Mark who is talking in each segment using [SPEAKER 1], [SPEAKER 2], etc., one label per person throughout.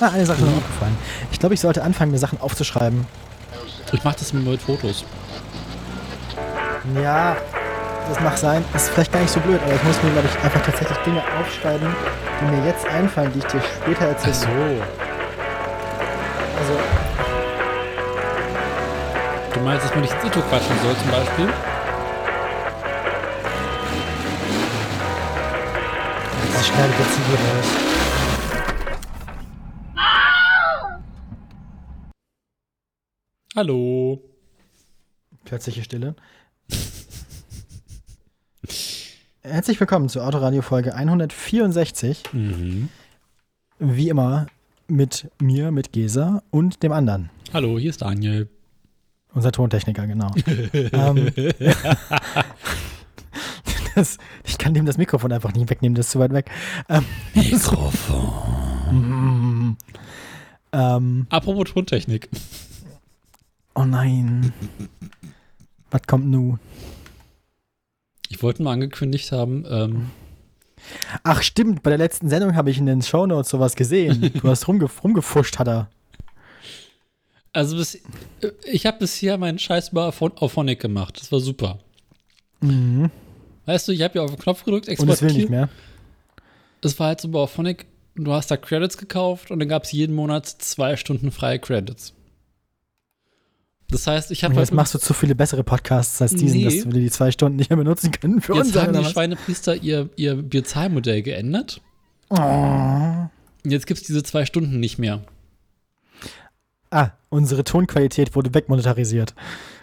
[SPEAKER 1] Ah, eine Sache ist mir aufgefallen. Ich glaube, ich sollte anfangen, mir Sachen aufzuschreiben.
[SPEAKER 2] Ich mache das mit Fotos.
[SPEAKER 1] Ja, das mag sein. Das ist vielleicht gar nicht so blöd, aber ich muss mir, glaube ich, einfach tatsächlich Dinge aufschreiben, die mir jetzt einfallen, die ich dir später erzähle.
[SPEAKER 2] Ach so.
[SPEAKER 1] Also,
[SPEAKER 2] Du meinst, dass man nicht ins Intro quatschen soll zum Beispiel?
[SPEAKER 1] das schneide jetzt hier raus.
[SPEAKER 2] Hallo.
[SPEAKER 1] Plötzliche Stille. Herzlich willkommen zur Autoradio Folge 164.
[SPEAKER 2] Mhm.
[SPEAKER 1] Wie immer mit mir, mit Gesa und dem anderen.
[SPEAKER 2] Hallo, hier ist Daniel.
[SPEAKER 1] Unser Tontechniker, genau. ähm, das, ich kann dem das Mikrofon einfach nicht wegnehmen, das ist zu weit weg. Ähm,
[SPEAKER 2] Mikrofon.
[SPEAKER 1] ähm,
[SPEAKER 2] Apropos Tontechnik.
[SPEAKER 1] Oh nein. Was kommt nun?
[SPEAKER 2] Ich wollte mal angekündigt haben, ähm,
[SPEAKER 1] Ach stimmt, bei der letzten Sendung habe ich in den Shownotes sowas gesehen. Du hast rumge rumgefuscht, hat er.
[SPEAKER 2] also bis, äh, ich habe bisher meinen Scheiß über Auphon- Auphonic gemacht. Das war super.
[SPEAKER 1] Mhm.
[SPEAKER 2] Weißt du, ich habe ja auf den Knopf gedrückt,
[SPEAKER 1] Und es will nicht mehr.
[SPEAKER 2] Das war halt so bei Auphonic, du hast da Credits gekauft und dann gab es jeden Monat zwei Stunden freie Credits. Das heißt, ich habe
[SPEAKER 1] Und
[SPEAKER 2] halt
[SPEAKER 1] jetzt machst du zu viele bessere Podcasts als diesen,
[SPEAKER 2] Nee.
[SPEAKER 1] dass wir die zwei Stunden nicht mehr benutzen können für uns.
[SPEAKER 2] Jetzt haben die
[SPEAKER 1] was?
[SPEAKER 2] Schweinepriester ihr, ihr Bezahlmodell geändert.
[SPEAKER 1] Oh.
[SPEAKER 2] Und jetzt gibt es diese zwei Stunden nicht mehr.
[SPEAKER 1] Ah, unsere Tonqualität wurde wegmonetarisiert.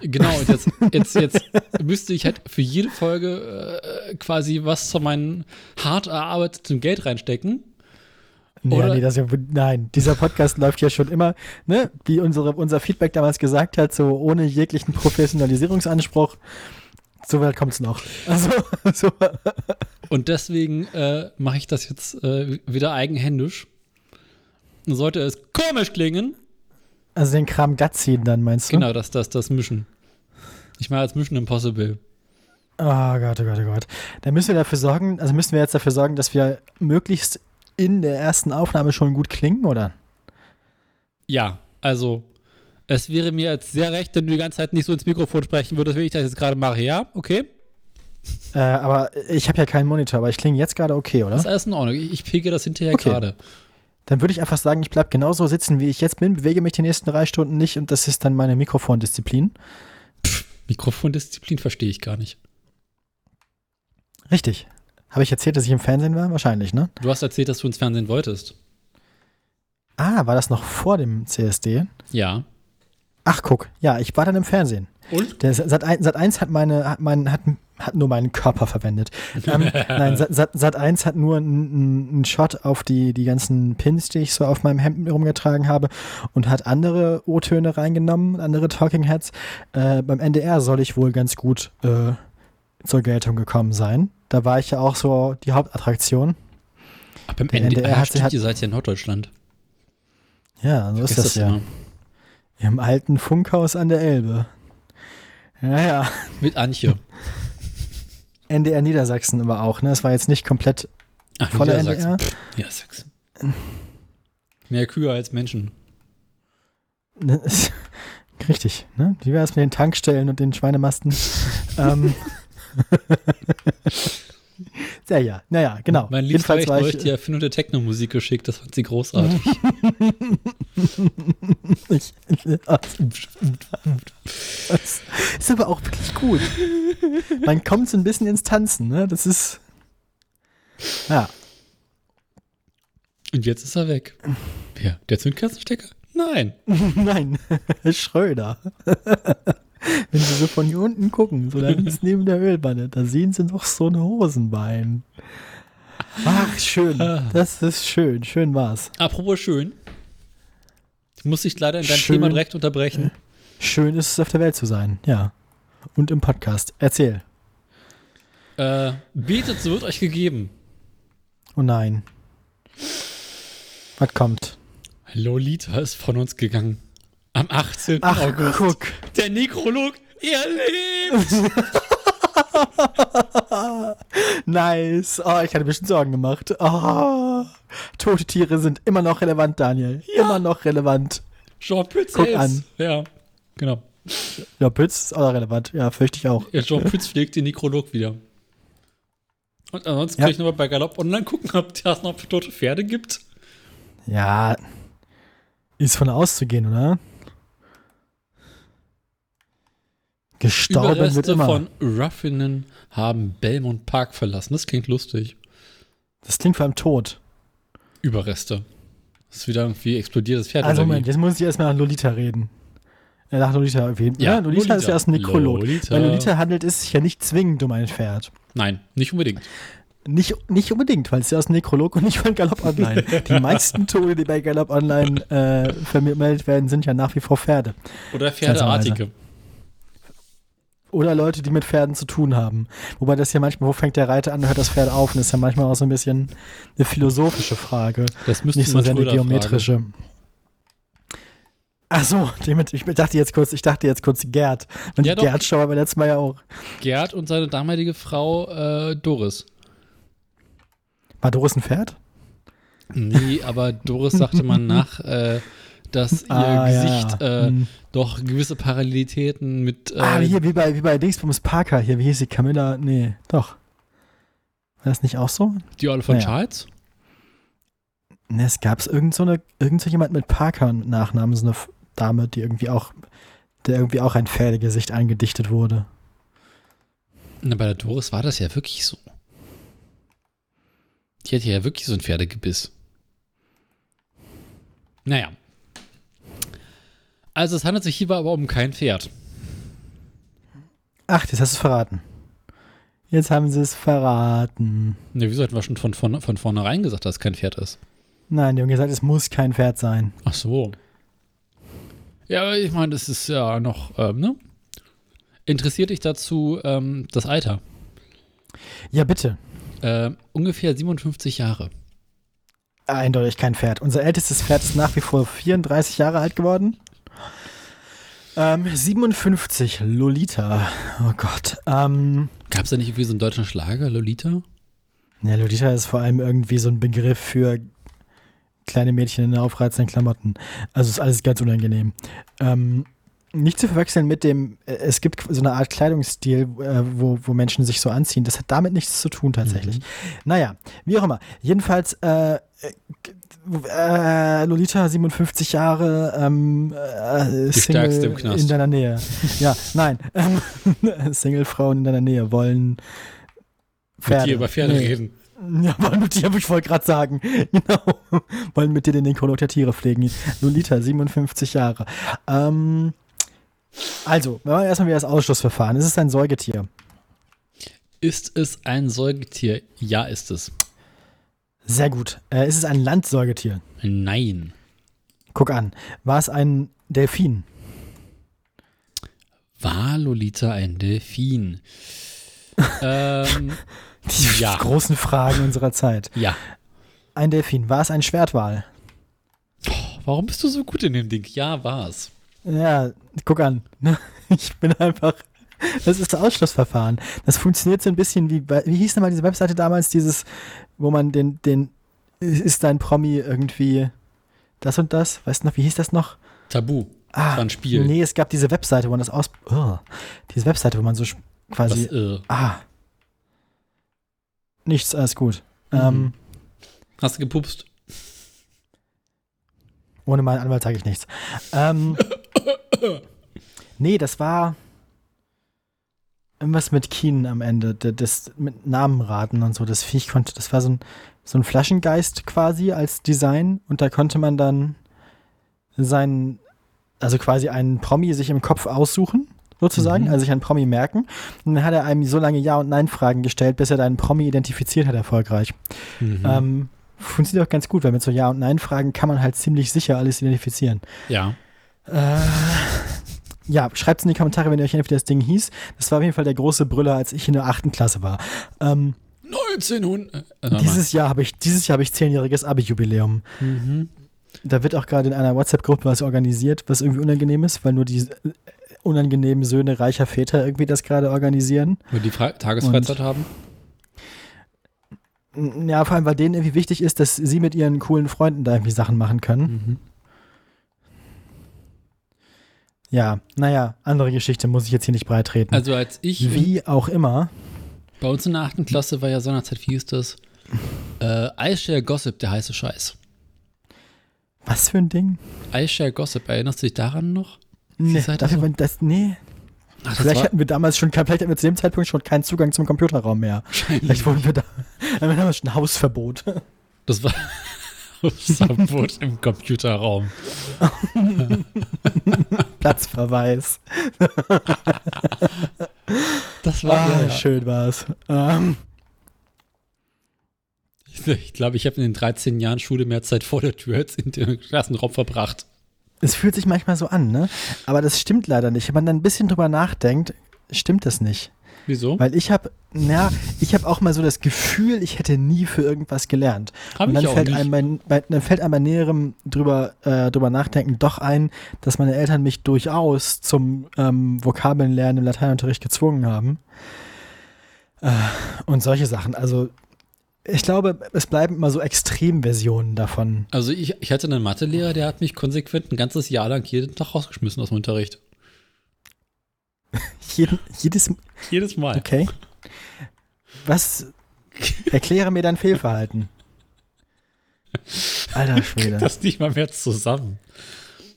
[SPEAKER 2] Genau, und jetzt, jetzt, jetzt müsste ich halt für jede Folge äh, quasi was von meinem hart erarbeiteten Geld reinstecken.
[SPEAKER 1] Nee,
[SPEAKER 2] Oder-
[SPEAKER 1] nee, das ja, nein, dieser Podcast läuft ja schon immer, ne, wie unsere, unser Feedback damals gesagt hat, so ohne jeglichen Professionalisierungsanspruch. So weit kommt es noch. Also, so.
[SPEAKER 2] Und deswegen äh, mache ich das jetzt äh, wieder eigenhändisch. Und sollte es komisch klingen,
[SPEAKER 1] also den Kram glatt ziehen dann, meinst du?
[SPEAKER 2] genau, das, das, das Mischen. Ich mache als Mischen Impossible.
[SPEAKER 1] Oh Gott, oh Gott, oh Gott. Dann müssen wir dafür sorgen, also müssen wir jetzt dafür sorgen, dass wir möglichst in der ersten Aufnahme schon gut klingen, oder?
[SPEAKER 2] Ja, also es wäre mir jetzt sehr recht, wenn du die ganze Zeit nicht so ins Mikrofon sprechen würdest, wie ich das jetzt gerade mache. Ja, okay?
[SPEAKER 1] Äh, aber ich habe ja keinen Monitor, aber ich klinge jetzt gerade okay, oder?
[SPEAKER 2] Das ist alles in Ordnung. Ich, pege das hinterher
[SPEAKER 1] Okay.
[SPEAKER 2] gerade.
[SPEAKER 1] Dann würde ich einfach sagen, ich bleibe genauso sitzen, wie ich jetzt bin, bewege mich die nächsten drei Stunden nicht und das ist dann meine Mikrofondisziplin.
[SPEAKER 2] Mikrofondisziplin verstehe ich gar nicht.
[SPEAKER 1] Richtig. Habe ich erzählt, dass ich im Fernsehen war? Wahrscheinlich, ne?
[SPEAKER 2] Du hast erzählt, dass du ins Fernsehen wolltest.
[SPEAKER 1] Ah, war das noch vor dem CSD?
[SPEAKER 2] Ja.
[SPEAKER 1] Ach, guck. Ja, ich war dann im Fernsehen.
[SPEAKER 2] Und?
[SPEAKER 1] Der Sat, Sat 1 hat meine, hat mein, hat, hat nur meinen Körper verwendet. ähm, nein, Sat, Sat, Sat 1 hat nur einen einen Shot auf die, die ganzen Pins, die ich so auf meinem Hemd rumgetragen habe und hat andere O-Töne reingenommen, andere Talking Heads. Äh, beim NDR soll ich wohl ganz gut äh, zur Geltung gekommen sein. Da war ich ja auch so die Hauptattraktion.
[SPEAKER 2] Aber beim
[SPEAKER 1] Der
[SPEAKER 2] NDR,
[SPEAKER 1] NDR hat-
[SPEAKER 2] stimmt,
[SPEAKER 1] hat-
[SPEAKER 2] ihr seid ja in Norddeutschland.
[SPEAKER 1] Ja, so ist
[SPEAKER 2] Vergiss
[SPEAKER 1] das ja.
[SPEAKER 2] immer.
[SPEAKER 1] Im alten Funkhaus an der Elbe. Ja, ja.
[SPEAKER 2] Mit Antje.
[SPEAKER 1] NDR Niedersachsen aber auch, ne? Es war jetzt nicht komplett
[SPEAKER 2] Ach,
[SPEAKER 1] voller
[SPEAKER 2] Niedersachsen.
[SPEAKER 1] NDR.
[SPEAKER 2] Pff, Niedersachsen. Mehr Kühe als Menschen.
[SPEAKER 1] Das ist- Richtig, ne? Wie wäre es mit den Tankstellen und den Schweinemasten? ähm. ja, ja, naja, genau.
[SPEAKER 2] Mein Liebster hat euch die Erfindung der Techno-Musik geschickt. Das fand sie großartig.
[SPEAKER 1] ich, das ist aber auch wirklich gut. Man kommt so ein bisschen ins Tanzen, ne? Das ist. Ja,
[SPEAKER 2] Und jetzt ist er weg. Wer? Der Zündkerzenstecker? Nein.
[SPEAKER 1] nein, Schröder. Wenn Sie so von hier unten gucken, so dann ist neben der Ölwanne, da sehen Sie noch so ein Hosenbein. Ach, schön. Das ist schön. Schön war's.
[SPEAKER 2] Apropos schön. Ich muss dich leider in deinem
[SPEAKER 1] Schön.
[SPEAKER 2] Thema direkt unterbrechen.
[SPEAKER 1] Schön ist es, auf der Welt zu sein. Ja. Und im Podcast. Erzähl.
[SPEAKER 2] Äh, betet, so wird euch gegeben.
[SPEAKER 1] Oh nein. Was kommt?
[SPEAKER 2] Lolita ist von uns gegangen. Am 18.
[SPEAKER 1] Ach,
[SPEAKER 2] August.
[SPEAKER 1] guck.
[SPEAKER 2] Der Nekrolog, er lebt!
[SPEAKER 1] nice. Oh, ich hatte mir schon Sorgen gemacht. Oh, tote Tiere sind immer noch relevant, Daniel.
[SPEAKER 2] Ja.
[SPEAKER 1] Immer noch relevant.
[SPEAKER 2] Jean Pütz
[SPEAKER 1] Guck
[SPEAKER 2] selbst.
[SPEAKER 1] an.
[SPEAKER 2] Ja, genau.
[SPEAKER 1] Ja, Pütz ist auch relevant. Ja, fürchte ich auch.
[SPEAKER 2] Ja, Jean Pütz pflegt den Nekrolog wieder. Und ansonsten
[SPEAKER 1] Ja.
[SPEAKER 2] kann ich nochmal bei Galopp online gucken, ob es noch tote Pferde gibt.
[SPEAKER 1] Ja, ist von auszugehen, oder? Gestorben wird
[SPEAKER 2] Überreste
[SPEAKER 1] immer.
[SPEAKER 2] von Ruffinnen haben Belmont Park verlassen. Das klingt lustig.
[SPEAKER 1] das klingt vor allem tot.
[SPEAKER 2] Überreste. Das ist wieder irgendwie explodiertes Pferd.
[SPEAKER 1] Also? Moment, jetzt muss ich erstmal nach Lolita reden. Äh, nach Lolita jeden
[SPEAKER 2] Ja,
[SPEAKER 1] Ja, Lolita, ist
[SPEAKER 2] Lolita.
[SPEAKER 1] ja erst ein Nekrolog.
[SPEAKER 2] Lolita.
[SPEAKER 1] Weil Lolita handelt es sich ja nicht zwingend um ein Pferd.
[SPEAKER 2] Nein, nicht unbedingt.
[SPEAKER 1] Nicht, nicht unbedingt, weil es ja aus Nekrolog und nicht von Galopp Online. Die meisten Tode, die bei Galopp Online äh, vermeldet werden, sind ja nach wie vor Pferde.
[SPEAKER 2] Oder Pferdeartige.
[SPEAKER 1] Oder Leute, die mit Pferden zu tun haben. Wobei das ja manchmal, wo fängt der Reiter an hört das Pferd auf? Und das ist ja manchmal auch so ein bisschen eine philosophische Frage.
[SPEAKER 2] Das müsste
[SPEAKER 1] Nicht so sehr eine
[SPEAKER 2] fragen.
[SPEAKER 1] geometrische. Ach so, ich dachte jetzt kurz, ich dachte jetzt kurz Gerd. Und
[SPEAKER 2] Ja.
[SPEAKER 1] Gerd Show aber letztes Mal ja auch.
[SPEAKER 2] Gerd und seine damalige Frau äh, Doris.
[SPEAKER 1] War Doris ein Pferd?
[SPEAKER 2] Nee, aber Doris sagte man nach, äh, dass ihr
[SPEAKER 1] Ah, ja,
[SPEAKER 2] Gesicht
[SPEAKER 1] ja.
[SPEAKER 2] Äh,
[SPEAKER 1] Hm.
[SPEAKER 2] doch gewisse Parallelitäten mit. Äh,
[SPEAKER 1] ah, hier, wie bei, wie bei Dingsbums Parker, hier, wie hieß sie? Camilla? Nee, doch. War das nicht auch so?
[SPEAKER 2] die Olle von
[SPEAKER 1] Naja.
[SPEAKER 2] Charles?
[SPEAKER 1] Ne, es gab irgend so eine, irgend so jemand mit Parker mit Nachnamen, so eine Dame, die irgendwie auch, der irgendwie auch ein Pferdegesicht eingedichtet wurde.
[SPEAKER 2] Na, bei der Doris war das ja wirklich so. Die hatte ja wirklich so ein Pferdegebiss. Naja. Also es handelt sich hierbei aber um kein Pferd.
[SPEAKER 1] Ach, jetzt hast du es verraten. Jetzt haben sie es verraten.
[SPEAKER 2] Ne, wieso hatten wir schon von, von, von vornherein gesagt, dass es kein Pferd ist?
[SPEAKER 1] Nein, die haben gesagt, es muss kein Pferd sein.
[SPEAKER 2] Ach so. Ja, ich meine, das ist ja noch, ähm, ne? Interessiert dich dazu ähm, das Alter?
[SPEAKER 1] Ja, bitte.
[SPEAKER 2] Ähm, ungefähr 57 Jahre.
[SPEAKER 1] Eindeutig kein Pferd. Unser ältestes Pferd ist nach wie vor 34 Jahre alt geworden. Ähm, 57, Lolita. Oh Gott. Ähm,
[SPEAKER 2] Gab es da nicht irgendwie so einen deutschen Schlager, Lolita?
[SPEAKER 1] ja, Lolita ist vor allem irgendwie so ein Begriff für kleine Mädchen in aufreizenden Klamotten. Also ist alles ganz unangenehm. Ähm, nicht zu verwechseln mit dem, äh, es gibt so eine Art Kleidungsstil, äh, wo, wo Menschen sich so anziehen. Das hat damit nichts zu tun tatsächlich. Naja, wie auch immer. Jedenfalls, äh, äh, Lolita, 57 Jahre, ähm, äh,
[SPEAKER 2] Die stärkste im Knast.
[SPEAKER 1] in deiner Nähe. Ja, nein. Ähm, Single-Frauen in deiner Nähe wollen
[SPEAKER 2] Mit dir über Pferde
[SPEAKER 1] Nee.
[SPEAKER 2] reden.
[SPEAKER 1] Ja, wollen mit dir, ich wollte gerade sagen. Genau. Wollen mit dir den Nekrolog der Tiere pflegen. Lolita, 57 Jahre. Ähm, also, wir machen erstmal wieder das Ausschlussverfahren. Es ist ein Säugetier.
[SPEAKER 2] Ist es ein Säugetier? Ja, ist es.
[SPEAKER 1] Sehr gut. Äh, ist es ein Landsäugetier?
[SPEAKER 2] Nein.
[SPEAKER 1] Guck an. War es ein Delfin?
[SPEAKER 2] War Lolita ein Delfin? ähm,
[SPEAKER 1] Die
[SPEAKER 2] Ja.
[SPEAKER 1] großen Fragen unserer Zeit.
[SPEAKER 2] ja.
[SPEAKER 1] Ein Delfin. War es ein Schwertwal?
[SPEAKER 2] Warum bist du so gut in dem Ding? Ja, war's.
[SPEAKER 1] Ja, guck an. Ich bin einfach. Das ist das Ausschlussverfahren. Das funktioniert so ein bisschen wie, wie hieß denn mal diese Webseite damals, dieses, wo man den, den, ist dein Promi irgendwie das und das? Weißt du noch, wie hieß das noch?
[SPEAKER 2] Tabu.
[SPEAKER 1] Ah,
[SPEAKER 2] war ein Spiel.
[SPEAKER 1] Nee, es gab diese Webseite, wo man das aus, oh, diese Webseite, wo man so sch-
[SPEAKER 2] Was,
[SPEAKER 1] quasi,
[SPEAKER 2] äh,
[SPEAKER 1] ah, nichts, alles gut.
[SPEAKER 2] Mhm.
[SPEAKER 1] Ähm,
[SPEAKER 2] hast du gepupst?
[SPEAKER 1] Ohne meinen Anwalt sage ich nichts. Ähm, nee, das war irgendwas mit Keen am Ende. Das mit Namenraten und so. Das Viech konnte, das war so ein, so ein Flaschengeist quasi als Design und da konnte man dann seinen, also quasi einen Promi sich im Kopf aussuchen, sozusagen,
[SPEAKER 2] Mhm.
[SPEAKER 1] also sich einen Promi merken. Und dann hat er einem so lange Ja- und Nein-Fragen gestellt, bis er deinen Promi identifiziert hat, erfolgreich.
[SPEAKER 2] Mhm.
[SPEAKER 1] Ähm, funktioniert auch ganz gut, weil mit so Ja- und Nein-Fragen kann man halt ziemlich sicher alles identifizieren.
[SPEAKER 2] ja.
[SPEAKER 1] Äh, ja, schreibt es in die Kommentare, wenn ihr euch erinnert, wie das Ding hieß. Das war auf jeden Fall der große Brüller, als ich in der achten Klasse war. Ähm,
[SPEAKER 2] 1900. Äh,
[SPEAKER 1] dieses Jahr habe ich, dieses Jahr habe ich zehnjähriges Abi-Jubiläum.
[SPEAKER 2] mhm.
[SPEAKER 1] Da wird auch gerade in einer WhatsApp-Gruppe was organisiert, was irgendwie unangenehm ist, weil nur die äh, unangenehmen Söhne reicher Väter irgendwie das gerade organisieren.
[SPEAKER 2] Wo die Fre Tagesfreizeit haben.
[SPEAKER 1] N- Ja, vor allem, weil denen irgendwie wichtig ist, dass sie mit ihren coolen Freunden da irgendwie Sachen machen können.
[SPEAKER 2] Mhm.
[SPEAKER 1] Ja, naja, andere Geschichte muss ich jetzt hier nicht breitreten.
[SPEAKER 2] Also als ich
[SPEAKER 1] Wie auch immer.
[SPEAKER 2] bei uns in der achten Klasse war ja Sonderzeit, wie hieß das? Äh, iShare Gossip, der heiße Scheiß.
[SPEAKER 1] Was für ein Ding?
[SPEAKER 2] iShare Gossip, erinnerst du dich daran noch?
[SPEAKER 1] Nee, dafür,
[SPEAKER 2] so?
[SPEAKER 1] das, nee.
[SPEAKER 2] Ach,
[SPEAKER 1] Vielleicht hatten wir damals schon, vielleicht hatten wir zu dem Zeitpunkt schon keinen Zugang zum Computerraum mehr. Vielleicht wurden wir da, wir haben schon Hausverbot.
[SPEAKER 2] das war Verbot im Computerraum.
[SPEAKER 1] Platzverweis.
[SPEAKER 2] Das war
[SPEAKER 1] Ah,
[SPEAKER 2] ja,
[SPEAKER 1] schön war's. Ähm,
[SPEAKER 2] Ich glaube, ich habe in den 13 Jahren Schule mehr Zeit vor der Tür als in dem Klassenraum verbracht.
[SPEAKER 1] es fühlt sich manchmal so an, ne? Aber das stimmt leider nicht. Wenn man dann ein bisschen drüber nachdenkt, stimmt das nicht.
[SPEAKER 2] Wieso?
[SPEAKER 1] Weil ich habe, na, ich habe auch mal so das Gefühl, ich hätte nie für irgendwas gelernt.
[SPEAKER 2] Hab
[SPEAKER 1] Und
[SPEAKER 2] ich
[SPEAKER 1] dann
[SPEAKER 2] auch
[SPEAKER 1] fällt
[SPEAKER 2] nicht.
[SPEAKER 1] einem bei, bei, dann fällt einem bei näherem drüber, äh, drüber nachdenken doch ein, dass meine Eltern mich durchaus zum ähm, Vokabelnlernen im Lateinunterricht gezwungen haben. Äh, und solche Sachen. Also ich glaube, es bleiben immer so Extremversionen davon.
[SPEAKER 2] Also ich, ich hatte einen Mathelehrer, der hat mich konsequent ein ganzes Jahr lang jeden Tag rausgeschmissen aus dem Unterricht.
[SPEAKER 1] Jeden, jedes,
[SPEAKER 2] Jedes Mal.
[SPEAKER 1] okay. Was, erkläre mir dein Fehlverhalten. Alter Schwede.
[SPEAKER 2] Das nicht mal mehr zusammen.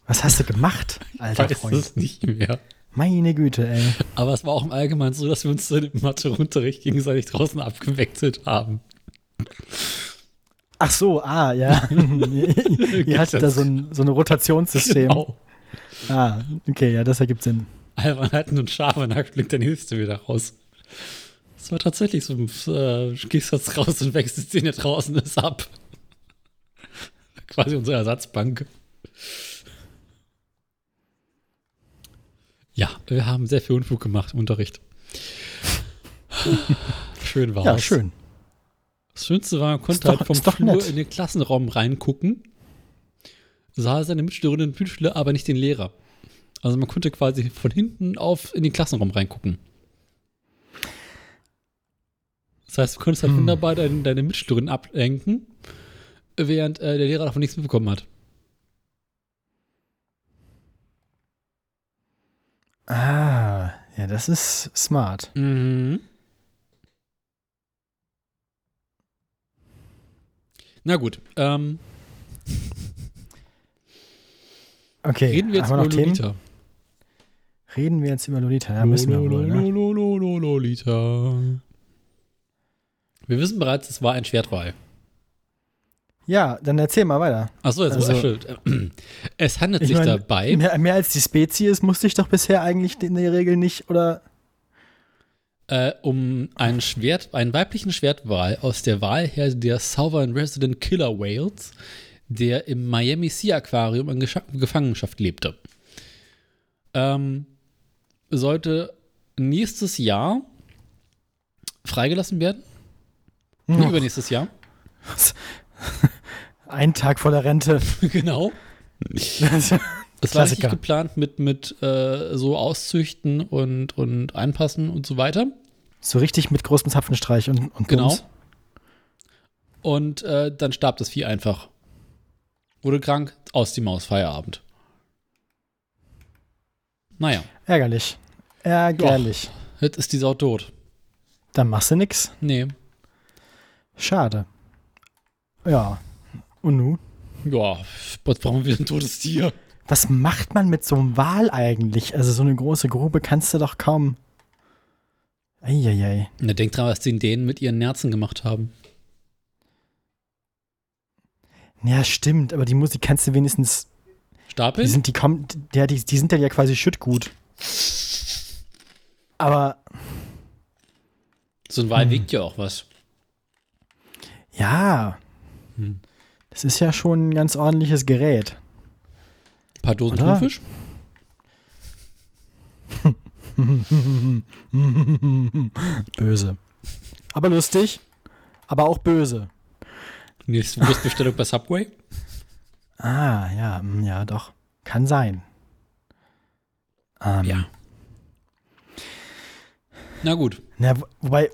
[SPEAKER 1] Was hast du gemacht,
[SPEAKER 2] Ich
[SPEAKER 1] alter
[SPEAKER 2] weiß
[SPEAKER 1] Freund?
[SPEAKER 2] es nicht mehr.
[SPEAKER 1] Meine Güte, ey.
[SPEAKER 2] Aber es war auch im Allgemeinen so, dass wir uns im Matheunterricht gegenseitig draußen abgewechselt haben.
[SPEAKER 1] Ach so, ah, ja. Ihr hattet da so ein, so ein Rotationssystem.
[SPEAKER 2] Genau.
[SPEAKER 1] Ah, okay, ja, das ergibt Sinn.
[SPEAKER 2] Albern hat einen Schafe nackt, blinkt der nächste wieder raus. Das war tatsächlich so, äh, gehst jetzt raus und wechselst den da draußen ist ab. Quasi unsere Ersatzbank. Ja, wir haben sehr viel Unfug gemacht im Unterricht. Schön war's.
[SPEAKER 1] Ja, schön.
[SPEAKER 2] Das Schönste war, man konnte
[SPEAKER 1] doch-
[SPEAKER 2] halt vom Flur
[SPEAKER 1] nett.
[SPEAKER 2] in den Klassenraum reingucken, sah seine Mitschülerinnen und Mitschüler, aber nicht den Lehrer. Also man konnte quasi von hinten auf in den Klassenraum reingucken. Das heißt, du konntest halt
[SPEAKER 1] Hm.
[SPEAKER 2] wunderbar deine, deine Mitschülerinnen ablenken, während äh, der Lehrer davon nichts mitbekommen hat.
[SPEAKER 1] Ah, ja, das ist smart.
[SPEAKER 2] Mhm. Na gut, ähm,
[SPEAKER 1] Okay,
[SPEAKER 2] reden wir jetzt über
[SPEAKER 1] noch Themen? Reden wir jetzt über Lolita? Ja, müssen wir wohl, ne?
[SPEAKER 2] Lolita. Wir wissen bereits, es war ein Schwertwahl.
[SPEAKER 1] Ja, dann erzähl mal weiter.
[SPEAKER 2] Achso, jetzt
[SPEAKER 1] Also-
[SPEAKER 2] also, Schild. Es handelt
[SPEAKER 1] Ich
[SPEAKER 2] sich
[SPEAKER 1] mein,
[SPEAKER 2] dabei.
[SPEAKER 1] Mehr, mehr als die Spezies musste ich doch bisher eigentlich in der Regel nicht, oder?
[SPEAKER 2] äh, um einen Schwert, einen weiblichen Schwertwal aus der Wahlherde der Southern Resident Killer Whales, der im Miami Sea Aquarium in Gescha Gefangenschaft lebte. Ähm, sollte nächstes Jahr freigelassen werden. Nee,
[SPEAKER 1] Hm.
[SPEAKER 2] Übernächstes Jahr.
[SPEAKER 1] Ein Tag vor der Rente.
[SPEAKER 2] genau.
[SPEAKER 1] Das-
[SPEAKER 2] war richtig geplant mit, mit äh, so Auszüchten und, und Einpassen und so weiter.
[SPEAKER 1] so richtig mit großem Zapfenstreich und, und
[SPEAKER 2] Genau.
[SPEAKER 1] Bums.
[SPEAKER 2] Und äh, dann starb das Vieh einfach. Wurde krank, aus die Maus, Feierabend. Naja,
[SPEAKER 1] Ärgerlich. Ärgerlich.
[SPEAKER 2] jetzt ist die Sau tot.
[SPEAKER 1] Dann machst du nix.
[SPEAKER 2] Nee.
[SPEAKER 1] Schade. Ja. Und nun?
[SPEAKER 2] Ja, was brauchen wir ein totes Tier?
[SPEAKER 1] Was macht man mit so einem Wal eigentlich? Also so eine große Grube kannst du doch kaum. Eieiei.
[SPEAKER 2] Na, denk dran, was die denen mit ihren Nerzen gemacht haben.
[SPEAKER 1] Ja, stimmt, aber die Musik kannst du wenigstens. Die
[SPEAKER 2] Stapeln?
[SPEAKER 1] sind, die kommen, ja, die, die sind dann ja quasi Schüttgut. Aber
[SPEAKER 2] So ein Wal
[SPEAKER 1] Hm.
[SPEAKER 2] wiegt ja auch was.
[SPEAKER 1] ja,
[SPEAKER 2] Hm.
[SPEAKER 1] das ist ja schon ein ganz ordentliches Gerät.
[SPEAKER 2] Ein paar Dosen
[SPEAKER 1] Oder?
[SPEAKER 2] Thunfisch?
[SPEAKER 1] böse. Aber lustig, aber auch böse.
[SPEAKER 2] Nächste Wurstbestellung bei Subway?
[SPEAKER 1] Ah, ja, mm, ja, doch. Kann sein. Ähm,
[SPEAKER 2] Ja. Na gut.
[SPEAKER 1] Na, wo- wobei,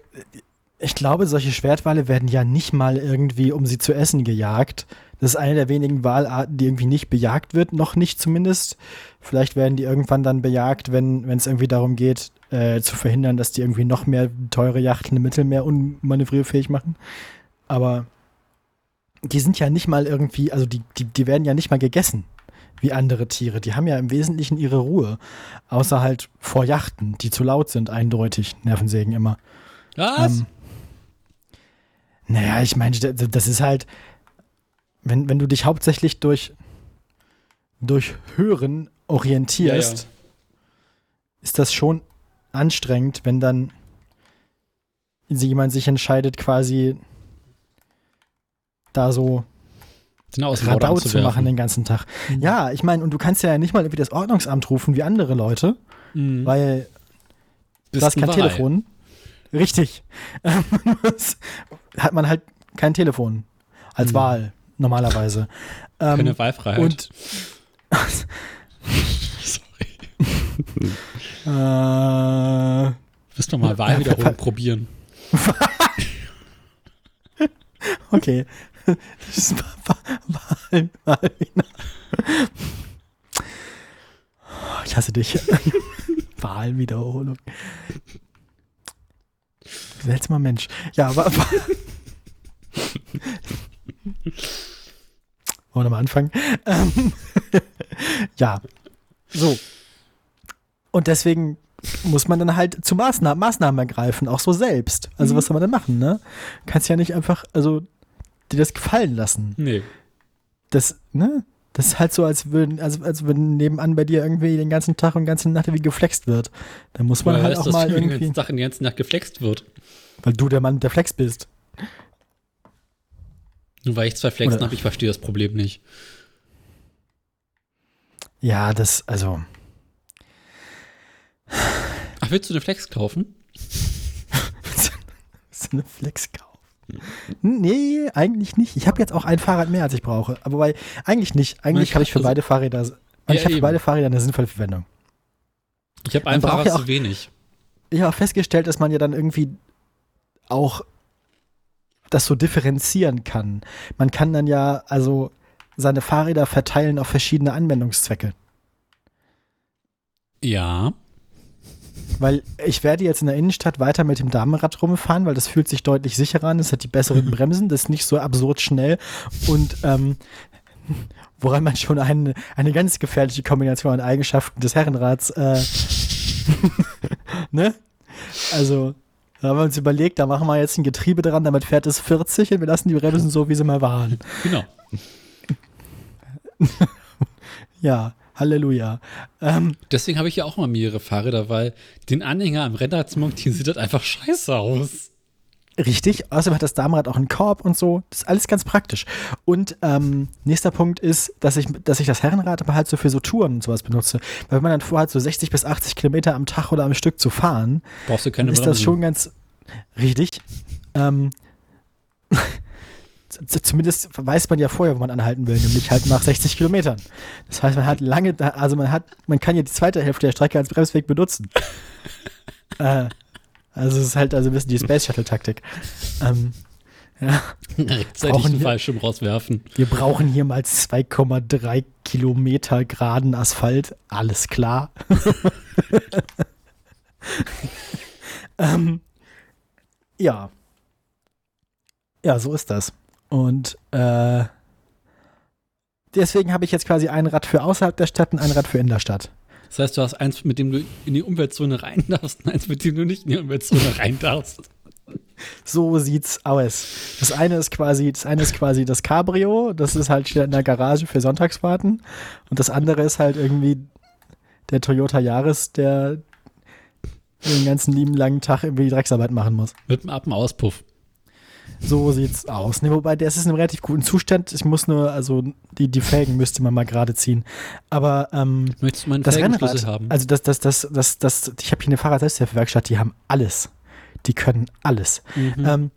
[SPEAKER 1] ich glaube, solche Schwertwale werden ja nicht mal irgendwie, um sie zu essen, gejagt. Das ist eine der wenigen Walarten, die irgendwie nicht bejagt wird, noch nicht zumindest. Vielleicht werden die irgendwann dann bejagt, wenn wenn es irgendwie darum geht, äh, zu verhindern, dass die irgendwie noch mehr teure Yachten im Mittelmeer unmanövrierfähig machen. Aber die sind ja nicht mal irgendwie, also die, die, die werden ja nicht mal gegessen wie andere Tiere. Die haben ja im Wesentlichen ihre Ruhe. Außer halt vor Yachten, die zu laut sind, eindeutig. Nervensägen immer.
[SPEAKER 2] Was?
[SPEAKER 1] Ähm, naja, ich meine, das ist halt, wenn, wenn du dich hauptsächlich durch, durch Hören orientierst,
[SPEAKER 2] Ja, ja.
[SPEAKER 1] ist das schon anstrengend, wenn dann jemand sich entscheidet, quasi da so
[SPEAKER 2] Den
[SPEAKER 1] Radau zu machen den ganzen Tag. Ja, ich meine, und du kannst ja nicht mal irgendwie das Ordnungsamt rufen wie andere Leute,
[SPEAKER 2] Mhm.
[SPEAKER 1] weil
[SPEAKER 2] Bist
[SPEAKER 1] du hast
[SPEAKER 2] ein
[SPEAKER 1] kein. Telefon. Richtig. Hat man halt kein Telefon als
[SPEAKER 2] Hm.
[SPEAKER 1] Wahl normalerweise. Ähm,
[SPEAKER 2] Keine Wahlfreiheit.
[SPEAKER 1] und
[SPEAKER 2] Sorry.
[SPEAKER 1] äh,
[SPEAKER 2] Willst du mal Wahlwiederholung probieren?
[SPEAKER 1] okay. Das Wahl, Wahl, Wahl. Ich hasse dich. Wahlwiederholung. Seltsamer Mensch. Ja, aber. Wollen wir mal anfangen? Ähm, ja. So. Und deswegen muss man dann halt zu Maßnahmen, Maßnahmen ergreifen, auch so selbst. Also, was soll man denn machen, ne? Kannst ja nicht einfach, also, dir das gefallen lassen.
[SPEAKER 2] Nee.
[SPEAKER 1] Das, ne? Das ist halt so, als würden, also, als wenn nebenan bei dir irgendwie den ganzen Tag und ganze Nacht wie geflext wird. Da muss man
[SPEAKER 2] Woher
[SPEAKER 1] halt
[SPEAKER 2] weißt
[SPEAKER 1] auch
[SPEAKER 2] du,
[SPEAKER 1] mal
[SPEAKER 2] den
[SPEAKER 1] irgendwie,
[SPEAKER 2] ganzen Tag in die ganze Nacht geflext wird?
[SPEAKER 1] weil du der Mann der Flex bist.
[SPEAKER 2] Nur weil ich zwei Flexen habe, ich verstehe das Problem nicht.
[SPEAKER 1] Ja, das, also,
[SPEAKER 2] Ach, willst du eine Flex kaufen?
[SPEAKER 1] so eine Flex kaufen. Nee, eigentlich nicht. Ich habe jetzt auch ein Fahrrad mehr, als ich brauche. Aber bei, eigentlich nicht. Eigentlich
[SPEAKER 2] Ich
[SPEAKER 1] habe ich für
[SPEAKER 2] also-
[SPEAKER 1] beide Fahrräder,
[SPEAKER 2] Ja,
[SPEAKER 1] ich habe für beide Fahrräder eine sinnvolle Verwendung.
[SPEAKER 2] Ich habe ein
[SPEAKER 1] Man
[SPEAKER 2] Fahrrad
[SPEAKER 1] ja auch-
[SPEAKER 2] zu wenig.
[SPEAKER 1] Ich habe auch festgestellt, dass man ja dann irgendwie auch das so differenzieren kann. Man kann dann ja also seine Fahrräder verteilen auf verschiedene Anwendungszwecke.
[SPEAKER 2] Ja.
[SPEAKER 1] Weil ich werde jetzt in der Innenstadt weiter mit dem Damenrad rumfahren, weil das fühlt sich deutlich sicherer an. Das hat die besseren Bremsen, das ist nicht so absurd schnell. Und ähm, woran man schon eine, eine ganz gefährliche Kombination an Eigenschaften des Herrenrads, äh, ne? Also, da haben wir uns überlegt, da machen wir jetzt ein Getriebe dran, damit fährt es 40 und wir lassen die Bremsen so, wie sie mal waren.
[SPEAKER 2] Genau.
[SPEAKER 1] Ja, Halleluja. Ähm,
[SPEAKER 2] Deswegen habe ich ja auch mal mehrere Fahrräder, weil den Anhänger am Rennrad zu montieren sieht das einfach scheiße aus.
[SPEAKER 1] Richtig, außerdem hat das Damenrad auch einen Korb und so. Das ist alles ganz praktisch. Und ähm, nächster Punkt ist, dass ich, dass ich das Herrenrad aber halt so für so Touren und sowas benutze. Weil wenn man dann vorhat, so 60 bis 80 Kilometer am Tag oder am Stück zu fahren,
[SPEAKER 2] Brauchst du keine
[SPEAKER 1] dann ist das
[SPEAKER 2] Bremsen.
[SPEAKER 1] schon ganz richtig. Ähm, zumindest weiß man ja vorher, wo man anhalten will, nämlich halt nach 60 Kilometern. Das heißt, man hat lange, also man hat, man kann ja die zweite Hälfte der Strecke als Bremsweg benutzen. äh, also es ist halt also ein bisschen die Space Shuttle Taktik. Ähm, ja,
[SPEAKER 2] Rechtzeitig den
[SPEAKER 1] wir-
[SPEAKER 2] Fallschirm rauswerfen.
[SPEAKER 1] wir brauchen hier mal 2,3 Kilometer geraden Asphalt. Alles klar. ähm, ja. Ja, so ist das. Und äh, deswegen habe ich jetzt quasi ein Rad für außerhalb der Stadt und ein Rad für in der Stadt.
[SPEAKER 2] Das heißt, du hast eins, mit dem du in die Umweltzone rein darfst und eins, mit dem du nicht in die Umweltzone rein darfst.
[SPEAKER 1] So sieht's aus. Das eine ist quasi, das eine ist quasi das Cabrio, das ist halt in der Garage für Sonntagsfahrten. Und das andere ist halt irgendwie der Toyota Yaris, der den ganzen lieben langen Tag irgendwie die Drecksarbeit machen muss.
[SPEAKER 2] Mit einem Appenauspuff.
[SPEAKER 1] So sieht's aus. Ne, wobei, der ist in einem relativ guten Zustand. Ich muss nur, also die, die Felgen müsste man mal gerade ziehen. Aber ähm,
[SPEAKER 2] Möchtest du meinen
[SPEAKER 1] das Rennrad,
[SPEAKER 2] haben?
[SPEAKER 1] also das, das, das, das, das, ich habe hier eine Fahrrad-Selbsthilfewerkstatt, die haben alles. Die können alles.
[SPEAKER 2] Mhm.
[SPEAKER 1] Ähm,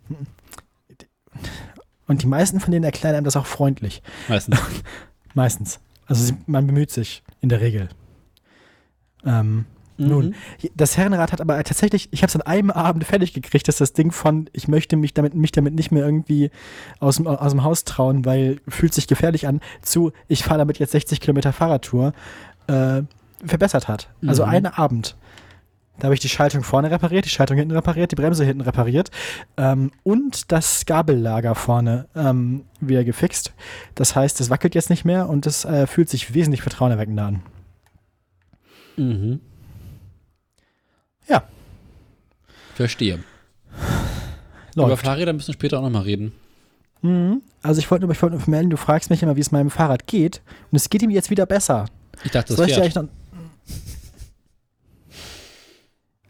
[SPEAKER 1] und die meisten von denen erklären einem das auch freundlich.
[SPEAKER 2] Meistens.
[SPEAKER 1] Meistens. Also sie, man bemüht sich in der Regel. Ähm, Nun, das Herrenrad hat aber tatsächlich, ich habe es an einem Abend fertig gekriegt, dass das Ding von, ich möchte mich damit, mich damit nicht mehr irgendwie aus dem, aus dem Haus trauen, weil fühlt sich gefährlich an, zu, ich fahre damit jetzt 60 Kilometer Fahrradtour, äh, verbessert hat. Also
[SPEAKER 2] Mhm.
[SPEAKER 1] einen Abend. Da habe ich die Schaltung vorne repariert, die Schaltung hinten repariert, die Bremse hinten repariert ähm, und das Gabellager vorne ähm, wieder gefixt. Das heißt, es wackelt jetzt nicht mehr und es äh, fühlt sich wesentlich vertrauenerweckender an.
[SPEAKER 2] Mhm.
[SPEAKER 1] Ja,
[SPEAKER 2] Verstehe. Über
[SPEAKER 1] läuft.
[SPEAKER 2] Fahrräder müssen wir später auch nochmal reden.
[SPEAKER 1] Mhm. Also ich wollte nur, ich wollte nur vermelden, du fragst mich immer, wie es meinem Fahrrad geht und es geht ihm jetzt wieder besser.
[SPEAKER 2] Ich dachte, das
[SPEAKER 1] Soll ich dir
[SPEAKER 2] Pferd.
[SPEAKER 1] eigentlich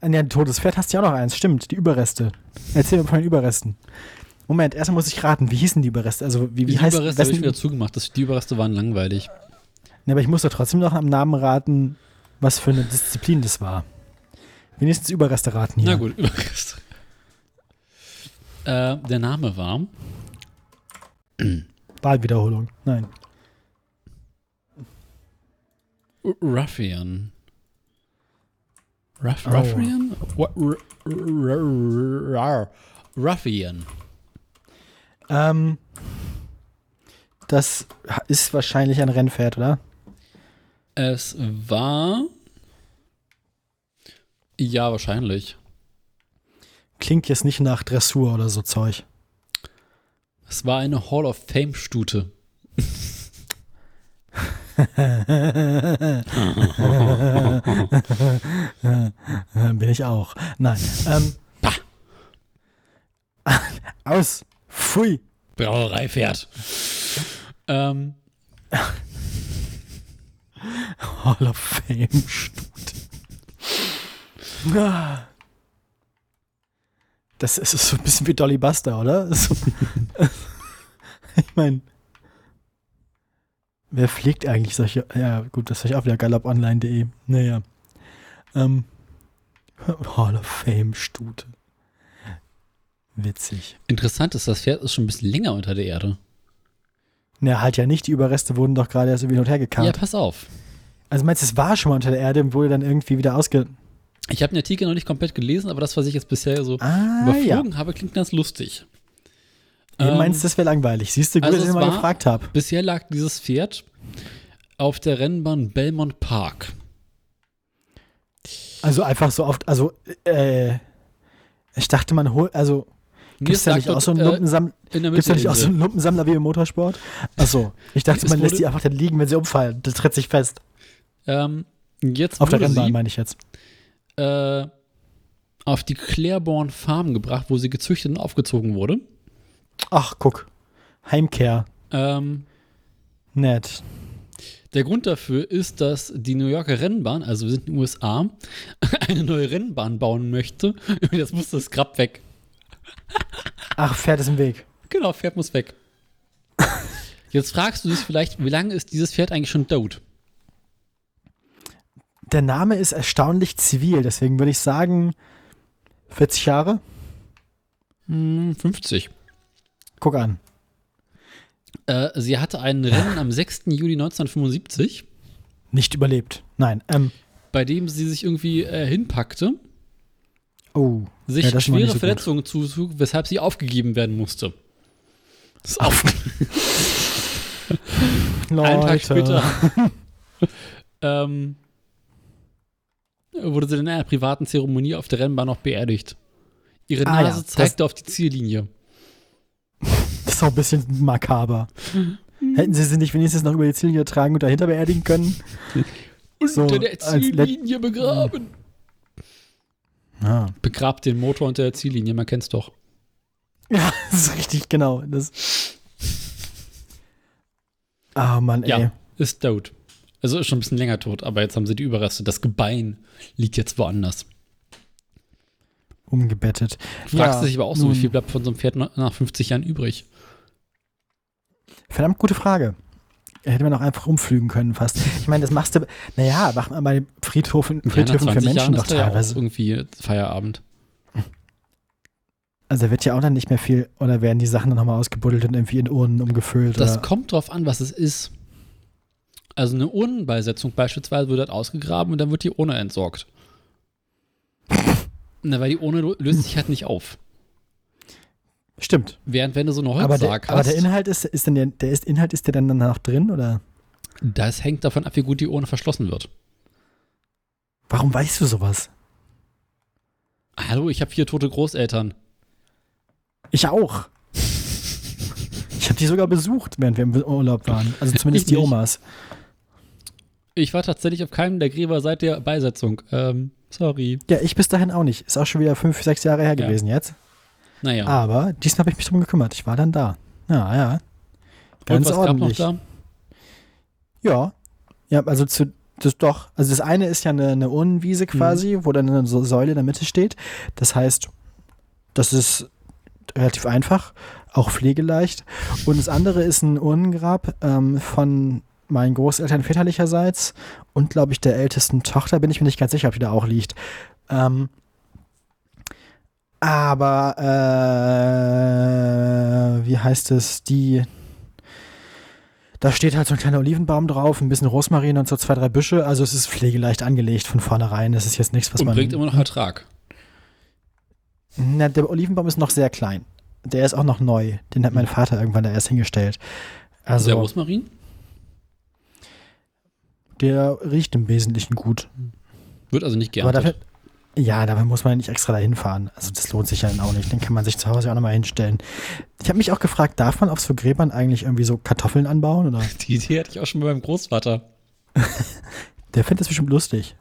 [SPEAKER 1] noch... Ja, ein totes Pferd hast du ja auch noch eins, stimmt, die Überreste. Erzähl mir von den Überresten. Moment, erstmal muss ich raten, wie hießen die Überreste? Also wie, wie
[SPEAKER 2] Die
[SPEAKER 1] heißt
[SPEAKER 2] Überreste habe ich wieder zugemacht. Das, die Überreste waren langweilig.
[SPEAKER 1] Ne, aber ich muss doch trotzdem noch am Namen raten, was für eine Disziplin das war. Wenigstens Überreste raten hier.
[SPEAKER 2] Na gut, Überreste. Äh, der Name war
[SPEAKER 1] Wahlwiederholung. Nein.
[SPEAKER 2] Ruffian. Ruff,
[SPEAKER 1] Oh.
[SPEAKER 2] Ruffian? Ruffian.
[SPEAKER 1] Ähm, das ist wahrscheinlich ein Rennpferd, oder?
[SPEAKER 2] Es war. Ja, wahrscheinlich.
[SPEAKER 1] Klingt jetzt nicht nach Dressur oder so Zeug.
[SPEAKER 2] Es war eine Hall of Fame-Stute.
[SPEAKER 1] Bin ich auch. Nein. Ähm, aus. Pfui.
[SPEAKER 2] Brauereipferd. ähm,
[SPEAKER 1] Hall of Fame Stute. Ah. Das ist so ein bisschen wie Dolly Buster, oder? Ich meine, wer pflegt eigentlich solche? Ja, gut, das ist auch wieder galoponline.de. Naja. Ähm, Hall of Fame Stute. Witzig.
[SPEAKER 2] interessant ist, das Pferd ist schon ein bisschen länger unter der Erde.
[SPEAKER 1] Na, halt ja nicht, die Überreste wurden doch gerade erst irgendwie hin und her
[SPEAKER 2] Ja,
[SPEAKER 1] gekarrt.
[SPEAKER 2] pass auf.
[SPEAKER 1] Also meinst du, es war schon mal unter der Erde und wurde dann irgendwie wieder ausge...
[SPEAKER 2] Ich habe den Artikel noch nicht komplett gelesen, aber das, was ich jetzt bisher so
[SPEAKER 1] Ah, ja.
[SPEAKER 2] überflogen habe, klingt ganz lustig.
[SPEAKER 1] Ihr
[SPEAKER 2] Ähm,
[SPEAKER 1] meinst, das wäre langweilig. Siehst du, gut,
[SPEAKER 2] also
[SPEAKER 1] dass ich
[SPEAKER 2] es
[SPEAKER 1] mal gefragt habe.
[SPEAKER 2] Bisher lag dieses Pferd auf der Rennbahn Belmont Park.
[SPEAKER 1] Also einfach so oft, also, äh, ich dachte, man holt, also,
[SPEAKER 2] Mir
[SPEAKER 1] gibt's da nicht auch so einen
[SPEAKER 2] äh,
[SPEAKER 1] Lumpensammler, gibt's da nicht auch so einen Lumpensammler wie im Motorsport? Achso, ich dachte,
[SPEAKER 2] Es
[SPEAKER 1] man lässt die einfach dann liegen, wenn sie umfallen. Das tritt sich fest.
[SPEAKER 2] Ähm, jetzt
[SPEAKER 1] Auf der Rennbahn, meine ich jetzt.
[SPEAKER 2] Äh, auf die Claiborne Farm gebracht, wo sie gezüchtet und aufgezogen wurde.
[SPEAKER 1] Ach, guck. Heimkehr.
[SPEAKER 2] Ähm,
[SPEAKER 1] Nett.
[SPEAKER 2] der Grund dafür ist, dass die New Yorker Rennbahn, also wir sind in den USA, eine neue Rennbahn bauen möchte. Jetzt muss das Grab weg.
[SPEAKER 1] Ach, Pferd ist im Weg.
[SPEAKER 2] Genau, Pferd muss weg. Jetzt fragst du dich vielleicht, wie lange ist dieses Pferd eigentlich schon tot?
[SPEAKER 1] Der Name ist erstaunlich zivil, deswegen würde ich sagen, 40 Jahre?
[SPEAKER 2] Hm, 50.
[SPEAKER 1] Guck an.
[SPEAKER 2] Äh, sie hatte ein Rennen am 6. Juli 1975,
[SPEAKER 1] Nicht überlebt. Nein. Ähm,
[SPEAKER 2] bei dem sie sich irgendwie äh, hinpackte,
[SPEAKER 1] oh.
[SPEAKER 2] sich
[SPEAKER 1] Ja,
[SPEAKER 2] schwere
[SPEAKER 1] so.
[SPEAKER 2] Verletzungen zuzog, weshalb sie aufgegeben werden musste. Das ist auf. Einen Tag später ähm, wurde sie in einer privaten Zeremonie auf der Rennbahn noch beerdigt. Ihre
[SPEAKER 1] Ah, ja,
[SPEAKER 2] Nase
[SPEAKER 1] das-
[SPEAKER 2] zeigte auf die Ziellinie.
[SPEAKER 1] Das ist auch ein bisschen makaber. Hätten sie sie nicht wenigstens noch über die Ziellinie tragen und dahinter beerdigen können? So,
[SPEAKER 2] Unter der
[SPEAKER 1] als Let-
[SPEAKER 2] Ziellinie begraben.
[SPEAKER 1] Ja.
[SPEAKER 2] Begrabt den Motor unter der Ziellinie, man kennt's doch.
[SPEAKER 1] Ja, das ist richtig, genau. Das Ah, Mann, ey.
[SPEAKER 2] Ja, ist tot. Also ist schon ein bisschen länger tot, aber jetzt haben sie die Überreste. Das Gebein liegt jetzt woanders.
[SPEAKER 1] Umgebettet.
[SPEAKER 2] Fragst du dich aber auch so, wie viel bleibt von so einem Pferd nach nach 50 Jahren übrig?
[SPEAKER 1] Verdammt gute Frage. Hätte man auch einfach umflügen können fast. Ich meine, das machst du, naja, macht man bei Friedhofen,
[SPEAKER 2] Ja,
[SPEAKER 1] Friedhöfen für
[SPEAKER 2] 20
[SPEAKER 1] Menschen
[SPEAKER 2] Jahren
[SPEAKER 1] doch
[SPEAKER 2] da ja
[SPEAKER 1] teilweise.
[SPEAKER 2] irgendwie Feierabend.
[SPEAKER 1] Also wird ja auch dann nicht mehr viel, oder werden die Sachen dann nochmal ausgebuddelt und irgendwie in Urnen umgefüllt?
[SPEAKER 2] Das
[SPEAKER 1] oder?
[SPEAKER 2] kommt drauf an, was es ist. Also eine Urnenbeisetzung beispielsweise wird halt ausgegraben und dann wird die Urne entsorgt. Na, weil die Urne löst sich halt nicht auf.
[SPEAKER 1] Stimmt.
[SPEAKER 2] Während wenn du so eine
[SPEAKER 1] Aber der,
[SPEAKER 2] Holzsarg
[SPEAKER 1] aber
[SPEAKER 2] hast,
[SPEAKER 1] der Inhalt ist, ist denn der, der ist, Inhalt ist der dann danach drin oder?
[SPEAKER 2] das hängt davon ab, wie gut die Urne verschlossen wird.
[SPEAKER 1] Warum weißt du sowas?
[SPEAKER 2] Hallo, ich habe vier tote Großeltern.
[SPEAKER 1] Ich auch. Ich habe die sogar besucht, während wir im Urlaub waren. Also zumindest
[SPEAKER 2] Ich
[SPEAKER 1] die
[SPEAKER 2] nicht.
[SPEAKER 1] Omas.
[SPEAKER 2] Ich war tatsächlich auf keinem der Gräber seit der Beisetzung. Ähm, sorry.
[SPEAKER 1] Ja, ich bis dahin auch nicht. Ist auch schon wieder fünf, sechs Jahre her
[SPEAKER 2] Ja.
[SPEAKER 1] gewesen jetzt.
[SPEAKER 2] Naja.
[SPEAKER 1] Aber diesmal habe ich mich drum gekümmert. Ich war dann da. Ja, ja.
[SPEAKER 2] Und
[SPEAKER 1] Ganz
[SPEAKER 2] was
[SPEAKER 1] ordentlich.
[SPEAKER 2] gab noch
[SPEAKER 1] Ja. Ja, also zu, das doch. Also das eine ist ja eine, eine Urnenwiese quasi, wo dann eine Säule in der Mitte steht. Das heißt, das ist relativ einfach, auch pflegeleicht. Und das andere ist ein Urnengrab ähm, von meinen Großeltern väterlicherseits und, glaube ich, der ältesten Tochter. Bin ich mir nicht ganz sicher, ob die da auch liegt. Ähm, aber, äh, wie heißt es, die, da steht halt so ein kleiner Olivenbaum drauf, ein bisschen Rosmarin und so zwei, drei Büsche. Also es ist pflegeleicht angelegt von vornherein. Das ist jetzt nichts, was
[SPEAKER 2] Und
[SPEAKER 1] man.
[SPEAKER 2] bringt immer noch Ertrag.
[SPEAKER 1] Na, der Olivenbaum ist noch sehr klein. Der ist auch noch neu. Den hat mein Vater irgendwann da erst hingestellt. Also
[SPEAKER 2] der
[SPEAKER 1] der, riecht im Wesentlichen gut.
[SPEAKER 2] Wird also nicht
[SPEAKER 1] Aber
[SPEAKER 2] geerntet.
[SPEAKER 1] dafür, ja, dafür muss man nicht extra dahin fahren. Also das lohnt sich ja dann auch nicht. Den kann man sich zu Hause auch nochmal hinstellen. Ich habe mich auch gefragt, darf man auf so Gräbern eigentlich irgendwie so Kartoffeln anbauen? Oder?
[SPEAKER 2] Die Idee hatte ich auch schon bei meinem Großvater.
[SPEAKER 1] Der findet das bestimmt lustig.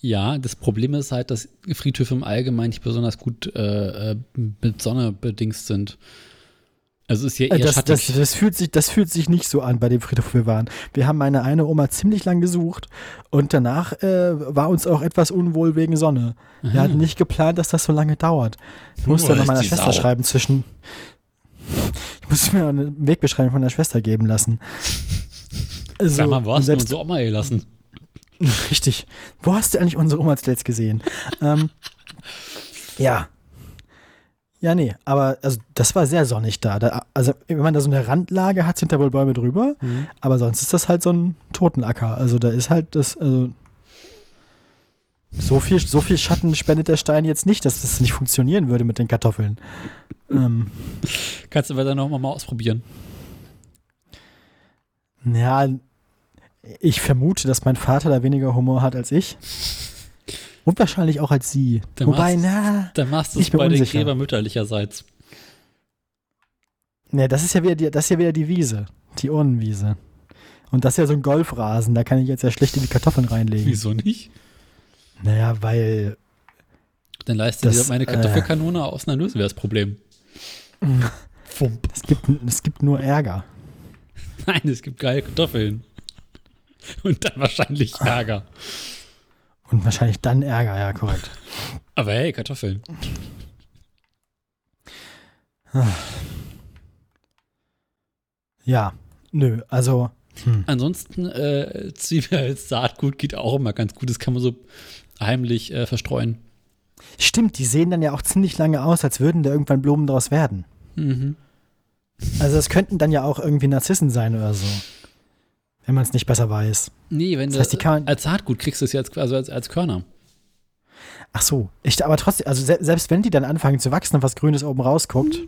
[SPEAKER 2] Ja, das Problem ist halt, dass Friedhöfe im Allgemeinen nicht besonders gut äh, äh, mit Sonne bedingst sind. Also ist eher
[SPEAKER 1] Äh, Das,
[SPEAKER 2] schattig.
[SPEAKER 1] das, das, fühlt sich, das fühlt sich nicht so an bei dem Friedhof, wo wir waren. Wir haben meine eine Oma ziemlich lang gesucht und danach äh, war uns auch etwas unwohl wegen Sonne. Wir hatten nicht geplant, dass das so lange dauert. Ich musste
[SPEAKER 2] Oh,
[SPEAKER 1] noch meiner Schwester
[SPEAKER 2] Sau.
[SPEAKER 1] schreiben zwischen. Ich musste mir eine Wegbeschreibung von der Schwester geben lassen. Also,
[SPEAKER 2] Sag mal, wo hast du
[SPEAKER 1] selbst,
[SPEAKER 2] unsere Oma gelassen?
[SPEAKER 1] Richtig. Wo hast du eigentlich unsere Oma zuletzt gesehen? ähm, ja. Ja, nee, aber also das war sehr sonnig da. da. Also, wenn man da so eine Randlage hat, sind da wohl Bäume drüber.
[SPEAKER 2] Mhm.
[SPEAKER 1] Aber sonst ist das halt so ein Totenacker. Also da ist halt das, also so viel, so viel Schatten spendet der Stein jetzt nicht, dass das nicht funktionieren würde mit den Kartoffeln. Ähm,
[SPEAKER 2] Kannst du aber dann noch mal ausprobieren.
[SPEAKER 1] ja, ich vermute, dass mein Vater da weniger Humor hat als ich. Und wahrscheinlich auch als sie.
[SPEAKER 2] Der
[SPEAKER 1] Wobei,
[SPEAKER 2] machst-
[SPEAKER 1] na,
[SPEAKER 2] Dann machst du
[SPEAKER 1] Ich
[SPEAKER 2] es
[SPEAKER 1] bin
[SPEAKER 2] bei den
[SPEAKER 1] unsicher.
[SPEAKER 2] Gräbern mütterlicherseits.
[SPEAKER 1] ne, das ist ja wieder die, das ist ja wieder die Wiese, die Urnenwiese. Und das ist ja so ein Golfrasen, da kann ich jetzt ja schlecht in die Kartoffeln reinlegen.
[SPEAKER 2] Wieso nicht?
[SPEAKER 1] Naja, weil
[SPEAKER 2] Dann leiste
[SPEAKER 1] Das,
[SPEAKER 2] dir meine
[SPEAKER 1] äh,
[SPEAKER 2] Kartoffelkanone aus, dann lösen wir das Problem. Fump.
[SPEAKER 1] es gibt, es gibt nur Ärger.
[SPEAKER 2] Nein, es gibt geile Kartoffeln. Und dann wahrscheinlich Ärger.
[SPEAKER 1] Und wahrscheinlich dann Ärger, ja, korrekt.
[SPEAKER 2] Aber hey, Kartoffeln.
[SPEAKER 1] Ja, nö, also hm.
[SPEAKER 2] Ansonsten, äh, Zwiebel als Saatgut geht auch immer ganz gut. Das kann man so heimlich äh, verstreuen.
[SPEAKER 1] stimmt, die sehen dann ja auch ziemlich lange aus, als würden da irgendwann Blumen draus werden.
[SPEAKER 2] Mhm.
[SPEAKER 1] Also das könnten dann ja auch irgendwie Narzissen sein oder so. Wenn man es nicht besser weiß.
[SPEAKER 2] Nee, wenn
[SPEAKER 1] Das
[SPEAKER 2] du
[SPEAKER 1] heißt, die kann
[SPEAKER 2] als Saatgut kriegst du es jetzt also als, als Körner.
[SPEAKER 1] Ach so, ich, aber trotzdem, also se selbst wenn die dann anfangen zu wachsen und was Grünes oben rausguckt,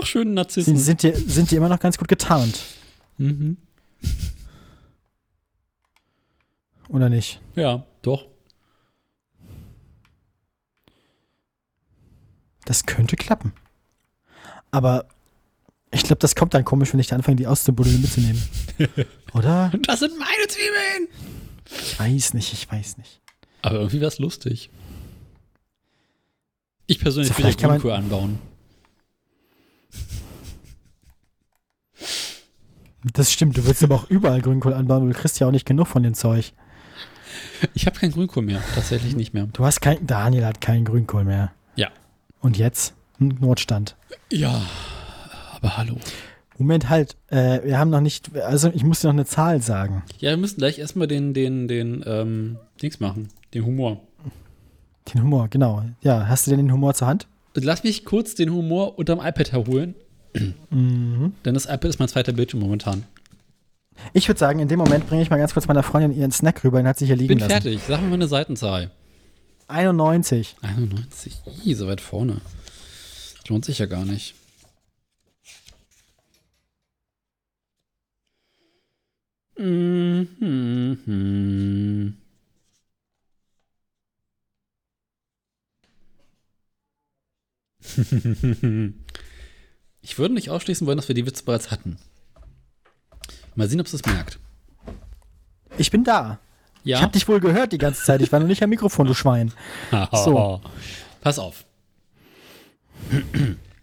[SPEAKER 2] Ach, schöne
[SPEAKER 1] sind,
[SPEAKER 2] Narzissen.
[SPEAKER 1] sind, die, sind die immer noch ganz gut getarnt.
[SPEAKER 2] Mhm.
[SPEAKER 1] Oder nicht?
[SPEAKER 2] Ja, doch.
[SPEAKER 1] Das könnte klappen. Aber ich glaube, das kommt dann komisch, wenn ich da anfange, die auszubuddeln und mitzunehmen. Oder?
[SPEAKER 2] Das sind meine Zwiebeln!
[SPEAKER 1] Ich weiß nicht, ich weiß nicht.
[SPEAKER 2] Aber irgendwie wäre es lustig. Ich persönlich
[SPEAKER 1] So,
[SPEAKER 2] will ja
[SPEAKER 1] vielleicht kann man-
[SPEAKER 2] Grünkohl anbauen.
[SPEAKER 1] Das stimmt, du willst aber auch überall Grünkohl anbauen, du kriegst ja auch nicht genug von dem Zeug.
[SPEAKER 2] Ich habe keinen Grünkohl mehr. Tatsächlich nicht mehr.
[SPEAKER 1] Du hast kein, Daniel hat keinen Grünkohl mehr.
[SPEAKER 2] Ja.
[SPEAKER 1] Und jetzt? Notstand.
[SPEAKER 2] Ja, aber hallo.
[SPEAKER 1] Moment, halt, äh, wir haben noch nicht, also ich muss dir noch eine Zahl sagen.
[SPEAKER 2] Ja, wir müssen gleich erstmal den, den, den, ähm, Dings machen. Den Humor.
[SPEAKER 1] Den Humor, genau. Ja, hast du denn den Humor zur Hand?
[SPEAKER 2] Lass mich kurz den Humor unterm iPad herholen,
[SPEAKER 1] Mhm.
[SPEAKER 2] denn das iPad ist mein zweiter Bildschirm momentan.
[SPEAKER 1] Ich würde sagen, in dem Moment bringe ich mal ganz kurz meiner Freundin ihren Snack rüber, den hat sie hier liegen
[SPEAKER 2] Bin
[SPEAKER 1] lassen.
[SPEAKER 2] fertig. Sag mir mal eine Seitenzahl.
[SPEAKER 1] 91.
[SPEAKER 2] 91? Ih, so weit vorne. Das lohnt sich ja gar nicht. Mhm. Ich würde nicht ausschließen wollen, dass wir die Witze bereits hatten. Mal sehen, ob es merkt.
[SPEAKER 1] Ich bin da.
[SPEAKER 2] Ja.
[SPEAKER 1] Ich habe dich wohl gehört die ganze Zeit. Ich war noch nicht am Mikrofon, du Schwein. So.
[SPEAKER 2] Pass auf.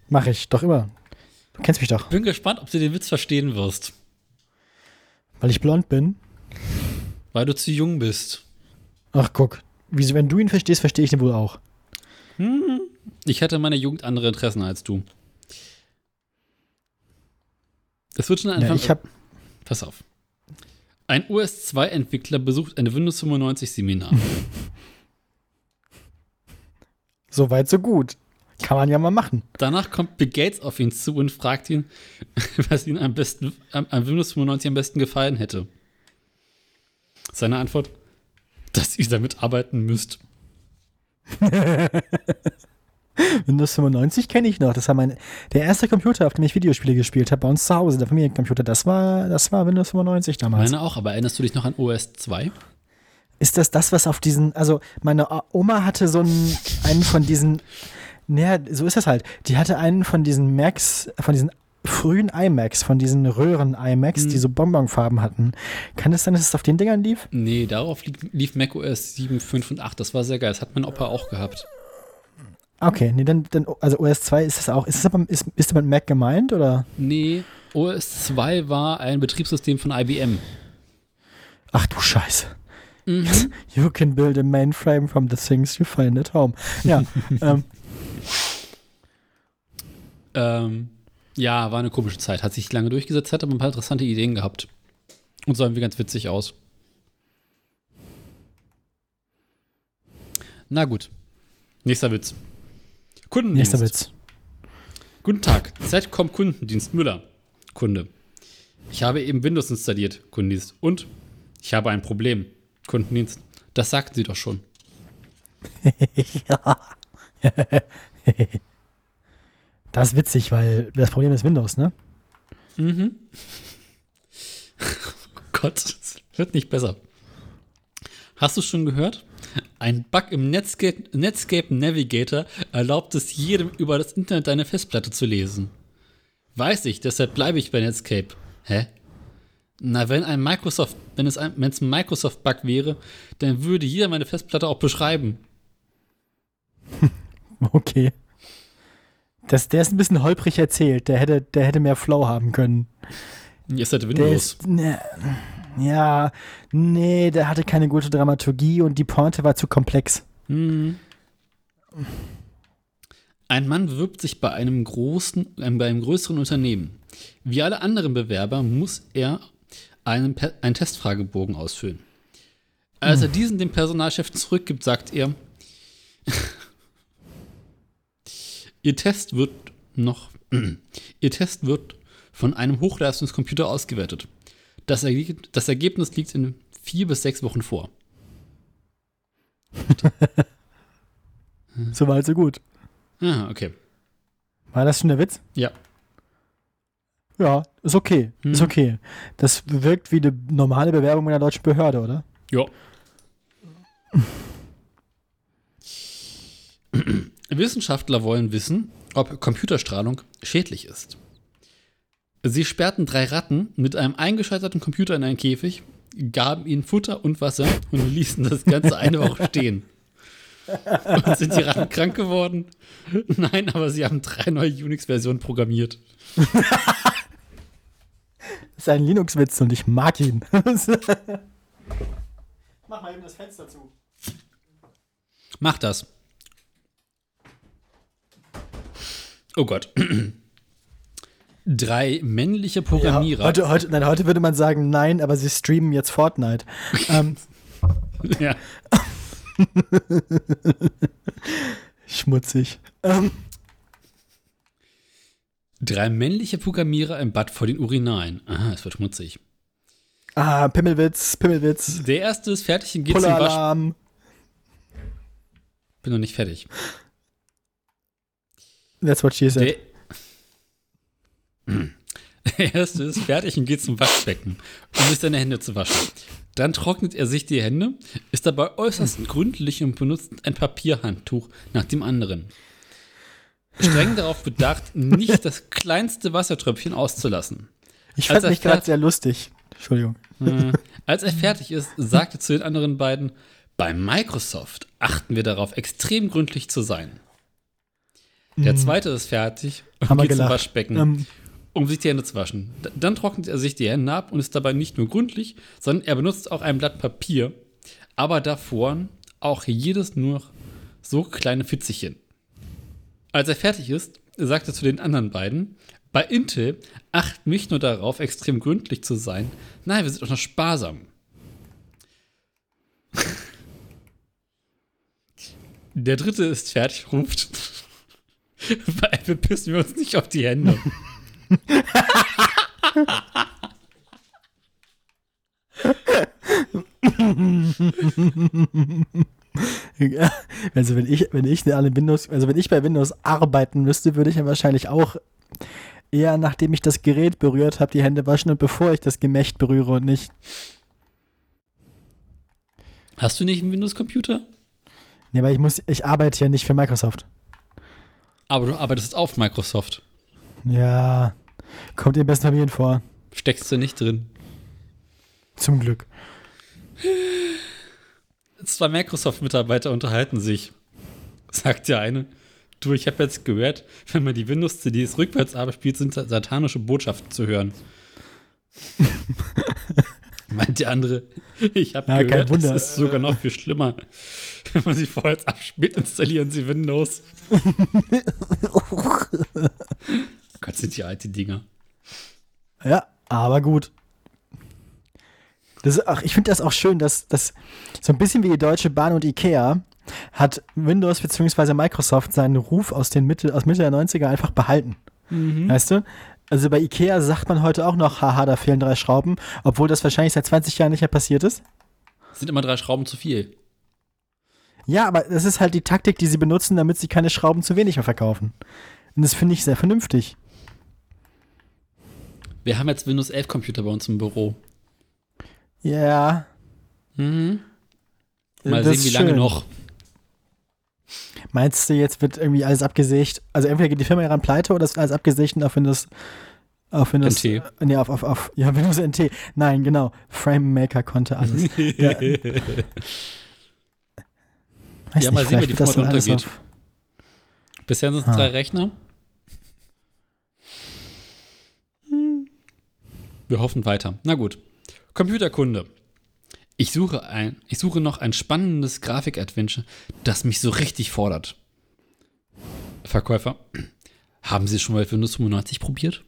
[SPEAKER 1] Mach ich, doch immer. Du kennst mich doch.
[SPEAKER 2] Bin gespannt, ob du den Witz verstehen wirst.
[SPEAKER 1] Weil ich blond bin.
[SPEAKER 2] Weil du zu jung bist.
[SPEAKER 1] Ach, guck. Wieso, wenn du ihn verstehst, verstehe ich den wohl auch.
[SPEAKER 2] Ich hatte in meiner Jugend andere Interessen als du. Das wird schon
[SPEAKER 1] Ja,
[SPEAKER 2] einfach.
[SPEAKER 1] ich habe
[SPEAKER 2] Pass auf. Ein OS2-Entwickler besucht ein Windows 95 Seminar.
[SPEAKER 1] so weit, so gut. Kann man ja mal machen.
[SPEAKER 2] Danach kommt Bill Gates auf ihn zu und fragt ihn, was ihm am besten, am, am Windows 95 am besten gefallen hätte. Seine Antwort, dass ihr damit arbeiten müsst.
[SPEAKER 1] Windows 95 kenne ich noch. Das war mein der erste Computer, auf dem ich Videospiele gespielt habe, bei uns zu Hause, der Familiencomputer. Das war, das war Windows 95 damals.
[SPEAKER 2] Meine auch, aber erinnerst du dich noch an OS 2?
[SPEAKER 1] Ist das das, was auf diesen, also meine Oma hatte so einen, einen von diesen, naja, so ist das halt. Die hatte einen von diesen Macs, von diesen frühen iMacs, von diesen Röhren-iMacs, die so Bonbonfarben hatten. Kann es sein, dass es auf den Dingern lief?
[SPEAKER 2] Nee, darauf lief, lief Mac OS 7, 5 und 8. Das war sehr geil. Das hat mein Opa auch gehabt.
[SPEAKER 1] Okay, nee, dann, dann also OS 2 ist das auch. Ist das aber, ist, ist damit Mac gemeint oder?
[SPEAKER 2] Nee, OS 2 war ein Betriebssystem von IBM.
[SPEAKER 1] Ach du Scheiße. You can build a mainframe from the things you find at home. Ja, ähm,
[SPEAKER 2] Ähm, ja, war eine komische Zeit. Hat sich lange durchgesetzt, hat aber ein paar interessante Ideen gehabt. Und sah irgendwie ganz witzig aus. Na gut. Nächster Witz. Kundendienst.
[SPEAKER 1] nächster Witz.
[SPEAKER 2] Guten Tag, Zcom Kundendienst Müller. Kunde. Ich habe eben Windows installiert, Kundendienst. Und ich habe ein Problem, Kundendienst. Das sagten Sie doch schon.
[SPEAKER 1] ja. das ist witzig, weil das Problem ist Windows, ne?
[SPEAKER 2] Mhm. oh Gott, es wird nicht besser. Hast du schon gehört? Ein Bug im Netscape, Netscape Navigator erlaubt es jedem über das Internet deine Festplatte zu lesen. Weiß ich, deshalb bleibe ich bei Netscape. Hä? Na, wenn ein Microsoft, wenn es ein, wenn es ein Microsoft-Bug wäre, dann würde jeder meine Festplatte auch beschreiben.
[SPEAKER 1] Okay. Das, der ist ein bisschen holprig erzählt. Der hätte, der hätte mehr Flow haben können.
[SPEAKER 2] Hat
[SPEAKER 1] Der
[SPEAKER 2] Windows.
[SPEAKER 1] ist, ne, ja, nee, der hatte keine gute Dramaturgie und die Pointe war zu komplex.
[SPEAKER 2] Hm. Ein Mann bewirbt sich bei einem großen, äh, bei einem größeren Unternehmen. Wie alle anderen Bewerber muss er einen, einen Testfragebogen ausfüllen. Als er diesen dem Personalchef zurückgibt, sagt er, Ihr Test wird noch, Ihr Test wird von einem Hochleistungskomputer ausgewertet. Das, Erge das Ergebnis liegt in vier bis sechs Wochen vor.
[SPEAKER 1] So weit, so gut.
[SPEAKER 2] Ah, okay.
[SPEAKER 1] War das schon der Witz?
[SPEAKER 2] Ja.
[SPEAKER 1] Ja, ist okay. Ist
[SPEAKER 2] Hm.
[SPEAKER 1] okay. Das wirkt wie eine normale Bewerbung einer deutschen Behörde, oder?
[SPEAKER 2] Ja. Wissenschaftler wollen wissen, ob Computerstrahlung schädlich ist. Sie sperrten drei Ratten mit einem eingeschalteten Computer in einen Käfig, gaben ihnen Futter und Wasser und ließen das Ganze eine Woche stehen. Und sind die Ratten krank geworden? Nein, aber sie haben drei neue Unix-Versionen programmiert.
[SPEAKER 1] Das ist ein Linux-Witz und ich mag ihn. Mach mal eben das Fenster zu.
[SPEAKER 2] Mach das. Oh Gott. Drei männliche Programmierer.
[SPEAKER 1] Ja, heute, heute, nein, heute würde man sagen, nein, aber sie streamen jetzt Fortnite. ähm,
[SPEAKER 2] Ja.
[SPEAKER 1] schmutzig. Ähm,
[SPEAKER 2] Drei männliche Programmierer im Bad vor den Urinalen. Aha, es wird schmutzig.
[SPEAKER 1] ah, Pimmelwitz, Pimmelwitz.
[SPEAKER 2] Der erste ist fertig und geht zum Wasch. Bin noch nicht fertig.
[SPEAKER 1] That's what she said.
[SPEAKER 2] Der, erste ist fertig und geht zum Waschbecken, um sich seine Hände zu waschen. Dann trocknet er sich die Hände, ist dabei äußerst gründlich und benutzt ein Papierhandtuch nach dem anderen. Streng darauf bedacht, nicht das kleinste Wassertröpfchen auszulassen.
[SPEAKER 1] Ich fand mich gerade sehr lustig. Entschuldigung.
[SPEAKER 2] Äh, Als er fertig ist, sagt er zu den anderen beiden, bei Microsoft achten wir darauf, extrem gründlich zu sein. Der zweite ist fertig und
[SPEAKER 1] Mhm. Haben
[SPEAKER 2] geht zum. Waschbecken,
[SPEAKER 1] Ähm,
[SPEAKER 2] um sich die Hände zu waschen. Dann trocknet er sich die Hände ab und ist dabei nicht nur gründlich, sondern er benutzt auch ein Blatt Papier, aber davor auch jedes nur so kleine Fitzelchen. Als er fertig ist, sagt er zu den anderen beiden, bei Intel acht nicht nur darauf, extrem gründlich zu sein, nein, wir sind auch noch sparsam. Der dritte ist fertig, ruft. Bei Apple pissen wir uns nicht auf die Hände.
[SPEAKER 1] Also wenn ich, wenn ich alle Windows, also wenn ich bei Windows arbeiten müsste, würde ich ja wahrscheinlich auch eher, nachdem ich das Gerät berührt habe, die Hände waschen und bevor ich das Gemächt berühre und nicht.
[SPEAKER 2] Hast du nicht einen Windows-Computer?
[SPEAKER 1] Nee, weil ich muss, ich arbeite ja nicht für Microsoft.
[SPEAKER 2] Aber du arbeitest auf Microsoft.
[SPEAKER 1] Ja, kommt in besten Familien vor.
[SPEAKER 2] Steckst du nicht drin.
[SPEAKER 1] Zum Glück.
[SPEAKER 2] Zwei Microsoft-Mitarbeiter unterhalten sich. Sagt der eine, du, ich habe jetzt gehört, wenn man die Windows-CDs rückwärts abspielt, sind sa- satanische Botschaften zu hören. Meint der andere, ich habe
[SPEAKER 1] Ja, kein
[SPEAKER 2] gehört,
[SPEAKER 1] Wunder.
[SPEAKER 2] es ist sogar noch viel schlimmer. Wenn man sie vorher abspielt, installieren sie Windows. Gott, sind die alte Dinger.
[SPEAKER 1] Ja, aber gut. Das, ist auch, ich finde das auch schön, dass das so ein bisschen wie die Deutsche Bahn und Ikea hat Windows bzw. Microsoft seinen Ruf aus den Mitte, aus Mitte der 90er einfach behalten. Weißt du? Also bei Ikea sagt man heute auch noch, haha, da fehlen drei Schrauben, obwohl das wahrscheinlich seit 20 Jahren nicht mehr passiert ist.
[SPEAKER 2] Es sind immer drei Schrauben zu viel.
[SPEAKER 1] Ja, aber das ist halt die Taktik, die sie benutzen, damit sie keine Schrauben zu wenig mehr verkaufen. Und das finde ich sehr vernünftig.
[SPEAKER 2] Wir haben jetzt Windows 11 Computer bei uns im Büro.
[SPEAKER 1] Ja.
[SPEAKER 2] Mhm. Mal
[SPEAKER 1] das
[SPEAKER 2] sehen, wie lange
[SPEAKER 1] schön.
[SPEAKER 2] noch.
[SPEAKER 1] Meinst du, jetzt wird irgendwie alles abgesägt? Also entweder geht die Firma daran pleite oder ist alles abgesägt und auf Windows auf Windows
[SPEAKER 2] NT.
[SPEAKER 1] Äh, nee, auf, auf, auf ja, Windows NT. Nein, genau. Frame Maker konnte alles. ja. Weiß
[SPEAKER 2] Ja, mal sehen, wie die
[SPEAKER 1] alles
[SPEAKER 2] runtergeht. Bisher sind es
[SPEAKER 1] Ah.
[SPEAKER 2] drei Rechner. Wir hoffen weiter. Na gut. Computerkunde. Ich suche, ein, ich suche noch ein spannendes Grafik-Adventure, das mich so richtig fordert. Verkäufer. Haben Sie schon mal Windows 95 probiert?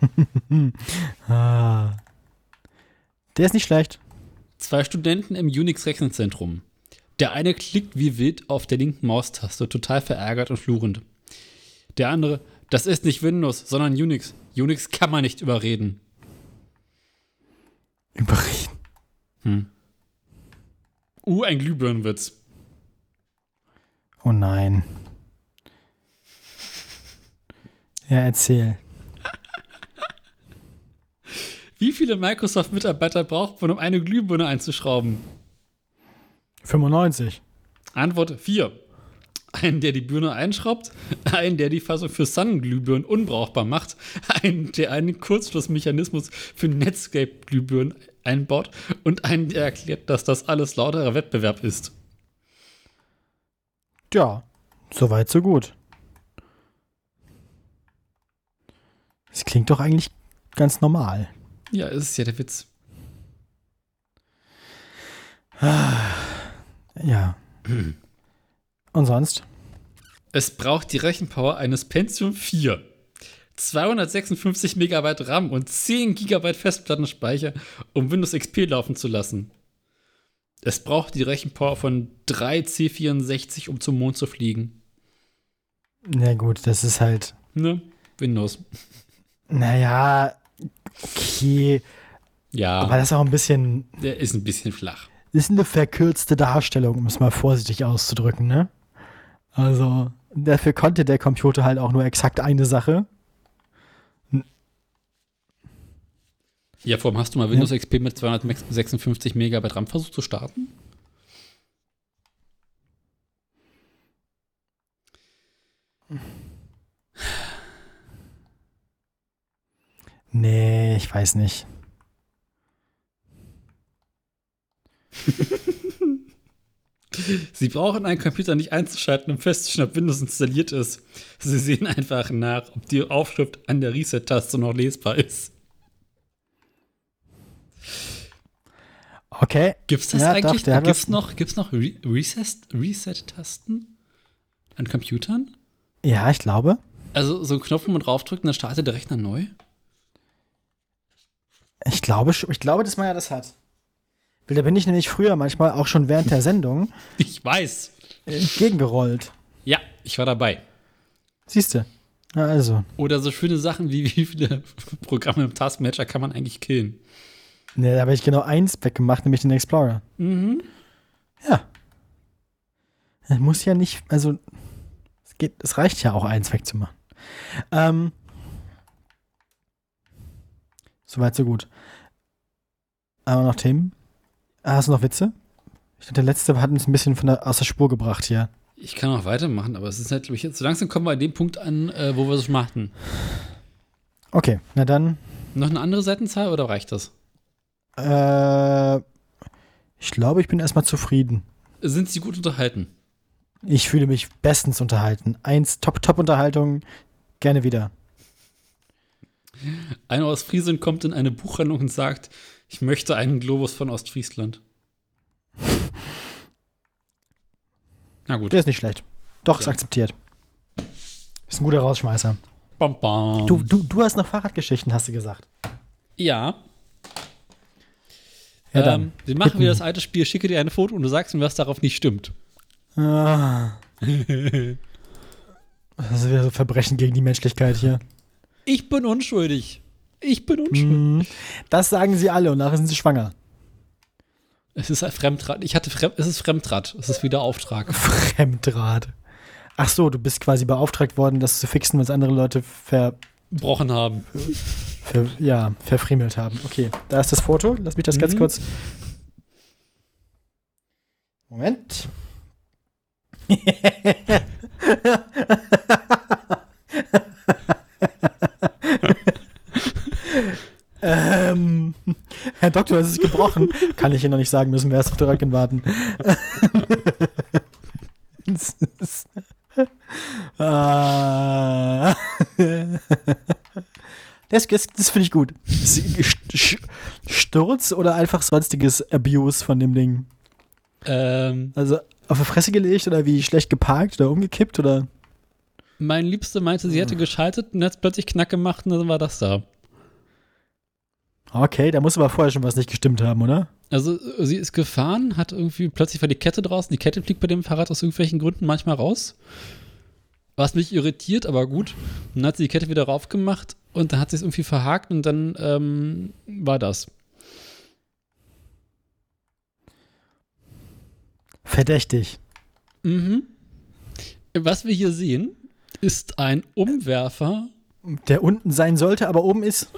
[SPEAKER 1] Ah. Der ist nicht schlecht.
[SPEAKER 2] Zwei Studenten im Unix-Rechenzentrum. Der eine klickt wie wild auf der linken Maustaste, total verärgert und fluchend. Der andere, das ist nicht Windows, sondern Unix. Unix kann man nicht überreden.
[SPEAKER 1] Überreden.
[SPEAKER 2] Uh, ein Glühbirnenwitz.
[SPEAKER 1] Oh nein. Ja, erzähl.
[SPEAKER 2] Wie viele Microsoft-Mitarbeiter braucht man, um eine Glühbirne einzuschrauben?
[SPEAKER 1] 95.
[SPEAKER 2] Antwort 4. Einen, der die Birne einschraubt, einen, der die Fassung für Sun-Glühbirnen unbrauchbar macht, einen, der einen Kurzschlussmechanismus für Netscape-Glühbirnen einbaut und einen, der erklärt, dass das alles lauterer Wettbewerb ist.
[SPEAKER 1] Ja, soweit so gut. Das klingt doch eigentlich ganz normal.
[SPEAKER 2] Ja, ist ja der Witz.
[SPEAKER 1] Ja. Und sonst?
[SPEAKER 2] Es braucht die Rechenpower eines Pentium 4. 256 Megabyte RAM und 10 Gigabyte Festplattenspeicher, um Windows XP laufen zu lassen. Es braucht die Rechenpower von 3 C64, um zum Mond zu fliegen.
[SPEAKER 1] Na gut, das ist halt.
[SPEAKER 2] Ne? Windows.
[SPEAKER 1] Naja, okay.
[SPEAKER 2] Ja,
[SPEAKER 1] Aber das ist auch ein bisschen.
[SPEAKER 2] der ist ein bisschen flach.
[SPEAKER 1] Ist eine verkürzte Darstellung, um es mal vorsichtig auszudrücken, ne? Also, dafür konnte der Computer halt auch nur exakt eine Sache.
[SPEAKER 2] Ja, vor allem hast du mal Windows ja. XP mit 256 Megabyte RAM versucht zu starten?
[SPEAKER 1] Nee, ich weiß nicht.
[SPEAKER 2] Sie brauchen einen Computer nicht einzuschalten, um festzustellen, ob Windows installiert ist. Sie sehen einfach nach, ob die Aufschrift an der Reset-Taste noch lesbar ist.
[SPEAKER 1] Okay.
[SPEAKER 2] Gibt es das ja, eigentlich? Gibt es noch, gibt's noch Re Reset-Tasten an Computern?
[SPEAKER 1] Ja, ich glaube.
[SPEAKER 2] Also so einen Knopf, wo man draufdrückt und dann startet der Rechner neu?
[SPEAKER 1] Ich glaube, ich glaube, dass man ja das hat. Da bin ich nämlich früher manchmal auch schon während der Sendung.
[SPEAKER 2] ich weiß.
[SPEAKER 1] Entgegengerollt.
[SPEAKER 2] Ja, ich war dabei.
[SPEAKER 1] Siehst du? Also.
[SPEAKER 2] Oder so schöne Sachen wie, wie viele Programme im Taskmanager kann man eigentlich killen?
[SPEAKER 1] Ne, da habe ich genau eins weggemacht, nämlich den Explorer.
[SPEAKER 2] Mhm.
[SPEAKER 1] Ja. Es muss ja nicht, also es geht, es reicht ja auch eins wegzumachen. Ähm, Soweit, so gut. Aber noch Themen? Ah, hast du noch Witze? Ich dachte, der letzte hat uns ein bisschen von der, aus der Spur gebracht hier.
[SPEAKER 2] Ich kann auch weitermachen, aber es ist halt, glaube ich, jetzt so langsam kommen wir an dem Punkt an, äh, wo wir es machen.
[SPEAKER 1] Okay, na dann.
[SPEAKER 2] Noch eine andere Seitenzahl oder reicht das?
[SPEAKER 1] Äh, ich glaube, ich bin erstmal zufrieden.
[SPEAKER 2] Sind Sie gut unterhalten?
[SPEAKER 1] Ich fühle mich bestens unterhalten. Eins, Top-Top-Unterhaltung, gerne wieder.
[SPEAKER 2] Einer aus Friesland kommt in eine Buchhandlung und sagt, ich möchte einen Globus von Ostfriesland.
[SPEAKER 1] Na gut. Der ist nicht schlecht. Doch, ja. ist akzeptiert. Ist ein guter Rausschmeißer.
[SPEAKER 2] Bam, bam.
[SPEAKER 1] Du, du, du hast noch Fahrradgeschichten, hast du gesagt.
[SPEAKER 2] Ja. ja dann. Ähm, wir machen wieder das alte Spiel, schicke dir eine Foto und du sagst mir, was darauf nicht stimmt.
[SPEAKER 1] Ah. das ist wieder so Verbrechen gegen die Menschlichkeit hier.
[SPEAKER 2] Ich bin unschuldig. Ich bin unschuldig.
[SPEAKER 1] Das sagen sie alle und nachher sind sie schwanger.
[SPEAKER 2] Es ist ein Fremdrat. Ich hatte Fremd, es ist Fremdrat. Es ist wieder Auftrag.
[SPEAKER 1] Fremdrat. Ach so, du bist quasi beauftragt worden, das zu fixen, was andere Leute verbrochen
[SPEAKER 2] haben.
[SPEAKER 1] Ver, ja, verfriemelt haben. Okay, da ist das Foto. Lass mich das mhm. ganz kurz. Moment. ähm, Herr Doktor, es ist gebrochen. Kann ich Ihnen noch nicht sagen, müssen wir erst auf der Röcken warten. Ah. Das, das, das finde ich gut. Sturz oder einfach sonstiges Abuse von dem Ding?
[SPEAKER 2] Ähm,
[SPEAKER 1] also auf die Fresse gelegt oder wie schlecht geparkt oder umgekippt oder?
[SPEAKER 2] Mein Liebster meinte, sie hätte geschaltet und hat plötzlich Knack gemacht und dann war das da.
[SPEAKER 1] Okay, da muss aber vorher schon was nicht gestimmt haben, oder?
[SPEAKER 2] Also sie ist gefahren, hat irgendwie, plötzlich war die Kette draußen, die Kette fliegt bei dem Fahrrad aus irgendwelchen Gründen manchmal raus. War es nicht irritiert, aber gut. Und dann hat sie die Kette wieder raufgemacht und dann hat sie es irgendwie verhakt und dann ähm, war das.
[SPEAKER 1] Verdächtig.
[SPEAKER 2] Mhm. Was wir hier sehen, ist ein Umwerfer.
[SPEAKER 1] Der unten sein sollte, aber oben ist.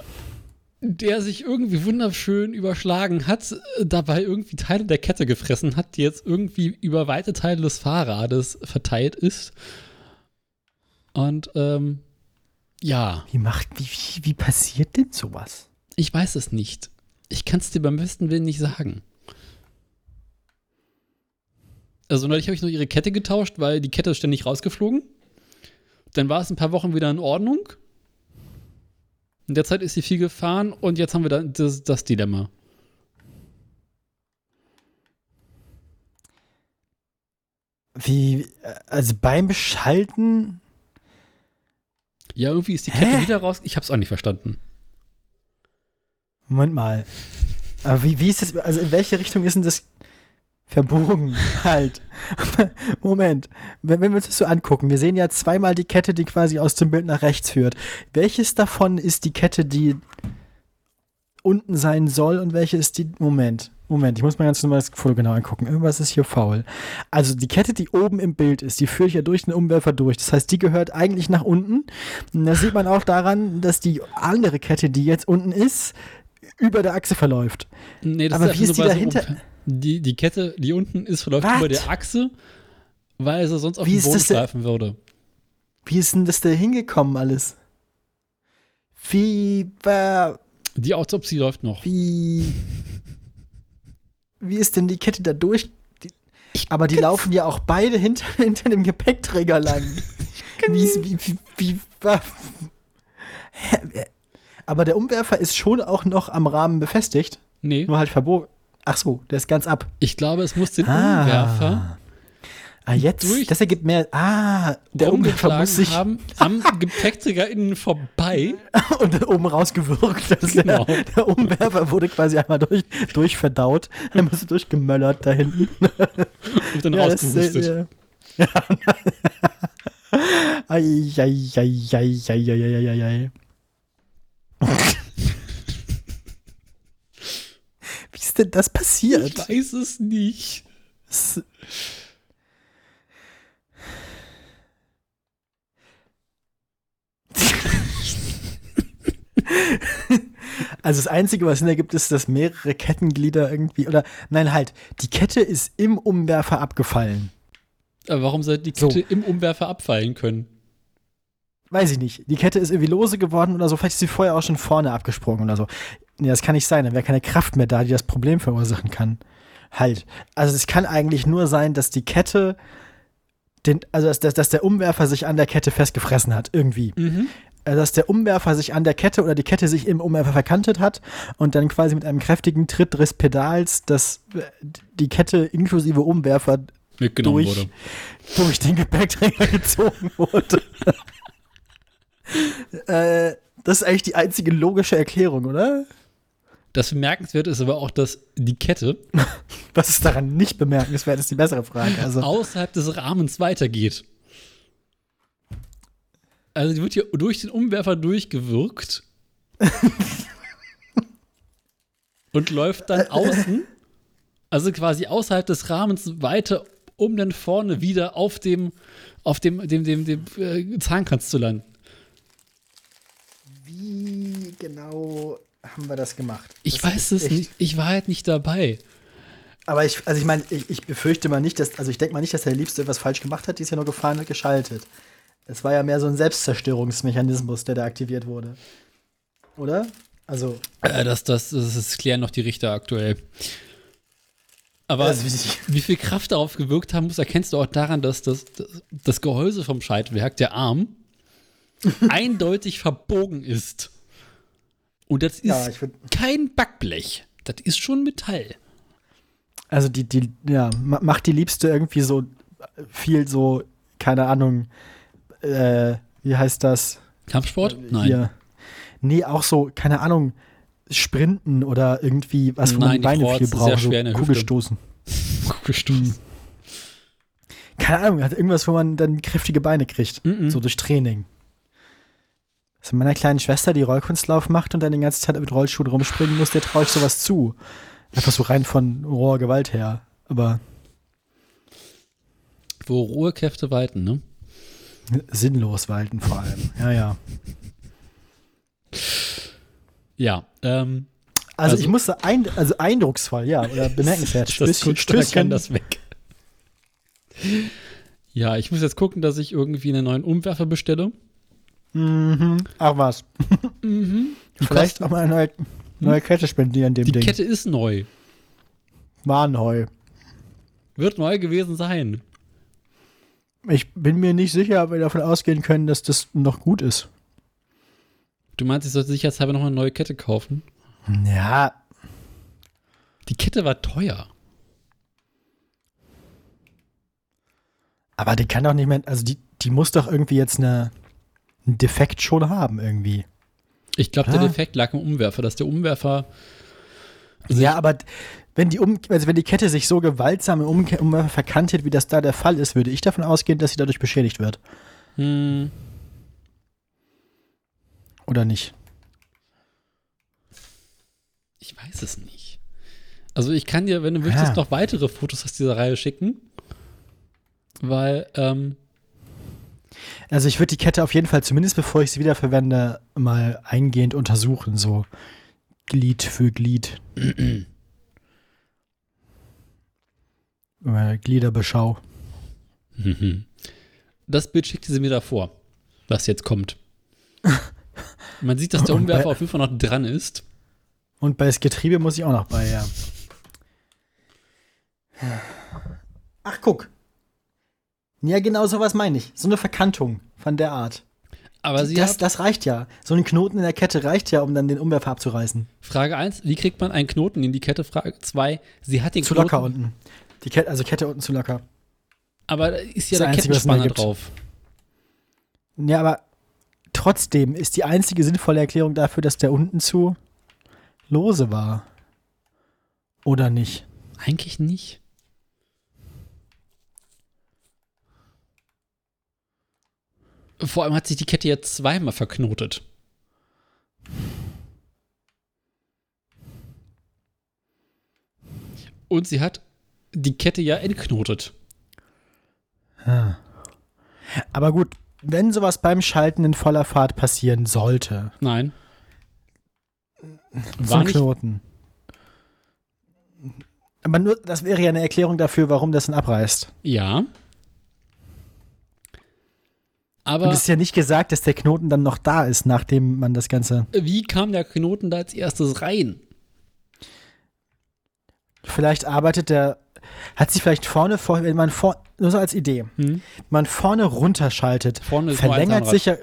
[SPEAKER 2] Der sich irgendwie wunderschön überschlagen hat, dabei irgendwie Teile der Kette gefressen hat, die jetzt irgendwie über weite Teile des Fahrrades verteilt ist. Und ähm, ja.
[SPEAKER 1] Wie macht, wie, wie, wie passiert denn sowas?
[SPEAKER 2] Ich weiß es nicht. Ich kann es dir beim besten Willen nicht sagen. Also neulich habe ich noch ihre Kette getauscht, weil die Kette ist ständig rausgeflogen. Dann war es ein paar Wochen wieder in Ordnung. In der Zeit ist sie viel gefahren und jetzt haben wir da das, das Dilemma.
[SPEAKER 1] Wie, also beim Beschalten?
[SPEAKER 2] Ja, irgendwie ist die Kette Hä? wieder raus. Ich hab's auch nicht verstanden.
[SPEAKER 1] Moment mal. Aber wie, wie ist das, also in welche Richtung ist denn das verbogen halt. Moment, wenn, wenn, wir uns das so angucken, wir sehen ja zweimal die Kette, die quasi aus dem Bild nach rechts führt. Welches davon ist die Kette, die unten sein soll und welche ist die. Moment, Moment, ich muss mal ganz normal das Foto genau angucken. Irgendwas ist hier faul. Also die Kette, die oben im Bild ist, die führe ich ja durch den Umwerfer durch. Das heißt, die gehört eigentlich nach unten. Und das sieht man auch daran, dass die andere Kette, die jetzt unten ist, über der Achse verläuft.
[SPEAKER 2] Nee, das
[SPEAKER 1] Aber
[SPEAKER 2] ist
[SPEAKER 1] wie ist die dahinter?
[SPEAKER 2] Die, die Kette, die unten ist, verläuft
[SPEAKER 1] Was?
[SPEAKER 2] über der Achse, weil sie sonst auf
[SPEAKER 1] Wie
[SPEAKER 2] den Boden greifen würde.
[SPEAKER 1] Wie ist denn das da hingekommen alles? Wie, war,
[SPEAKER 2] Die Autopsie läuft noch.
[SPEAKER 1] wie, wie ist denn die Kette da durch? Die, aber die laufen ja auch beide hinter, hinter dem Gepäckträger lang. wie, wie, wie, wie, Hä? Aber der Umwerfer ist schon auch noch am Rahmen befestigt.
[SPEAKER 2] Nee.
[SPEAKER 1] Nur halt verbogen. Ach so, der ist ganz ab.
[SPEAKER 2] Ich glaube, es muss den ah. Umwerfer.
[SPEAKER 1] Ah, jetzt,
[SPEAKER 2] durch
[SPEAKER 1] das ergibt mehr. Ah, der Umwerfer muss sich
[SPEAKER 2] haben, am Gepäckträger innen vorbei
[SPEAKER 1] und dann oben rausgewirkt.
[SPEAKER 2] genau.
[SPEAKER 1] Der, der, Umwerfer wurde quasi einmal durch, durchverdaut, einmal so durchgemöllert da hinten.
[SPEAKER 2] Und dann
[SPEAKER 1] ja,
[SPEAKER 2] rausgehustet.
[SPEAKER 1] Das, äh, ja. ai, ai, ai, ai, ai, ai, ai, ai. Wie ist denn das passiert?
[SPEAKER 2] ich weiß es nicht.
[SPEAKER 1] Das- Also das Einzige, was Sinn ergibt, ist, dass mehrere Kettenglieder irgendwie, oder nein, halt, die Kette ist im Umwerfer abgefallen.
[SPEAKER 2] Aber warum sollte die
[SPEAKER 1] So.
[SPEAKER 2] Kette im Umwerfer abfallen können?
[SPEAKER 1] Weiß ich nicht. Die Kette ist irgendwie lose geworden oder so. Vielleicht ist sie vorher auch schon vorne abgesprungen oder so. Nee, das kann nicht sein. Dann wäre keine Kraft mehr da, die das Problem verursachen kann. Halt. Also es kann eigentlich nur sein, dass die Kette, den, also dass, dass, dass der Umwerfer sich an der Kette festgefressen hat, irgendwie.
[SPEAKER 2] Mhm.
[SPEAKER 1] Also dass der Umwerfer sich an der Kette oder die Kette sich im Umwerfer verkantet hat und dann quasi mit einem kräftigen Tritt des Pedals dass äh, die Kette inklusive Umwerfer durch,
[SPEAKER 2] wurde.
[SPEAKER 1] durch den Gepäckträger gezogen wurde. Äh, das ist eigentlich die einzige logische Erklärung, oder?
[SPEAKER 2] Das Bemerkenswerte ist aber auch, dass die Kette
[SPEAKER 1] Was ist daran nicht bemerkenswert, ist die bessere Frage. Also,
[SPEAKER 2] außerhalb des Rahmens weitergeht. Also die wird hier durch den Umwerfer durchgewirkt und läuft dann außen, also quasi außerhalb des Rahmens weiter, um dann vorne wieder auf dem, auf dem, dem, dem, dem äh, Zahnkranz zu landen.
[SPEAKER 1] Wie genau haben wir das gemacht?
[SPEAKER 2] Ich
[SPEAKER 1] Das
[SPEAKER 2] weiß es nicht, ich war halt nicht dabei.
[SPEAKER 1] Aber ich, also ich meine, ich, ich befürchte mal nicht, dass, also ich denke mal nicht, dass der Liebste etwas falsch gemacht hat, die ist ja nur gefahren und geschaltet. Es war ja mehr so ein Selbstzerstörungsmechanismus, der da aktiviert wurde. Oder? Also,
[SPEAKER 2] Äh, das, das, das, das klären noch die Richter aktuell. Aber
[SPEAKER 1] Also, wie-
[SPEAKER 2] wie viel Kraft darauf gewirkt haben muss, erkennst du auch daran, dass das, das, das Gehäuse vom Schaltwerk, der Arm, eindeutig verbogen ist. Und das ist
[SPEAKER 1] Ja,
[SPEAKER 2] kein Backblech. Das ist schon Metall.
[SPEAKER 1] also die, die, ja, ma- macht die Liebste irgendwie so viel so, keine Ahnung, äh, wie heißt das?
[SPEAKER 2] Kampfsport? Nein.
[SPEAKER 1] Hier. Nee, auch so, keine Ahnung, Sprinten oder irgendwie was, wo man
[SPEAKER 2] Nein,
[SPEAKER 1] die Beine viel braucht, so
[SPEAKER 2] Hüfte.
[SPEAKER 1] Kugelstoßen.
[SPEAKER 2] Gestoßen.
[SPEAKER 1] Keine Ahnung, hat irgendwas, wo man dann kräftige Beine kriegt,
[SPEAKER 2] Mhm.
[SPEAKER 1] so durch Training. Also meiner kleinen Schwester, die Rollkunstlauf macht und dann die ganze Zeit mit Rollschuhen rumspringen muss, der traue ich sowas zu. Einfach so rein von roher Gewalt her. Aber
[SPEAKER 2] Wo rohe Kräfte walten, ne?
[SPEAKER 1] sinnlos walten vor allem. Ja, ja.
[SPEAKER 2] Ja. Ähm,
[SPEAKER 1] Also,
[SPEAKER 2] Also-
[SPEAKER 1] ich musste ein, also eindrucksvoll, ja, oder bemerkenswert.
[SPEAKER 2] das
[SPEAKER 1] Stößchen,
[SPEAKER 2] kann
[SPEAKER 1] Stößchen,
[SPEAKER 2] das weg. Ja, ich muss jetzt gucken, dass ich irgendwie einen neuen Umwerfer bestelle.
[SPEAKER 1] Mhm. Ach was.
[SPEAKER 2] Mhm. Die
[SPEAKER 1] Vielleicht auch mal eine neue, neue Kette spendieren dem
[SPEAKER 2] Die
[SPEAKER 1] Ding.
[SPEAKER 2] Kette ist neu.
[SPEAKER 1] Warnheu.
[SPEAKER 2] Wird neu gewesen sein.
[SPEAKER 1] Ich bin mir nicht sicher, ob wir davon ausgehen können, dass das noch gut ist.
[SPEAKER 2] Du meinst, ich sollte sicherheitshalber noch eine neue Kette kaufen?
[SPEAKER 1] Ja,
[SPEAKER 2] Die Kette war teuer.
[SPEAKER 1] aber die kann doch nicht mehr, also die, die muss doch irgendwie jetzt eine, einen Defekt schon haben irgendwie.
[SPEAKER 2] Ich glaube, der
[SPEAKER 1] Ah.
[SPEAKER 2] Defekt lag im Umwerfer, dass der Umwerfer.
[SPEAKER 1] ja, aber wenn die, um, also wenn die Kette sich so gewaltsam im Umke- Umwerfer verkantet, wie das da der Fall ist, würde ich davon ausgehen, dass sie dadurch beschädigt wird.
[SPEAKER 2] Hm,
[SPEAKER 1] Oder nicht?
[SPEAKER 2] Ich weiß es nicht. Also ich kann dir, wenn du möchtest,
[SPEAKER 1] Ja.
[SPEAKER 2] noch weitere Fotos aus dieser Reihe schicken. Weil, ähm,
[SPEAKER 1] Also ich würde die Kette auf jeden Fall, zumindest bevor ich sie wiederverwende, mal eingehend untersuchen, so Glied für Glied. Gliederbeschau.
[SPEAKER 2] Mhm. Das Bild schickte sie mir davor, was jetzt kommt. Man sieht, dass der Umwerfer auf jeden Fall noch dran ist.
[SPEAKER 1] Und bei das Getriebe muss ich auch noch bei, ja. Ach, guck. Ja, genau sowas meine ich. So eine Verkantung von der Art.
[SPEAKER 2] Aber sie
[SPEAKER 1] Das,
[SPEAKER 2] hat,
[SPEAKER 1] das reicht ja. So ein Knoten in der Kette reicht ja, um dann den Umwerfer abzureißen.
[SPEAKER 2] Frage 1, wie kriegt man einen Knoten in die Kette? Frage 2, sie hat den
[SPEAKER 1] Zu
[SPEAKER 2] Knoten,
[SPEAKER 1] locker unten. Die Kette, also Kette unten zu locker.
[SPEAKER 2] aber da ist ja
[SPEAKER 1] Das
[SPEAKER 2] der
[SPEAKER 1] Einzige,
[SPEAKER 2] Kettenspanner drauf.
[SPEAKER 1] Ja, aber trotzdem ist die einzige sinnvolle Erklärung dafür, dass der unten zu lose war. Oder nicht?
[SPEAKER 2] Eigentlich nicht. Vor allem hat sich die Kette jetzt zweimal verknotet. Und sie hat die Kette ja entknotet.
[SPEAKER 1] Ah. Aber gut, wenn sowas beim Schalten in voller Fahrt passieren sollte,
[SPEAKER 2] Nein. War nicht,
[SPEAKER 1] Knoten. Aber nur, das wäre ja eine Erklärung dafür, warum das dann abreißt.
[SPEAKER 2] ja.
[SPEAKER 1] Und
[SPEAKER 2] Aber
[SPEAKER 1] es ist ja nicht gesagt, dass der Knoten dann noch da ist, nachdem man das Ganze.
[SPEAKER 2] wie kam der Knoten da als erstes rein?
[SPEAKER 1] Vielleicht arbeitet der. Hat sich vielleicht vorne vor, wenn man vor, nur so als Idee,
[SPEAKER 2] Hm?
[SPEAKER 1] man vorne runterschaltet,
[SPEAKER 2] Vorne
[SPEAKER 1] verlängert sich ja.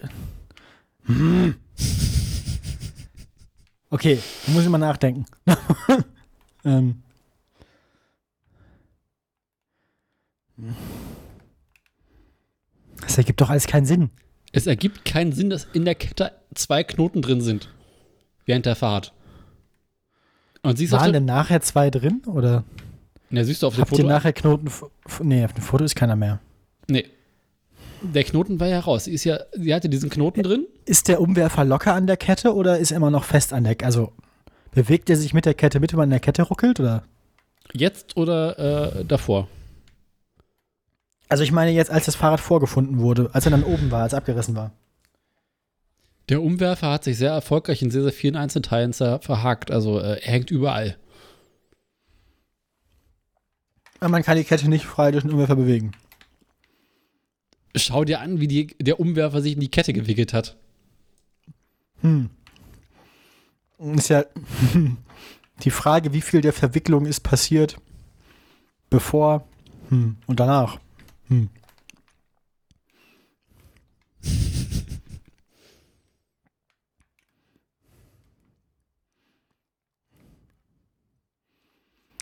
[SPEAKER 1] Hm. Okay, muss ich mal nachdenken. ähm. Das ergibt doch alles keinen Sinn.
[SPEAKER 2] Es ergibt keinen Sinn, dass in der Kette zwei Knoten drin sind. Während der Fahrt. Und siehst
[SPEAKER 1] Waren denn nachher zwei drin? Oder
[SPEAKER 2] ja, siehst du auf dem
[SPEAKER 1] habt
[SPEAKER 2] Foto?
[SPEAKER 1] ihr nachher Knoten? Nee, auf dem Foto ist keiner mehr.
[SPEAKER 2] nee. Der Knoten war ja raus. Sie, ist ja, sie hatte diesen Knoten drin.
[SPEAKER 1] Ist der Umwerfer locker an der Kette oder ist er immer noch fest an der Also bewegt er sich mit der Kette mit, wenn man an der Kette ruckelt? Oder?
[SPEAKER 2] Jetzt oder äh, davor?
[SPEAKER 1] Also ich meine jetzt, als das Fahrrad vorgefunden wurde, als er dann oben war, als er abgerissen war.
[SPEAKER 2] Der Umwerfer hat sich sehr erfolgreich in sehr, sehr vielen Einzelteilen verhakt. Also äh, er hängt überall.
[SPEAKER 1] Aber man kann die Kette nicht frei durch den Umwerfer bewegen.
[SPEAKER 2] Schau dir an, wie die, der Umwerfer sich in die Kette gewickelt hat.
[SPEAKER 1] Hm. Ist ja die Frage, wie viel der Verwicklung ist passiert, bevor hm, und danach. Hm.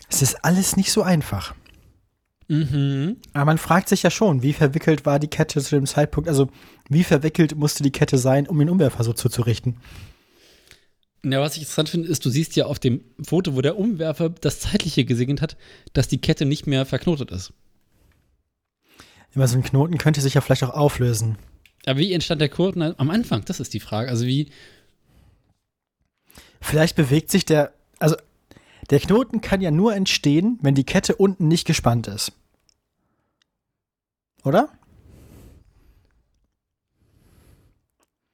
[SPEAKER 1] Es ist alles nicht so einfach.
[SPEAKER 2] Mhm.
[SPEAKER 1] Aber man fragt sich ja schon, wie verwickelt war die Kette zu dem Zeitpunkt, also wie verwickelt musste die Kette sein, um den Umwerfer so zuzurichten.
[SPEAKER 2] Ja, was ich interessant finde, ist, du siehst ja auf dem Foto, wo der Umwerfer das Zeitliche gesegnet hat, dass die Kette nicht mehr verknotet ist.
[SPEAKER 1] Immer so ein Knoten könnte sich ja vielleicht auch auflösen.
[SPEAKER 2] Aber wie entstand der Knoten am Anfang? Das ist die Frage. Also wie,
[SPEAKER 1] Vielleicht bewegt sich der, also der Knoten kann ja nur entstehen, wenn die Kette unten nicht gespannt ist. Oder?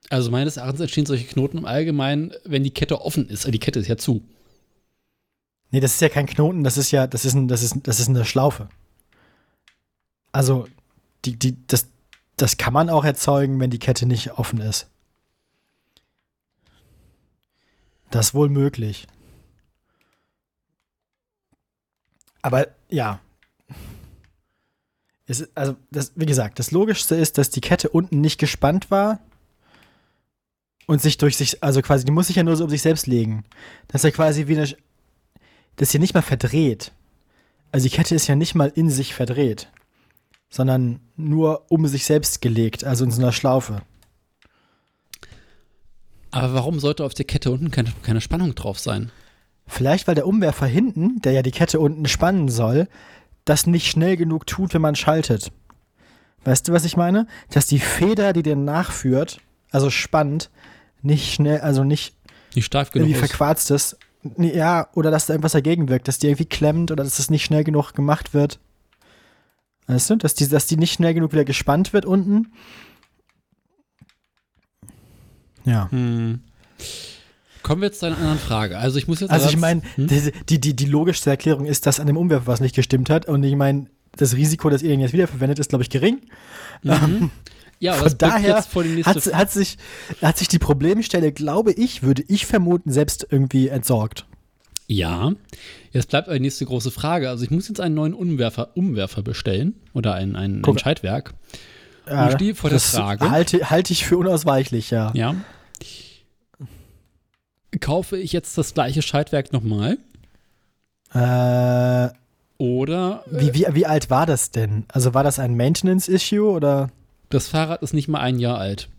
[SPEAKER 2] also meines Erachtens entstehen solche Knoten im Allgemeinen, wenn die Kette offen ist. Die Kette ist ja zu.
[SPEAKER 1] Nee, das ist ja kein Knoten, das ist ja, das ist, ein, das ist, das ist eine Schlaufe. Also, die, die, das, das kann man auch erzeugen, wenn die Kette nicht offen ist. Das ist wohl möglich. Aber ja. Es also, das, wie gesagt, das Logischste ist, dass die Kette unten nicht gespannt war und sich durch sich, also quasi, die muss sich ja nur so um sich selbst legen. Das ist ja quasi wie eine, Sch- das ist ja nicht mal verdreht. Also die Kette ist ja nicht mal in sich verdreht, sondern nur um sich selbst gelegt, also in so einer Schlaufe.
[SPEAKER 2] Aber warum sollte auf der Kette unten keine, keine Spannung drauf sein?
[SPEAKER 1] Vielleicht, weil der Umwerfer hinten, der ja die Kette unten spannen soll, das nicht schnell genug tut, wenn man schaltet. Weißt du, was ich meine? Dass die Feder, die den nachführt, also spannt, nicht schnell, also nicht
[SPEAKER 2] Nicht steif genug
[SPEAKER 1] irgendwie verquarzt ist Ja, oder dass da irgendwas dagegen wirkt, dass die irgendwie klemmt oder dass es nicht schnell genug gemacht wird. Weißt du, dass die, dass die nicht schnell genug wieder gespannt wird unten. Ja.
[SPEAKER 2] Hm. Kommen wir jetzt zu einer anderen Frage. Also ich muss jetzt.
[SPEAKER 1] Also ich meine,
[SPEAKER 2] Hm?
[SPEAKER 1] die, die, die, logischste Erklärung ist, dass an dem Umwerfer was nicht gestimmt hat. Und ich meine, das Risiko, dass ihr den jetzt wiederverwendet, ist, glaube ich, gering.
[SPEAKER 2] Mhm. Ja, aber
[SPEAKER 1] Von daher Hat, hat, sich, hat sich die Problemstelle, glaube ich, würde ich vermuten, selbst irgendwie entsorgt.
[SPEAKER 2] Ja, jetzt bleibt eine nächste große Frage. Also ich muss jetzt einen neuen Umwerfer, Umwerfer bestellen oder ein, ein
[SPEAKER 1] Guck.
[SPEAKER 2] Entscheidwerk.
[SPEAKER 1] Ja,
[SPEAKER 2] ich stehe vor der Frage.
[SPEAKER 1] Halte, halte ich für unausweichlich, ja.
[SPEAKER 2] Ja. Kaufe ich jetzt das gleiche Schaltwerk nochmal?
[SPEAKER 1] Äh,
[SPEAKER 2] Oder äh,
[SPEAKER 1] wie, wie, wie alt war das denn? Also war das ein Maintenance-Issue oder?
[SPEAKER 2] das Fahrrad ist nicht mal ein Jahr alt.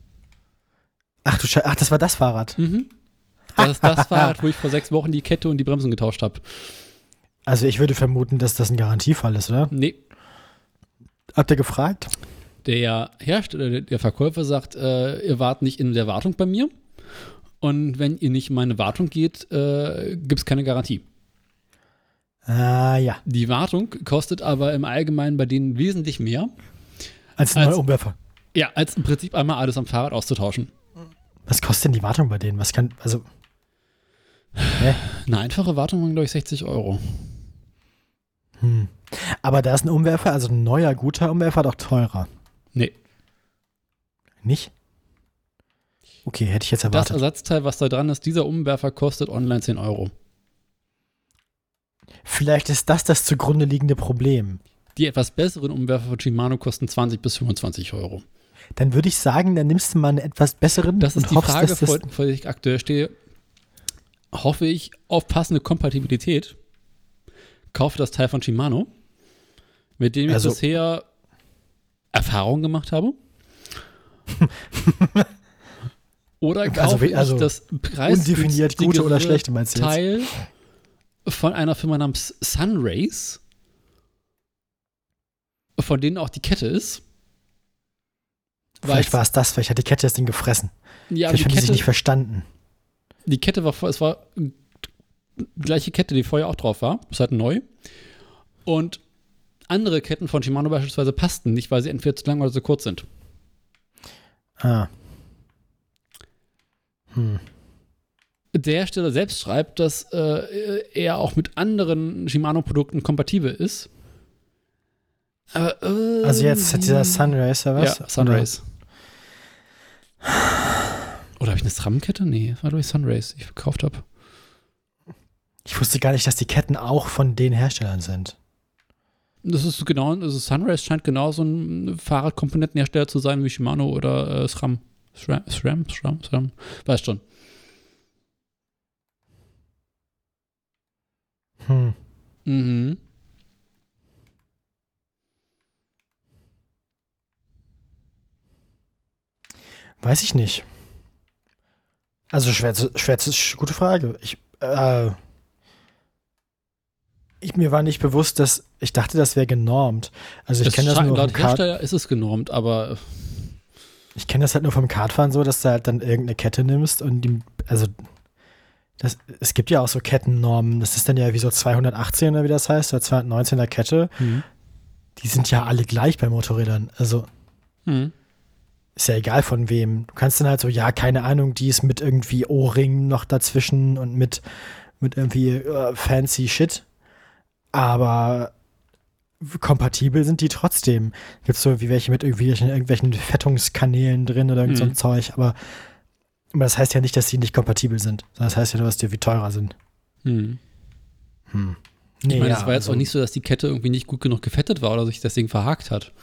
[SPEAKER 1] Ach du Scheiße, ach, das war das Fahrrad.
[SPEAKER 2] Mhm. Das ist das Fahrrad, wo ich vor sechs Wochen die Kette und die Bremsen getauscht habe.
[SPEAKER 1] Also ich würde vermuten, dass das ein Garantiefall ist, oder?
[SPEAKER 2] Nee,
[SPEAKER 1] Habt ihr gefragt?
[SPEAKER 2] der Hersteller, der- der Verkäufer sagt, äh, ihr wart nicht in der Wartung bei mir. Und wenn ihr nicht in meine Wartung geht, äh, gibt es keine Garantie.
[SPEAKER 1] Ah, ja.
[SPEAKER 2] Die Wartung kostet aber im Allgemeinen bei denen wesentlich mehr,
[SPEAKER 1] Als neuer Umwerfer.
[SPEAKER 2] ja, als im Prinzip einmal alles am Fahrrad auszutauschen.
[SPEAKER 1] Was kostet denn die Wartung bei denen? Was kann, also, hä?
[SPEAKER 2] Eine einfache Wartung waren, glaube ich, 60 Euro.
[SPEAKER 1] Hm. Aber da ist ein Umwerfer, also ein neuer, guter Umwerfer, doch teurer.
[SPEAKER 2] Nee,
[SPEAKER 1] Nicht? Okay, hätte ich jetzt
[SPEAKER 2] das
[SPEAKER 1] erwartet.
[SPEAKER 2] Ersatzteil, was da dran ist, dieser Umwerfer kostet online 10 Euro.
[SPEAKER 1] Vielleicht ist das das zugrunde liegende Problem.
[SPEAKER 2] Die etwas besseren Umwerfer von Shimano kosten 20 bis 25 Euro.
[SPEAKER 1] Dann würde ich sagen, dann nimmst du mal einen etwas besseren
[SPEAKER 2] Das ist
[SPEAKER 1] und
[SPEAKER 2] die
[SPEAKER 1] hoffst,
[SPEAKER 2] Frage,
[SPEAKER 1] das,
[SPEAKER 2] vor der ich aktuell stehe. Hoffe ich auf passende Kompatibilität. Kaufe das Teil von Shimano, mit dem ich
[SPEAKER 1] Also-
[SPEAKER 2] bisher Erfahrung gemacht habe. Oder kaufe
[SPEAKER 1] Also,
[SPEAKER 2] ich
[SPEAKER 1] also
[SPEAKER 2] das
[SPEAKER 1] undefiniert gute oder
[SPEAKER 2] preisgünstigere
[SPEAKER 1] schlechte meinst du jetzt?
[SPEAKER 2] Teil von einer Firma namens Sunrace, von denen auch die Kette ist.
[SPEAKER 1] Vielleicht war es das, vielleicht hat die Kette das Ding gefressen.
[SPEAKER 2] ja,
[SPEAKER 1] vielleicht
[SPEAKER 2] die
[SPEAKER 1] haben die sich
[SPEAKER 2] Kette,
[SPEAKER 1] nicht verstanden.
[SPEAKER 2] Die Kette war, es war die gleiche Kette, die vorher auch drauf war. Ist halt neu. Und andere Ketten von Shimano beispielsweise passten nicht, weil sie entweder zu lang oder zu kurz sind.
[SPEAKER 1] Ah. Hm.
[SPEAKER 2] Der Hersteller selbst schreibt, dass äh, er auch mit anderen Shimano-Produkten kompatibel ist. Aber, äh,
[SPEAKER 1] Also jetzt hat dieser Sunracer was?
[SPEAKER 2] Ja, Sunrace. Oder habe ich eine SRAM-Kette? Nee, das war durch Sunrace, die ich gekauft habe.
[SPEAKER 1] Oder? Ich wusste gar nicht, dass die Ketten auch von den Herstellern sind.
[SPEAKER 2] Das ist genau, also Sunrace scheint genauso ein Fahrradkomponentenhersteller zu sein wie Shimano oder äh, SRAM. SRAM, SRAM, SRAM, SRAM. Weißt schon.
[SPEAKER 1] Hm.
[SPEAKER 2] Mhm.
[SPEAKER 1] Weiß ich nicht. Also schwer, zu- schwer, zu- sch- gute Frage. Ich, äh, ich, mir war nicht bewusst, dass, ich dachte, das wäre genormt. Also ich kenne das nur vom
[SPEAKER 2] laut Hersteller ist es genormt, aber
[SPEAKER 1] ich kenne das halt nur vom Kartfahren so, dass du halt dann irgendeine Kette nimmst und die, also das, es gibt ja auch so Kettennormen. Das ist dann ja wie so 218 oder wie das heißt, oder 219er Kette.
[SPEAKER 2] Mhm.
[SPEAKER 1] Die sind ja alle gleich bei Motorrädern. Also
[SPEAKER 2] Mhm.
[SPEAKER 1] Ist ja egal von wem. Du kannst dann halt so, ja, keine Ahnung, die ist mit irgendwie O-Ring noch dazwischen und mit, mit irgendwie äh, fancy Shit. Aber kompatibel sind die trotzdem. Gibt so wie welche mit irgendwelchen, irgendwelchen Fettungskanälen drin oder irgend so ein
[SPEAKER 2] Mhm.
[SPEAKER 1] Zeug. Aber, aber das heißt ja nicht, dass sie nicht kompatibel sind. Sondern Das heißt ja nur, dass die wie teurer sind.
[SPEAKER 2] Mhm.
[SPEAKER 1] Hm.
[SPEAKER 2] Ich meine,
[SPEAKER 1] ja,
[SPEAKER 2] es war jetzt
[SPEAKER 1] also-
[SPEAKER 2] auch nicht so, dass die Kette irgendwie nicht gut genug gefettet war oder sich das Ding verhakt hat.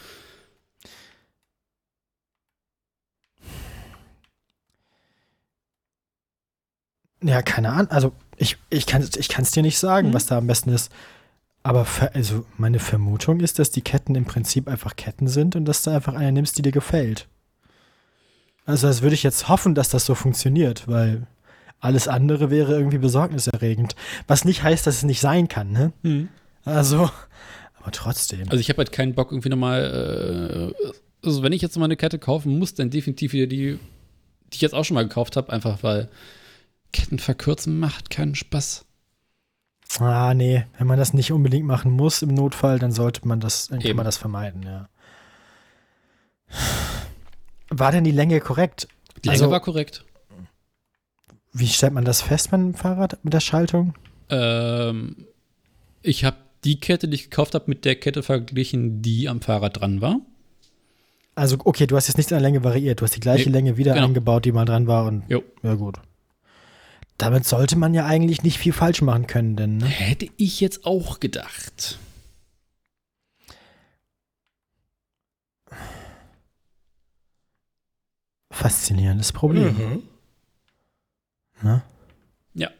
[SPEAKER 1] Ja, keine Ahnung. Also ich, ich kann es ich kann's dir nicht sagen,
[SPEAKER 2] Mhm.
[SPEAKER 1] was da am besten ist. Aber ver- also meine Vermutung ist, dass die Ketten im Prinzip einfach Ketten sind und dass du einfach eine nimmst, die dir gefällt. Also das würde ich jetzt hoffen, dass das so funktioniert, weil alles andere wäre irgendwie besorgniserregend. Was nicht heißt, dass es nicht sein kann, ne? Also, aber trotzdem.
[SPEAKER 2] Also ich habe halt keinen Bock irgendwie nochmal, äh, also wenn ich jetzt mal eine Kette kaufen muss, dann definitiv wieder die, die ich jetzt auch schon mal gekauft habe, einfach weil Ketten verkürzen macht keinen Spaß.
[SPEAKER 1] Ah, nee, wenn man das nicht unbedingt machen muss im Notfall, dann sollte man das, dann kann man das vermeiden, ja. War denn die Länge korrekt?
[SPEAKER 2] Die Länge
[SPEAKER 1] Also-
[SPEAKER 2] war korrekt.
[SPEAKER 1] Wie stellt man das fest mit dem Fahrrad, mit der Schaltung?
[SPEAKER 2] Ähm, ich habe die Kette, die ich gekauft habe, mit der Kette verglichen, die am Fahrrad dran war.
[SPEAKER 1] Also, okay, du hast jetzt nicht an der Länge variiert, du hast die gleiche
[SPEAKER 2] Nee,
[SPEAKER 1] Länge wieder
[SPEAKER 2] genau.
[SPEAKER 1] eingebaut, die mal dran war und
[SPEAKER 2] Jo.
[SPEAKER 1] ja gut. Damit sollte man ja eigentlich nicht viel falsch machen können, denn ne?
[SPEAKER 2] Hätte ich jetzt auch gedacht.
[SPEAKER 1] faszinierendes Problem.
[SPEAKER 2] Mhm.
[SPEAKER 1] Ne?
[SPEAKER 2] Ja.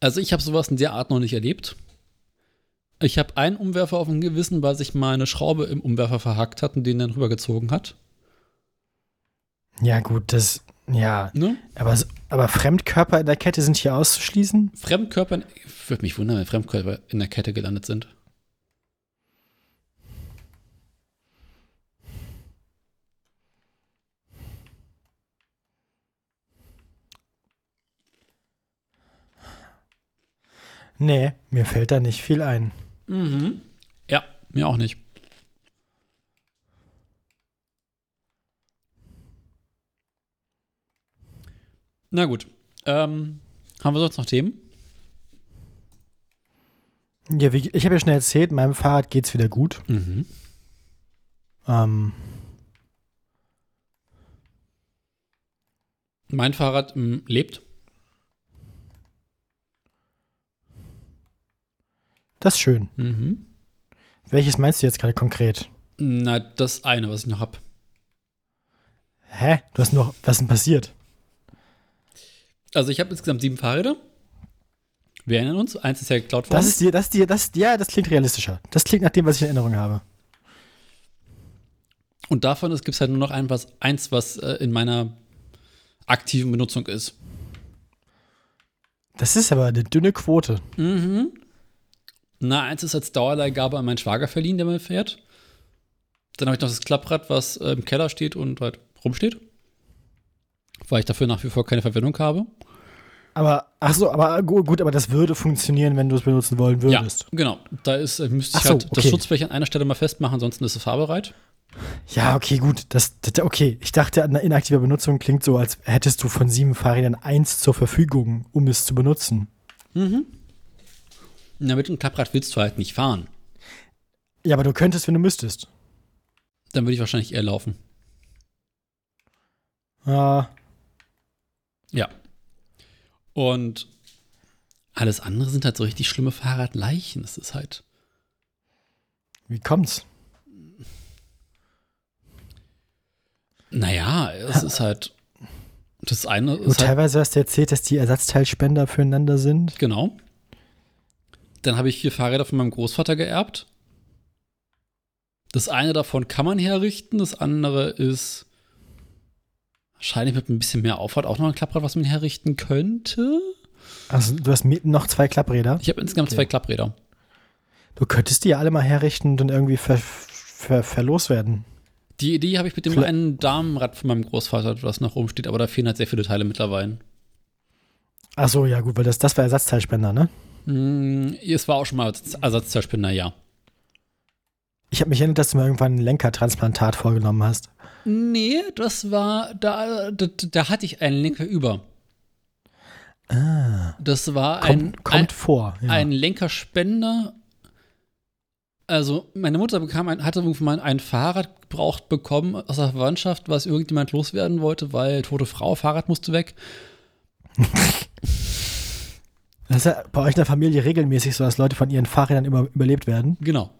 [SPEAKER 2] Also ich habe sowas in der Art noch nicht erlebt. Ich habe einen Umwerfer auf dem Gewissen, weil sich mal eine Schraube im Umwerfer verhackt hat und den dann rübergezogen hat.
[SPEAKER 1] Ja, gut, das, ja.
[SPEAKER 2] Ne?
[SPEAKER 1] Aber, aber Fremdkörper in der Kette sind hier auszuschließen?
[SPEAKER 2] Fremdkörper, ich würde mich wundern, wenn Fremdkörper in der Kette gelandet sind.
[SPEAKER 1] Nee, mir fällt da nicht viel ein.
[SPEAKER 2] Mhm. Ja, mir auch nicht. Na gut. Ähm, haben wir sonst noch Themen?
[SPEAKER 1] Ja, wie, ich habe ja schon erzählt, meinem Fahrrad geht's wieder gut.
[SPEAKER 2] Mhm.
[SPEAKER 1] Ähm,
[SPEAKER 2] Mein Fahrrad ähm, lebt.
[SPEAKER 1] Das ist schön.
[SPEAKER 2] Mhm.
[SPEAKER 1] Welches meinst du jetzt gerade konkret?
[SPEAKER 2] Na, das eine, was ich noch habe.
[SPEAKER 1] Hä? Du hast noch, was ist denn passiert?
[SPEAKER 2] Also ich habe insgesamt sieben Fahrräder. Wir erinnern uns, eins ist ja geklaut worden.
[SPEAKER 1] Das ist dir, das ist dir, das, ja, das klingt realistischer. Das klingt nach dem, was ich in Erinnerung habe.
[SPEAKER 2] Und davon gibt es halt nur noch ein, was, eins, was äh, in meiner aktiven Benutzung ist.
[SPEAKER 1] Das ist aber eine dünne Quote.
[SPEAKER 2] Mhm. Na, eins ist als Dauerleihgabe an meinen Schwager verliehen, der mal fährt. Dann habe ich noch das Klapprad, was äh, im Keller steht und halt rumsteht. Weil ich dafür nach wie vor keine Verwendung habe.
[SPEAKER 1] Aber, ach so, aber gu- gut, aber das würde funktionieren, wenn du es benutzen wollen würdest.
[SPEAKER 2] Ja, genau. Da ist, äh, müsste ich
[SPEAKER 1] so,
[SPEAKER 2] halt das
[SPEAKER 1] okay.
[SPEAKER 2] Schutzblech an einer Stelle mal festmachen, ansonsten ist es fahrbereit.
[SPEAKER 1] Ja, okay, gut. Das, das, okay, ich dachte, an inaktiver Benutzung klingt so, als hättest du von sieben Fahrrädern eins zur Verfügung, um es zu benutzen.
[SPEAKER 2] Mhm. Na, mit dem Klapprad willst du halt nicht fahren.
[SPEAKER 1] Ja, aber du könntest, wenn du müsstest.
[SPEAKER 2] Dann würde ich wahrscheinlich eher laufen.
[SPEAKER 1] Ja,
[SPEAKER 2] Ja. Und alles andere sind halt so richtig schlimme Fahrradleichen. Das ist halt.
[SPEAKER 1] wie kommt's?
[SPEAKER 2] Naja, es ist halt. Das eine ist halt,
[SPEAKER 1] teilweise hast du erzählt, dass die Ersatzteilspender füreinander sind.
[SPEAKER 2] Genau. Dann habe ich vier Fahrräder von meinem Großvater geerbt. Das eine davon kann man herrichten, das andere ist wahrscheinlich mit ein bisschen mehr Aufwand auch noch ein Klapprad, was man herrichten könnte.
[SPEAKER 1] Also, du hast mit noch zwei Klappräder.
[SPEAKER 2] Ich habe insgesamt
[SPEAKER 1] Okay.
[SPEAKER 2] zwei Klappräder.
[SPEAKER 1] Du könntest die ja alle mal herrichten und dann irgendwie ver, ver, verlos werden.
[SPEAKER 2] Die Idee habe ich mit dem
[SPEAKER 1] Vielleicht-
[SPEAKER 2] einen Damenrad von meinem Großvater, was noch rumsteht, aber da fehlen halt sehr viele Teile mittlerweile.
[SPEAKER 1] Ach so, ja, gut, weil das, das war Ersatzteilspender, ne?
[SPEAKER 2] Hm, es war auch schon mal als Ersatzteilspender, ja.
[SPEAKER 1] Ich habe mich erinnert, dass du mal irgendwann ein Lenkertransplantat vorgenommen hast.
[SPEAKER 2] Nee, das war, da, da, da hatte ich einen Lenker über.
[SPEAKER 1] Ah,
[SPEAKER 2] Das war
[SPEAKER 1] kommt,
[SPEAKER 2] ein,
[SPEAKER 1] kommt vor. Ja.
[SPEAKER 2] ein Lenkerspender. Also, meine Mutter bekam ein, hatte irgendwann mal ein Fahrrad gebraucht bekommen aus der Verwandtschaft, was irgendjemand loswerden wollte, weil tote Frau, Fahrrad musste weg.
[SPEAKER 1] Das ist ja bei euch in der Familie regelmäßig so, dass Leute von ihren Fahrrädern immer überlebt werden.
[SPEAKER 2] Genau.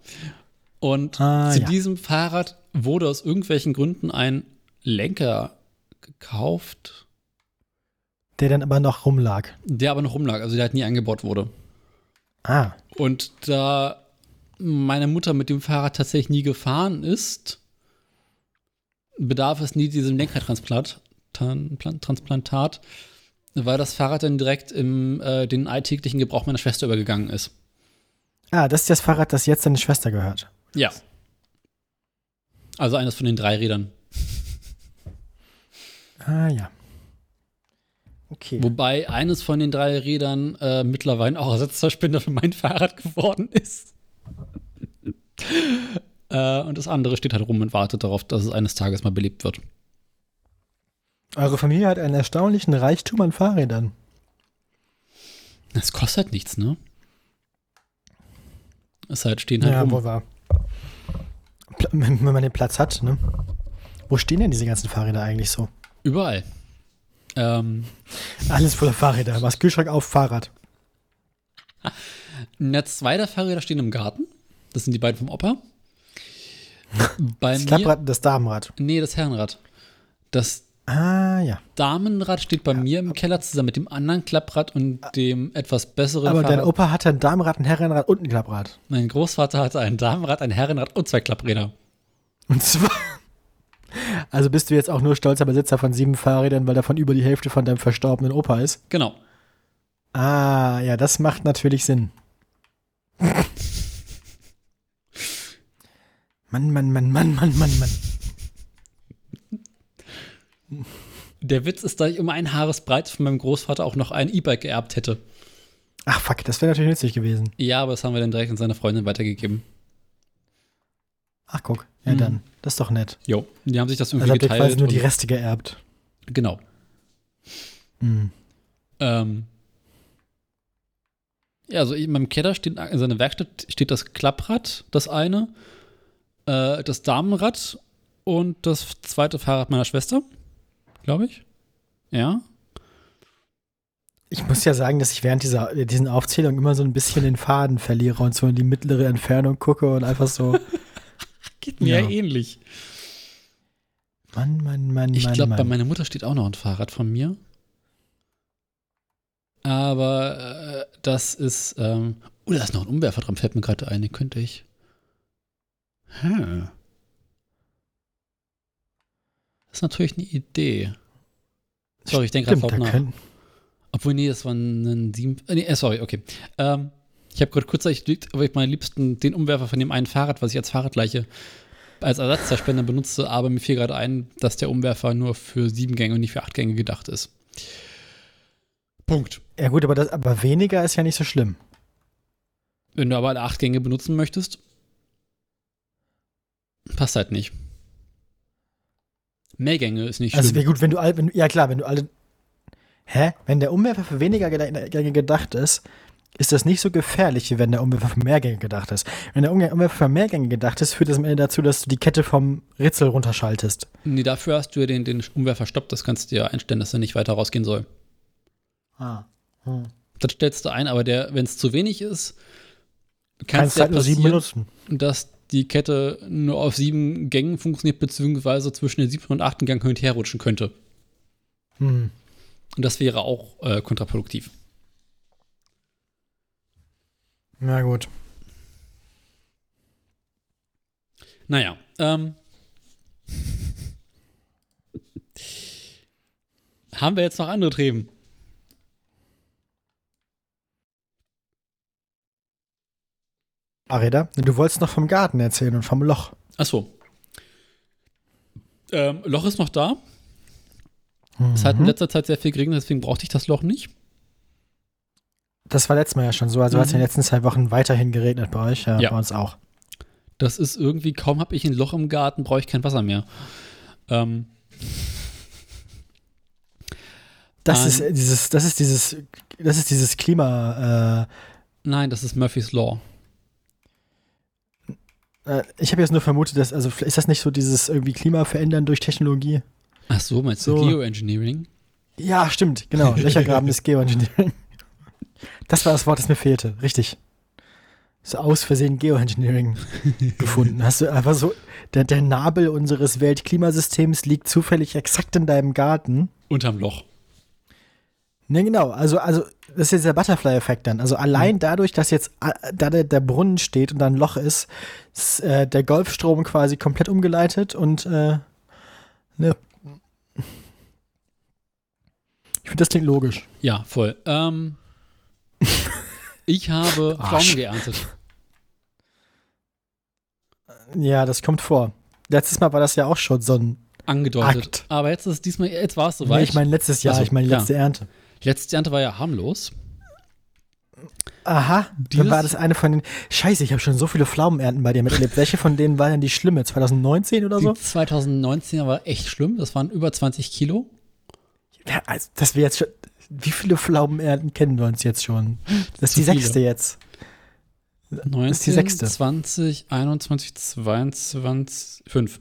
[SPEAKER 2] Und
[SPEAKER 1] Ah,
[SPEAKER 2] zu
[SPEAKER 1] ja.
[SPEAKER 2] diesem Fahrrad wurde aus irgendwelchen Gründen ein Lenker gekauft,
[SPEAKER 1] Der dann aber noch rumlag.
[SPEAKER 2] der aber noch rumlag, also der halt nie eingebaut wurde.
[SPEAKER 1] Ah,
[SPEAKER 2] Und da meine Mutter mit dem Fahrrad tatsächlich nie gefahren ist, bedarf es nie diesem Lenkertransplantat, weil das Fahrrad dann direkt im äh, den alltäglichen Gebrauch meiner Schwester übergegangen ist.
[SPEAKER 1] ah, das ist das Fahrrad, das jetzt deine Schwester gehört.
[SPEAKER 2] Ja. Also eines von den drei Rädern.
[SPEAKER 1] Ah ja. Okay.
[SPEAKER 2] Wobei eines von den drei Rädern äh, mittlerweile auch Ersatzteilspender für mein Fahrrad geworden ist. äh, und das andere steht halt rum und wartet darauf, dass es eines Tages mal belebt wird.
[SPEAKER 1] Eure Familie hat einen erstaunlichen Reichtum an Fahrrädern.
[SPEAKER 2] Das kostet nichts, ne? Es halt stehen halt
[SPEAKER 1] ja,
[SPEAKER 2] rum.
[SPEAKER 1] wohl wahr. Wenn man den Platz hat, ne? Wo stehen denn diese ganzen Fahrräder eigentlich so?
[SPEAKER 2] Überall. Ähm,
[SPEAKER 1] Alles voller Fahrräder. Was Kühlschrank auf Fahrrad.
[SPEAKER 2] na, zwei der Fahrräder stehen im Garten. Das sind die beiden vom Opa. Bei
[SPEAKER 1] Das. Klapprad und das Damenrad.
[SPEAKER 2] Nee, das Herrenrad. Das
[SPEAKER 1] Ah ja.
[SPEAKER 2] Damenrad steht bei mir im Keller zusammen mit dem anderen Klapprad und dem etwas besseren
[SPEAKER 1] Aber dein
[SPEAKER 2] Fahrrad.
[SPEAKER 1] Opa hatte ein Damenrad, ein Herrenrad und ein Klapprad.
[SPEAKER 2] Mein Großvater hatte ein Damenrad, ein Herrenrad und zwei Klappräder.
[SPEAKER 1] Und zwar. Also bist du jetzt auch nur stolzer Besitzer von sieben Fahrrädern, weil davon über die Hälfte von deinem verstorbenen Opa ist?
[SPEAKER 2] Genau.
[SPEAKER 1] Ah, ja, das macht natürlich Sinn. Mann, Mann, Mann, Mann, Mann, Mann, Mann.
[SPEAKER 2] Der Witz ist, dass ich um ein Haaresbreite von meinem Großvater auch noch ein E-Bike geerbt hätte.
[SPEAKER 1] Ach fuck, das wäre natürlich nützlich gewesen.
[SPEAKER 2] Ja, aber das haben wir dann direkt an seine Freundin weitergegeben.
[SPEAKER 1] Ach guck, ja
[SPEAKER 2] Mhm.
[SPEAKER 1] dann. Das ist doch nett.
[SPEAKER 2] Jo, die haben sich das
[SPEAKER 1] Also
[SPEAKER 2] irgendwie
[SPEAKER 1] quasi
[SPEAKER 2] geteilt.
[SPEAKER 1] nur die Reste geerbt.
[SPEAKER 2] genau.
[SPEAKER 1] Hm.
[SPEAKER 2] Ähm, ja, also in meinem Keller steht, in seiner Werkstatt steht das Klapprad, das eine, äh, das Damenrad und das zweite Fahrrad meiner Schwester, glaube ich. Ja.
[SPEAKER 1] Ich muss ja sagen, dass ich während dieser diesen Aufzählung immer so ein bisschen den Faden verliere und so in die mittlere Entfernung gucke und einfach so,
[SPEAKER 2] Geht mir
[SPEAKER 1] Ja.
[SPEAKER 2] ähnlich.
[SPEAKER 1] Mann, Mann, Mann,
[SPEAKER 2] Ich
[SPEAKER 1] Mann,
[SPEAKER 2] glaube, bei meiner Mutter steht auch noch ein Fahrrad von mir. Aber äh, das ist. Ähm, oh, da ist noch ein Umwerfer dran, fällt mir gerade ein. Könnte ich. Hm. Das ist natürlich eine Idee. Sorry, ich denke gerade laut nach. Obwohl, nee, das war ein sieben. Äh, nee, äh, sorry, okay. Ähm, ich habe gerade kurzzeitig, aber ich meine liebsten den Umwerfer von dem einen Fahrrad, was ich als Fahrradleiche als Ersatzteilspender benutze, aber mir fiel gerade ein, dass der Umwerfer nur für sieben Gänge und nicht für acht Gänge gedacht ist. Punkt.
[SPEAKER 1] ja gut, aber, das, aber weniger ist ja nicht so schlimm.
[SPEAKER 2] Wenn du aber alle acht Gänge benutzen möchtest, passt halt nicht. Mehr Gänge ist nicht
[SPEAKER 1] Also
[SPEAKER 2] schlimm.
[SPEAKER 1] wäre gut, wenn du all, wenn, ja klar, wenn du alle. Hä? Wenn der Umwerfer für weniger Gänge gedacht ist, ist das nicht so gefährlich, wie wenn der Umwerfer für mehr Gänge gedacht ist. Wenn der Umwerfer für mehr Gänge gedacht ist, führt das am Ende dazu, dass du die Kette vom Ritzel runterschaltest.
[SPEAKER 2] nee, dafür hast du ja den, den Umwerfer stoppt. Das kannst du ja einstellen, dass er nicht weiter rausgehen soll.
[SPEAKER 1] Ah. Hm.
[SPEAKER 2] Das stellst du ein, aber der, wenn es zu wenig ist, kann
[SPEAKER 1] Kannst du
[SPEAKER 2] ja passieren,
[SPEAKER 1] benutzen.
[SPEAKER 2] dass die Kette nur auf sieben Gängen funktioniert, beziehungsweise zwischen den siebten und achten Gang hin und her rutschen könnte.
[SPEAKER 1] Hm.
[SPEAKER 2] Und das wäre auch äh, kontraproduktiv.
[SPEAKER 1] Na gut.
[SPEAKER 2] Naja, ähm. Haben wir jetzt noch andere Themen?
[SPEAKER 1] Fahrräder? Du wolltest noch vom Garten erzählen und vom Loch.
[SPEAKER 2] Achso. Ähm, Loch ist noch da. Es hat in
[SPEAKER 1] Mhm.
[SPEAKER 2] letzter Zeit sehr viel geregnet, deswegen brauchte ich das Loch nicht.
[SPEAKER 1] Das war letztes Mal ja schon so. Also hat es in
[SPEAKER 2] Mhm.
[SPEAKER 1] den letzten zwei Wochen weiterhin geregnet bei euch. Ja,
[SPEAKER 2] Ja.
[SPEAKER 1] bei uns auch.
[SPEAKER 2] Das ist irgendwie, kaum habe ich ein Loch im Garten, brauche ich kein Wasser mehr. Ähm,
[SPEAKER 1] Das ist äh, dieses, das ist dieses, das ist dieses Klima.
[SPEAKER 2] nein, das ist Murphy's Law.
[SPEAKER 1] Äh, ich habe jetzt nur vermutet, dass, also ist das nicht so dieses irgendwie Klima verändern durch Technologie?
[SPEAKER 2] Ach so, meinst du
[SPEAKER 1] So.
[SPEAKER 2] Geoengineering?
[SPEAKER 1] Ja, stimmt, genau. Löchergraben ist Geoengineering. Das war das Wort, das mir fehlte. Richtig. So aus Versehen Geoengineering gefunden. Hast du einfach so, der, der Nabel unseres Weltklimasystems liegt zufällig exakt in deinem Garten.
[SPEAKER 2] Unterm Loch.
[SPEAKER 1] Ne, genau. Also, also, das ist jetzt der Butterfly-Effekt dann. Also, allein dadurch, dass jetzt, äh, da der, der Brunnen steht und da ein Loch ist, ist äh, der Golfstrom quasi komplett umgeleitet und, äh, ne. Ich finde, das klingt logisch.
[SPEAKER 2] Ja, voll. Ähm, ich habe. Pflaumen geerntet.
[SPEAKER 1] Ja, das kommt vor. letztes Mal war das ja auch schon so ein.
[SPEAKER 2] Angedeutet.
[SPEAKER 1] Akt.
[SPEAKER 2] Aber jetzt ist diesmal, jetzt war es soweit.
[SPEAKER 1] Nee, ich meine letztes Jahr,
[SPEAKER 2] Ach so,
[SPEAKER 1] ich meine
[SPEAKER 2] ja.
[SPEAKER 1] letzte Ernte.
[SPEAKER 2] Letzte Ernte war ja harmlos.
[SPEAKER 1] Aha,
[SPEAKER 2] Dieses-
[SPEAKER 1] dann war das eine von den. Scheiße, ich habe schon so viele Pflaumenernten bei dir miterlebt. Welche von denen war denn die schlimme? 2019 oder so?
[SPEAKER 2] Die 2019er war echt schlimm. Das waren über 20 Kilo.
[SPEAKER 1] Ja, also, dass wir jetzt schon. Wie viele Pflaumenernten kennen wir uns jetzt schon? Das ist die
[SPEAKER 2] viele.
[SPEAKER 1] sechste jetzt.
[SPEAKER 2] 19,
[SPEAKER 1] ist die sechste.
[SPEAKER 2] 20, 21, 22, 5.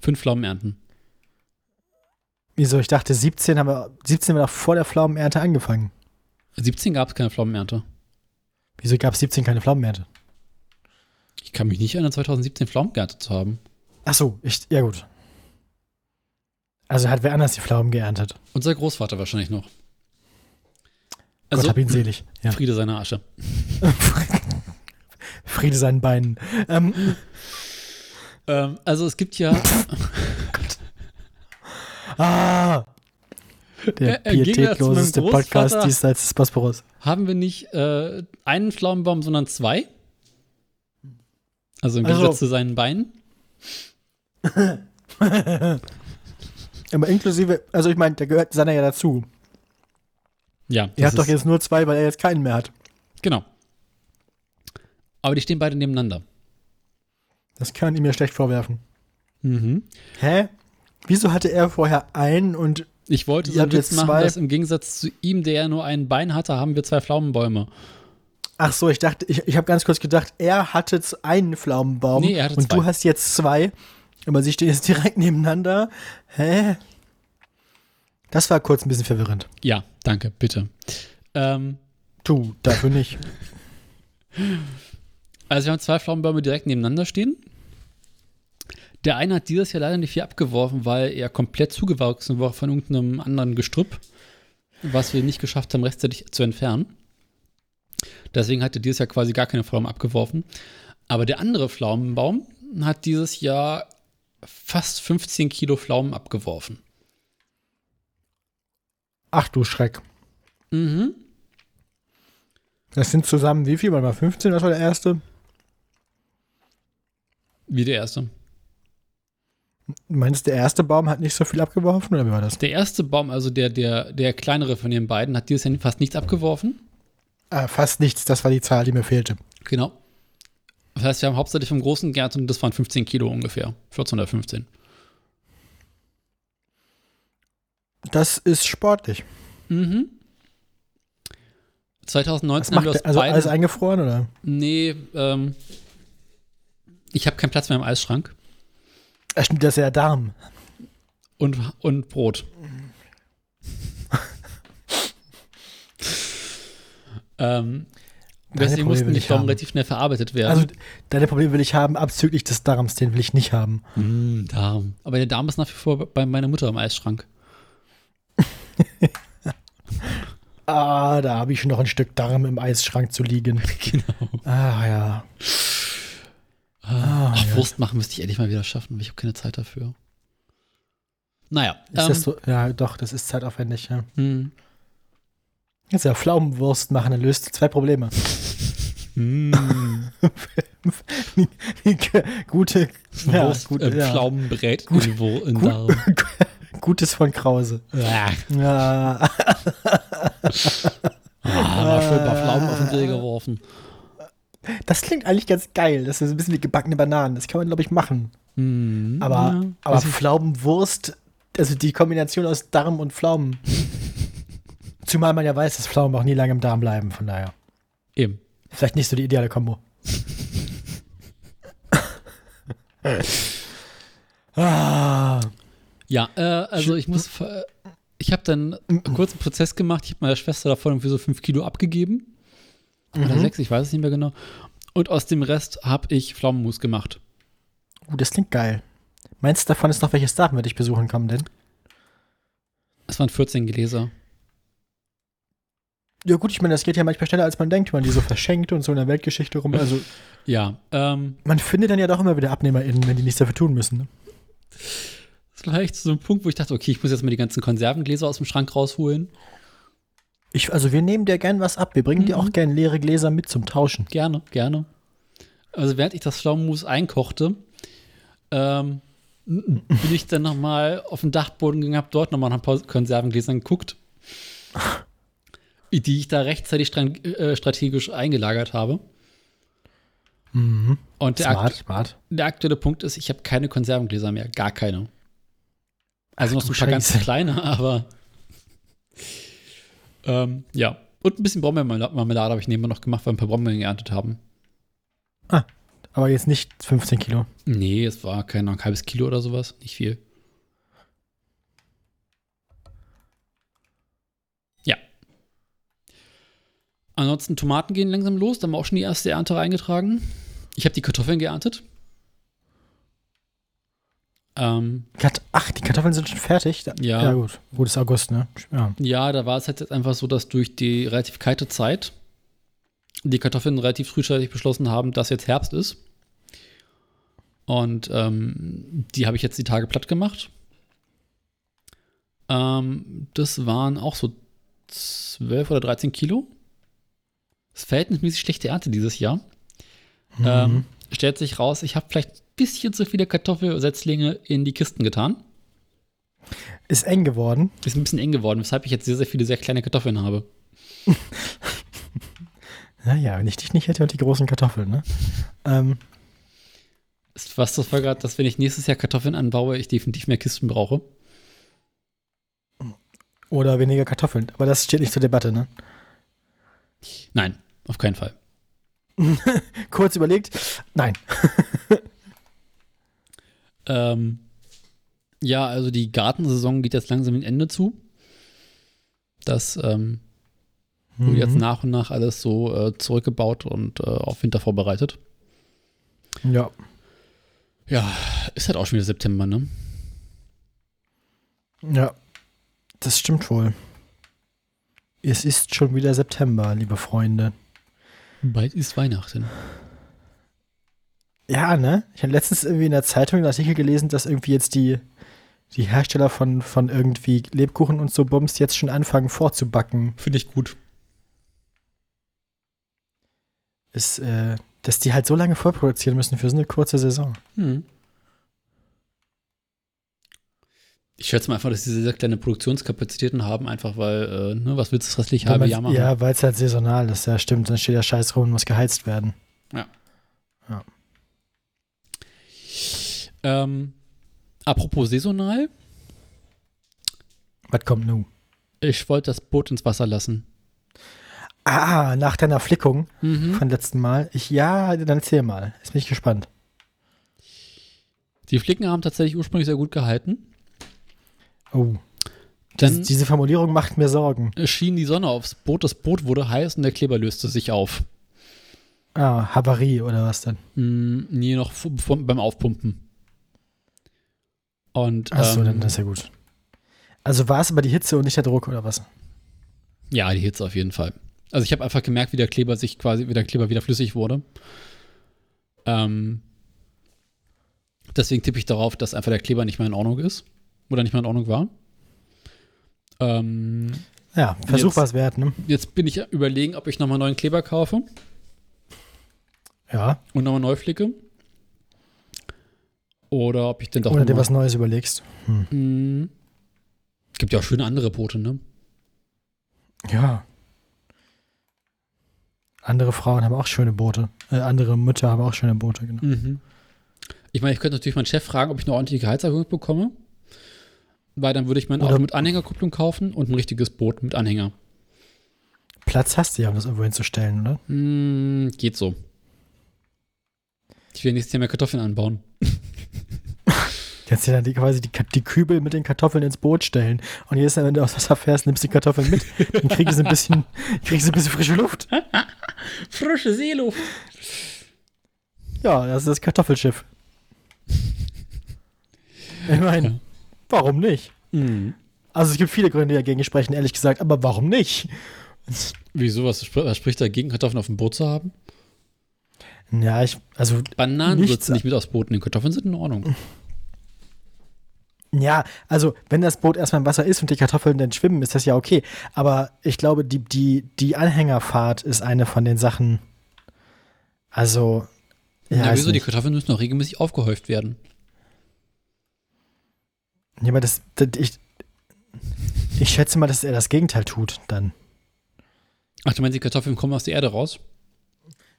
[SPEAKER 2] Fünf Pflaumenernten.
[SPEAKER 1] Wieso? Ich dachte, 17 haben wir, 17 haben wir doch vor der Pflaumenernte angefangen.
[SPEAKER 2] 17 gab es keine Pflaumenernte.
[SPEAKER 1] Wieso gab es 17 keine Pflaumenernte?
[SPEAKER 2] Ich kann mich nicht erinnern, 2017 Pflaumen geerntet zu haben.
[SPEAKER 1] Ach so, ich, ja gut. Also hat wer anders die Pflaumen geerntet.
[SPEAKER 2] Unser Großvater wahrscheinlich noch.
[SPEAKER 1] Gott
[SPEAKER 2] Also,
[SPEAKER 1] hab ihn selig. Ja.
[SPEAKER 2] Friede seiner Asche.
[SPEAKER 1] Friede seinen Beinen. Ähm,
[SPEAKER 2] Ähm, also es gibt ja,
[SPEAKER 1] ah! Der
[SPEAKER 2] Äh, äh,
[SPEAKER 1] pietätloseste Podcast diesseits des Bosporus.
[SPEAKER 2] haben wir nicht äh, einen Pflaumenbaum, sondern zwei. Also im
[SPEAKER 1] Also-
[SPEAKER 2] Gegensatz zu seinen Beinen.
[SPEAKER 1] Aber inklusive, also ich meine, der gehört seiner ja dazu.
[SPEAKER 2] Ja, das
[SPEAKER 1] habt doch jetzt nur zwei, weil er jetzt keinen mehr hat.
[SPEAKER 2] Genau. Aber die stehen beide nebeneinander.
[SPEAKER 1] Das kann ihm ja schlecht vorwerfen.
[SPEAKER 2] Mhm.
[SPEAKER 1] Hä? Wieso hatte er vorher einen und
[SPEAKER 2] Ich wollte so einen Witz machen,
[SPEAKER 1] zwei-
[SPEAKER 2] dass im Gegensatz zu ihm, der ja nur ein Bein hatte, haben wir zwei Pflaumenbäume.
[SPEAKER 1] ach so, ich dachte, ich, ich habe ganz kurz gedacht, er hatte einen Pflaumenbaum
[SPEAKER 2] Nee, er hatte
[SPEAKER 1] und
[SPEAKER 2] zwei.
[SPEAKER 1] du hast jetzt zwei, aber sie stehen jetzt direkt nebeneinander. Hä? Das war kurz ein bisschen verwirrend.
[SPEAKER 2] Ja, danke, bitte. Ähm,
[SPEAKER 1] Du, dafür nicht.
[SPEAKER 2] also wir haben zwei Pflaumenbäume direkt nebeneinander stehen. Der eine hat dieses Jahr leider nicht viel abgeworfen, weil er komplett zugewachsen war von irgendeinem anderen Gestrüpp, was wir nicht geschafft haben, rechtzeitig zu entfernen. Deswegen hat er dieses Jahr quasi gar keine Pflaumen abgeworfen. Aber der andere Pflaumenbaum hat dieses Jahr fast 15 Kilo Pflaumen abgeworfen.
[SPEAKER 1] Ach du Schreck.
[SPEAKER 2] Mhm.
[SPEAKER 1] Das sind zusammen wie viel? Warte mal, 15, das war der erste.
[SPEAKER 2] Wie der erste.
[SPEAKER 1] Du meinst, der erste Baum hat nicht so viel abgeworfen oder wie war das?
[SPEAKER 2] Der erste Baum, also der, der, der kleinere von den beiden, hat dieses Jahr fast nichts abgeworfen.
[SPEAKER 1] Ah, fast nichts, das war die Zahl, die mir fehlte.
[SPEAKER 2] Genau. Das heißt, wir haben hauptsächlich vom großen geerntet und das waren 15 Kilo ungefähr. 14 oder 15.
[SPEAKER 1] Das ist sportlich.
[SPEAKER 2] Mhm.
[SPEAKER 1] Was
[SPEAKER 2] 2019 haben wir aus
[SPEAKER 1] der? Also
[SPEAKER 2] beiden.
[SPEAKER 1] alles eingefroren oder?
[SPEAKER 2] nee, ähm, ich habe keinen Platz mehr im Eisschrank.
[SPEAKER 1] Ach, stimmt, das ist ja Darm.
[SPEAKER 2] Und, und Brot. ähm, deswegen mussten die
[SPEAKER 1] haben.
[SPEAKER 2] relativ schnell verarbeitet werden.
[SPEAKER 1] Also, deine Probleme will ich haben, abzüglich des Darms, den will ich nicht haben.
[SPEAKER 2] Mm, Darm. Aber der Darm ist nach wie vor bei meiner Mutter im Eisschrank.
[SPEAKER 1] Ah, da habe ich noch ein Stück Darm im Eisschrank zu liegen.
[SPEAKER 2] Genau.
[SPEAKER 1] Ah, ja.
[SPEAKER 2] Ah, Ach,
[SPEAKER 1] ja.
[SPEAKER 2] Wurst machen müsste ich endlich mal wieder schaffen, aber ich habe keine Zeit dafür. Naja.
[SPEAKER 1] Ist
[SPEAKER 2] ähm,
[SPEAKER 1] das so? Ja, doch, das ist zeitaufwendig, ja.
[SPEAKER 2] hm.
[SPEAKER 1] Jetzt ja Pflaumenwurst machen, dann löst du zwei Probleme.
[SPEAKER 2] Hm.
[SPEAKER 1] Gute, ja,
[SPEAKER 2] Wurst,
[SPEAKER 1] gut,
[SPEAKER 2] äh,
[SPEAKER 1] ja.
[SPEAKER 2] Pflaumenbrät
[SPEAKER 1] Gut-
[SPEAKER 2] in, in
[SPEAKER 1] gut-. Gutes von Krause.
[SPEAKER 2] Ah,
[SPEAKER 1] Ja,
[SPEAKER 2] mal schön ein paar Pflaumen auf den Grill geworfen.
[SPEAKER 1] Das klingt eigentlich ganz geil. Das ist ein bisschen wie gebackene Bananen. Das kann man, glaube ich, machen.
[SPEAKER 2] Hm,
[SPEAKER 1] Aber,
[SPEAKER 2] ja.
[SPEAKER 1] aber
[SPEAKER 2] Also,
[SPEAKER 1] Pflaumenwurst, also die Kombination aus Darm und Pflaumen. Zumal man ja weiß, dass Pflaumen auch nie lange im Darm bleiben, von daher.
[SPEAKER 2] eben.
[SPEAKER 1] Vielleicht nicht so die ideale Kombo. ah,
[SPEAKER 2] Ja, äh, also ich muss. äh, Ich habe dann einen kurzen Prozess gemacht. Ich habe meiner Schwester davon irgendwie so fünf Kilo abgegeben. Oder
[SPEAKER 1] Mhm.
[SPEAKER 2] sechs, ich weiß es nicht mehr genau. Und aus dem Rest habe ich Pflaumenmus gemacht.
[SPEAKER 1] uh, das klingt geil. Meinst du, davon ist noch welches Datum, wenn ich besuchen kommen denn?
[SPEAKER 2] Es waren 14 Gläser.
[SPEAKER 1] Ja gut, ich meine, das geht ja manchmal schneller, als man denkt, wenn man die so verschenkt und so in der Weltgeschichte rum. Also
[SPEAKER 2] Ja, ähm,
[SPEAKER 1] man findet dann ja doch immer wieder AbnehmerInnen, wenn die nichts dafür tun müssen. Ne?
[SPEAKER 2] das war echt so ein Punkt, wo ich dachte, okay, ich muss jetzt mal die ganzen Konservengläser aus dem Schrank rausholen.
[SPEAKER 1] Ich, also wir nehmen dir gern was ab. Wir bringen dir
[SPEAKER 2] Mhm.
[SPEAKER 1] auch gern leere Gläser mit zum Tauschen.
[SPEAKER 2] Gerne, gerne. Also während ich das Pflaumenmus einkochte, ähm, bin ich dann nochmal auf den Dachboden gegangen, habe dort nochmal nach ein paar Konservengläsern geguckt, die ich da rechtzeitig äh, strategisch eingelagert habe.
[SPEAKER 1] Mhm.
[SPEAKER 2] Und der,
[SPEAKER 1] Smart,
[SPEAKER 2] akt
[SPEAKER 1] smart.
[SPEAKER 2] der aktuelle Punkt ist, ich habe keine Konservengläser mehr, gar keine. Also noch
[SPEAKER 1] Ach
[SPEAKER 2] so
[SPEAKER 1] du
[SPEAKER 2] ein paar ganz kleine, aber ähm, ja. Und ein bisschen Brombeermarmelade habe ich nebenbei noch gemacht, weil wir ein paar Brombeeren geerntet haben.
[SPEAKER 1] Aber jetzt nicht 15 Kilo.
[SPEAKER 2] Nee, es war Ahnung, ein halbes Kilo oder sowas, nicht viel. Ja. Ansonsten Tomaten gehen langsam los, da haben wir auch schon die erste Ernte reingetragen. Ich habe die Kartoffeln geerntet. Ähm,
[SPEAKER 1] Ach, die Kartoffeln sind schon fertig?
[SPEAKER 2] Ja.
[SPEAKER 1] Ja, gut. Gut, ist August, ne? Ja.
[SPEAKER 2] ja, da war es halt jetzt einfach so, dass durch die relativ kalte Zeit die Kartoffeln relativ frühzeitig beschlossen haben, dass jetzt Herbst ist. Und ähm, die habe ich jetzt die Tage platt gemacht. Ähm, das waren auch so 12 oder 13 Kilo. Das ist verhältnismäßig schlechte Ernte dieses Jahr.
[SPEAKER 1] Mhm.
[SPEAKER 2] Ähm, stellt sich raus, ich habe vielleicht ein bisschen zu viele Kartoffelsetzlinge in die Kisten getan.
[SPEAKER 1] Ist eng geworden.
[SPEAKER 2] Ist ein bisschen eng geworden, weshalb ich jetzt sehr, sehr viele sehr kleine Kartoffeln habe.
[SPEAKER 1] Naja, wenn ich dich nicht hätte und die großen Kartoffeln, ne? ähm,
[SPEAKER 2] was das gerade, dass wenn ich nächstes Jahr Kartoffeln anbaue, ich definitiv mehr Kisten brauche.
[SPEAKER 1] oder weniger Kartoffeln. Aber das steht nicht zur Debatte, ne?
[SPEAKER 2] Nein, auf keinen Fall.
[SPEAKER 1] Kurz überlegt. Nein.
[SPEAKER 2] Ähm, ja, also die Gartensaison geht jetzt langsam ein Ende zu. Das ähm, wurde
[SPEAKER 1] Mhm.
[SPEAKER 2] jetzt nach und nach alles so äh, zurückgebaut und äh, auf Winter vorbereitet.
[SPEAKER 1] Ja.
[SPEAKER 2] Ja, ist halt auch schon wieder September, ne?
[SPEAKER 1] Ja. Das stimmt wohl. Es ist schon wieder September, liebe Freunde.
[SPEAKER 2] Bald ist Weihnachten.
[SPEAKER 1] Ja, ne? Ich habe letztens irgendwie in der Zeitung einen Artikel gelesen, dass irgendwie jetzt die, die Hersteller von, von irgendwie Lebkuchen und so Bums jetzt schon anfangen vorzubacken.
[SPEAKER 2] Finde ich gut.
[SPEAKER 1] Ist, äh, dass die halt so lange vorproduzieren müssen für so eine kurze Saison.
[SPEAKER 2] Hm. Ich schätze mal einfach, dass diese sehr kleine Produktionskapazitäten haben, einfach weil, äh, ne, was willst du das restliche halbe Jahr machen?
[SPEAKER 1] Ja, weil es halt saisonal ist, ja stimmt. Dann steht der Scheiß rum und muss geheizt werden.
[SPEAKER 2] Ähm, apropos saisonal,
[SPEAKER 1] Was kommt nun?
[SPEAKER 2] ich wollte das Boot ins Wasser lassen.
[SPEAKER 1] Ah, nach deiner Flickung
[SPEAKER 2] Mhm.
[SPEAKER 1] von letzten Mal. Ich, ja, dann erzähl mal. Jetzt bin ich gespannt.
[SPEAKER 2] Die Flicken haben tatsächlich ursprünglich sehr gut gehalten.
[SPEAKER 1] Oh.
[SPEAKER 2] Dann
[SPEAKER 1] Diese, diese Formulierung macht mir Sorgen.
[SPEAKER 2] schien die Sonne aufs Boot, das Boot wurde heiß und der Kleber löste sich auf.
[SPEAKER 1] Ah, Havarie oder was dann?
[SPEAKER 2] Hm, nie noch beim Aufpumpen. Und
[SPEAKER 1] Achso,
[SPEAKER 2] ähm,
[SPEAKER 1] dann das ist ja gut. Also war es aber die Hitze und nicht der Druck oder was?
[SPEAKER 2] ja, die Hitze auf jeden Fall. Also ich habe einfach gemerkt, wie der Kleber sich quasi, wie der Kleber wieder flüssig wurde. Ähm, deswegen tippe ich darauf, dass einfach der Kleber nicht mehr in Ordnung ist. Oder nicht mehr in Ordnung war. Ähm,
[SPEAKER 1] Ja, Versuch
[SPEAKER 2] Jetzt-
[SPEAKER 1] war es wert, ne?
[SPEAKER 2] jetzt bin ich überlegen, ob ich nochmal neuen Kleber kaufe
[SPEAKER 1] Ja.
[SPEAKER 2] und nochmal neu flicke. Oder ob ich den doch
[SPEAKER 1] Oder dir
[SPEAKER 2] mal-
[SPEAKER 1] was Neues überlegst. Hm.
[SPEAKER 2] Hm. Gibt ja auch schöne andere Boote, ne?
[SPEAKER 1] Ja. Andere Frauen haben auch schöne Boote. Äh, andere Mütter haben auch schöne Boote, genau.
[SPEAKER 2] Mhm. Ich meine, ich könnte natürlich meinen Chef fragen, ob ich eine ordentliche Gehaltserhöhung bekomme. Weil dann würde ich mein Auto mit Anhängerkupplung kaufen und ein richtiges Boot mit Anhänger.
[SPEAKER 1] Platz hast du ja, um das irgendwo hinzustellen, oder?
[SPEAKER 2] Hm, geht so. Ich will nächstes Jahr mehr Kartoffeln anbauen.
[SPEAKER 1] Kannst dir dann die, quasi die, die Kübel mit den Kartoffeln ins Boot stellen. Und jedes Mal, wenn du aus Wasser fährst, nimmst du die Kartoffeln mit. Dann kriegst du ein bisschen, kriegst du ein bisschen frische Luft.
[SPEAKER 2] Frische Seeluft.
[SPEAKER 1] Ja, das ist das Kartoffelschiff. Ich meine,
[SPEAKER 2] Ja.
[SPEAKER 1] Warum nicht?
[SPEAKER 2] Mhm.
[SPEAKER 1] Also es gibt viele Gründe, die dagegen sprechen, ehrlich gesagt, aber warum nicht?
[SPEAKER 2] Wieso? Was, was spricht dagegen, Kartoffeln auf dem Boot zu haben?
[SPEAKER 1] Ja, ich, also,
[SPEAKER 2] Bananen würzen nicht mit aufs Boot nehmen. Kartoffeln sind in Ordnung.
[SPEAKER 1] ja, also, wenn das Boot erstmal im Wasser ist und die Kartoffeln dann schwimmen, ist das ja okay. Aber ich glaube, die, die, die Anhängerfahrt ist eine von den Sachen. Also, ja, weiß
[SPEAKER 2] wieso? Die
[SPEAKER 1] nicht.
[SPEAKER 2] Kartoffeln müssen noch regelmäßig aufgehäuft werden.
[SPEAKER 1] Ja, aber das, das ich, ich schätze mal, dass er das Gegenteil tut dann.
[SPEAKER 2] Ach, du meinst, die Kartoffeln kommen aus der Erde raus?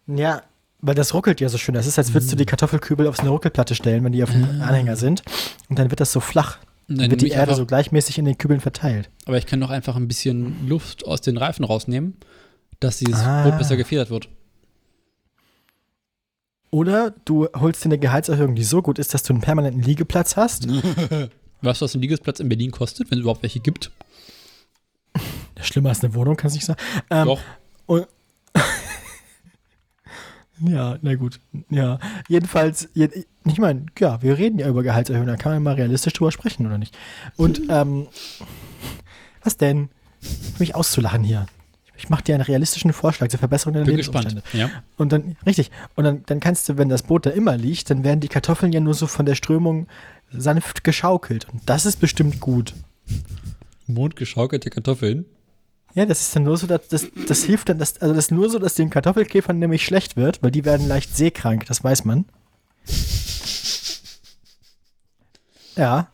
[SPEAKER 1] Ja, weil das ruckelt ja so schön. Das ist, als würdest du die Kartoffelkübel auf so eine Ruckelplatte stellen, wenn die auf dem Anhänger sind. Und dann wird das so flach.
[SPEAKER 2] Dann
[SPEAKER 1] Dann wird die Erde so gleichmäßig in den Kübeln verteilt.
[SPEAKER 2] Aber ich kann doch einfach ein bisschen Luft aus den Reifen rausnehmen, dass dieses
[SPEAKER 1] Ah.
[SPEAKER 2] Brot besser gefedert wird.
[SPEAKER 1] Oder du holst dir eine Gehaltserhöhung, die so gut ist, dass du einen permanenten Liegeplatz hast.
[SPEAKER 2] Weißt du, was ein Liegesplatz in Berlin kostet, wenn es überhaupt welche gibt?
[SPEAKER 1] Schlimmer als eine Wohnung, kannst du nicht sagen. Ähm,
[SPEAKER 2] Doch.
[SPEAKER 1] Ja, na gut. Ja, jedenfalls, je- ich meine, ja, wir reden ja über Gehaltserhöhungen, da kann man mal realistisch drüber sprechen, oder nicht? Und, ähm, was denn? Mich auszulachen hier. Ich mache dir einen realistischen Vorschlag zur Verbesserung deiner
[SPEAKER 2] Bin
[SPEAKER 1] Lebensumstände.
[SPEAKER 2] gespannt. Ja.
[SPEAKER 1] Und dann, richtig, und dann, dann kannst du, wenn das Boot da immer liegt, dann werden die Kartoffeln ja nur so von der Strömung sanft geschaukelt. Und das ist bestimmt gut.
[SPEAKER 2] Mondgeschaukelte Kartoffeln.
[SPEAKER 1] Ja, das ist dann nur so, dass das, das hilft dann, dass, also das ist nur so, dass den Kartoffelkäfern nämlich schlecht wird, weil die werden leicht seekrank, das weiß man. Ja.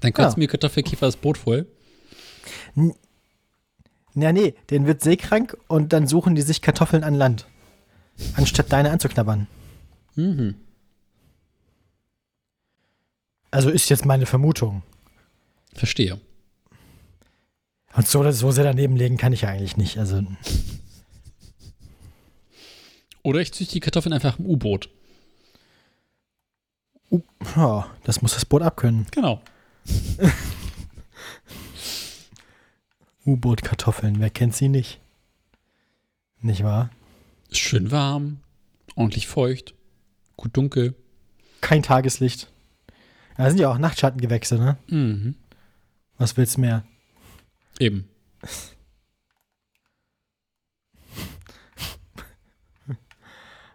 [SPEAKER 2] Dann kotzt
[SPEAKER 1] Ja.
[SPEAKER 2] mir Kartoffelkäfer das Boot voll.
[SPEAKER 1] Ja, nee, den wird seekrank und dann suchen die sich Kartoffeln an Land. Anstatt deine anzuknabbern.
[SPEAKER 2] Mhm.
[SPEAKER 1] Also ist jetzt meine Vermutung.
[SPEAKER 2] Verstehe.
[SPEAKER 1] Und so, so sehr daneben legen kann ich ja eigentlich nicht. Also,
[SPEAKER 2] Oder ich züchte die Kartoffeln einfach im U-Boot.
[SPEAKER 1] ja, das muss das Boot abkönnen.
[SPEAKER 2] Genau.
[SPEAKER 1] U-Boot-Kartoffeln, wer kennt sie nicht? Nicht wahr?
[SPEAKER 2] Ist schön warm, ordentlich feucht, gut dunkel.
[SPEAKER 1] Kein Tageslicht. Das sind ja auch Nachtschattengewächse, ne?
[SPEAKER 2] Mhm.
[SPEAKER 1] Was willst du mehr?
[SPEAKER 2] Eben.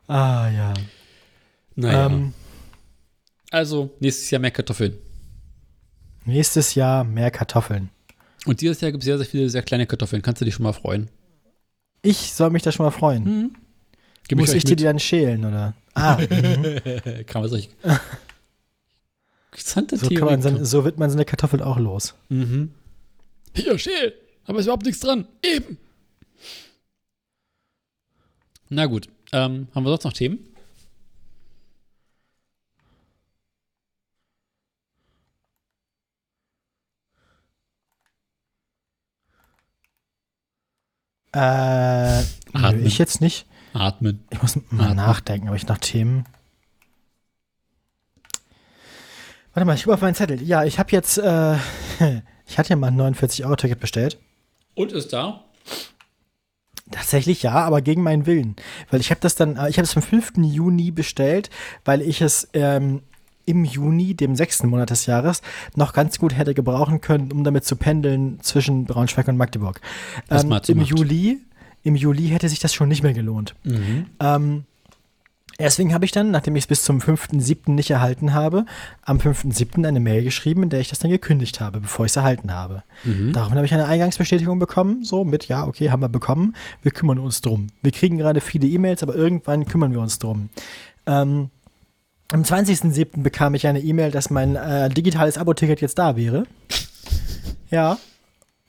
[SPEAKER 1] Ah, ja.
[SPEAKER 2] Naja.
[SPEAKER 1] Ähm,
[SPEAKER 2] also, nächstes Jahr mehr Kartoffeln.
[SPEAKER 1] nächstes Jahr mehr Kartoffeln.
[SPEAKER 2] Und dieses Jahr gibt es sehr, sehr viele sehr kleine Kartoffeln. Kannst du dich schon mal freuen?
[SPEAKER 1] Ich soll mich da schon mal freuen.
[SPEAKER 2] Mhm.
[SPEAKER 1] Muss ich dir die dann schälen, oder? Ah, mhm.
[SPEAKER 2] Kann man sich. Interessante
[SPEAKER 1] so,
[SPEAKER 2] Theorie.
[SPEAKER 1] man seine, so wird man seine Kartoffel auch los.
[SPEAKER 2] mhm. Hier, schäl! Aber ist überhaupt nichts dran. Eben. Na gut. Ähm, haben wir sonst noch Themen?
[SPEAKER 1] Äh,
[SPEAKER 2] Atmen.
[SPEAKER 1] ich jetzt nicht.
[SPEAKER 2] Atmen.
[SPEAKER 1] Ich muss mal
[SPEAKER 2] Atmen.
[SPEAKER 1] nachdenken, ob ich nach Themen. Warte mal, ich gucke auf meinen Zettel. Ja, ich habe jetzt, äh, ich hatte ja mal ein 49-Euro-Ticket bestellt.
[SPEAKER 2] Und ist da?
[SPEAKER 1] Tatsächlich ja, aber gegen meinen Willen. Weil ich habe das dann, äh, ich habe es am 5. Juni bestellt, weil ich es ähm, im Juni, dem sechsten Monat des Jahres, noch ganz gut hätte gebrauchen können, um damit zu pendeln zwischen Braunschweig und Magdeburg. Ähm, Im
[SPEAKER 2] macht.
[SPEAKER 1] Juli, im Juli hätte sich das schon nicht mehr gelohnt.
[SPEAKER 2] Mhm.
[SPEAKER 1] Ähm, deswegen habe ich dann, nachdem ich es bis zum 5.7. nicht erhalten habe, am 5.7. eine Mail geschrieben, in der ich das dann gekündigt habe, bevor ich es erhalten habe.
[SPEAKER 2] Mhm.
[SPEAKER 1] Daraufhin habe ich eine Eingangsbestätigung bekommen, so mit, ja, okay, haben wir bekommen, wir kümmern uns drum. Wir kriegen gerade viele E-Mails, aber irgendwann kümmern wir uns drum. Ähm, am 20.07. bekam ich eine E-Mail, dass mein äh, digitales Abo-Ticket jetzt da wäre. Ja.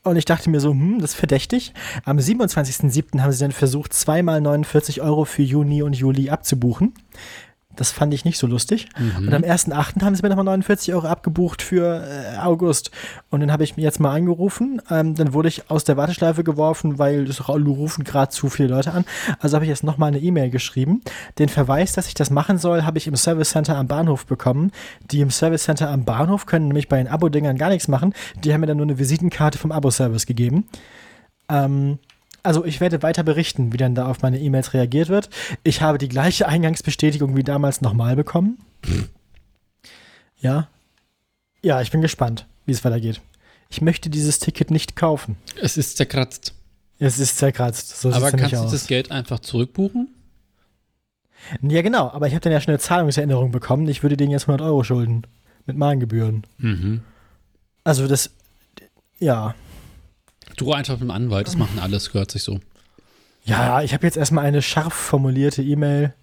[SPEAKER 1] Und ich dachte mir so, hm, das ist verdächtig. Am 27.07. haben sie dann versucht, zweimal 49 Euro für Juni und Juli abzubuchen. Das fand ich nicht so lustig.
[SPEAKER 2] Mhm.
[SPEAKER 1] Und am 1.8. haben sie mir nochmal 49 Euro abgebucht für äh, August. Und dann habe ich mir jetzt mal angerufen. Ähm, dann wurde ich aus der Warteschleife geworfen, weil ra- rufen gerade zu viele Leute an. Also habe ich jetzt nochmal eine E-Mail geschrieben. Den Verweis, dass ich das machen soll, habe ich im Service Center am Bahnhof bekommen. Die im Service Center am Bahnhof können nämlich bei den Abo-Dingern gar nichts machen. Die haben mir dann nur eine Visitenkarte vom Abo-Service gegeben. Ähm, also ich werde weiter berichten, wie dann da auf meine E-Mails reagiert wird. Ich habe die gleiche Eingangsbestätigung wie damals nochmal bekommen. Ja. Ja, ich bin gespannt, wie es weitergeht. Ich möchte dieses Ticket nicht kaufen.
[SPEAKER 2] Es ist zerkratzt.
[SPEAKER 1] Es ist zerkratzt. So
[SPEAKER 2] Aber kannst du
[SPEAKER 1] aus.
[SPEAKER 2] das Geld einfach zurückbuchen?
[SPEAKER 1] Ja, genau. Aber ich habe dann ja schon eine Zahlungserinnerung bekommen. Ich würde denen jetzt 100 Euro schulden. Mit Mahngebühren.
[SPEAKER 2] Mhm.
[SPEAKER 1] Also das, ja.
[SPEAKER 2] Du einfach mit dem Anwalt, das machen alles, gehört sich so.
[SPEAKER 1] Ja, ich habe jetzt erstmal eine scharf formulierte E-Mail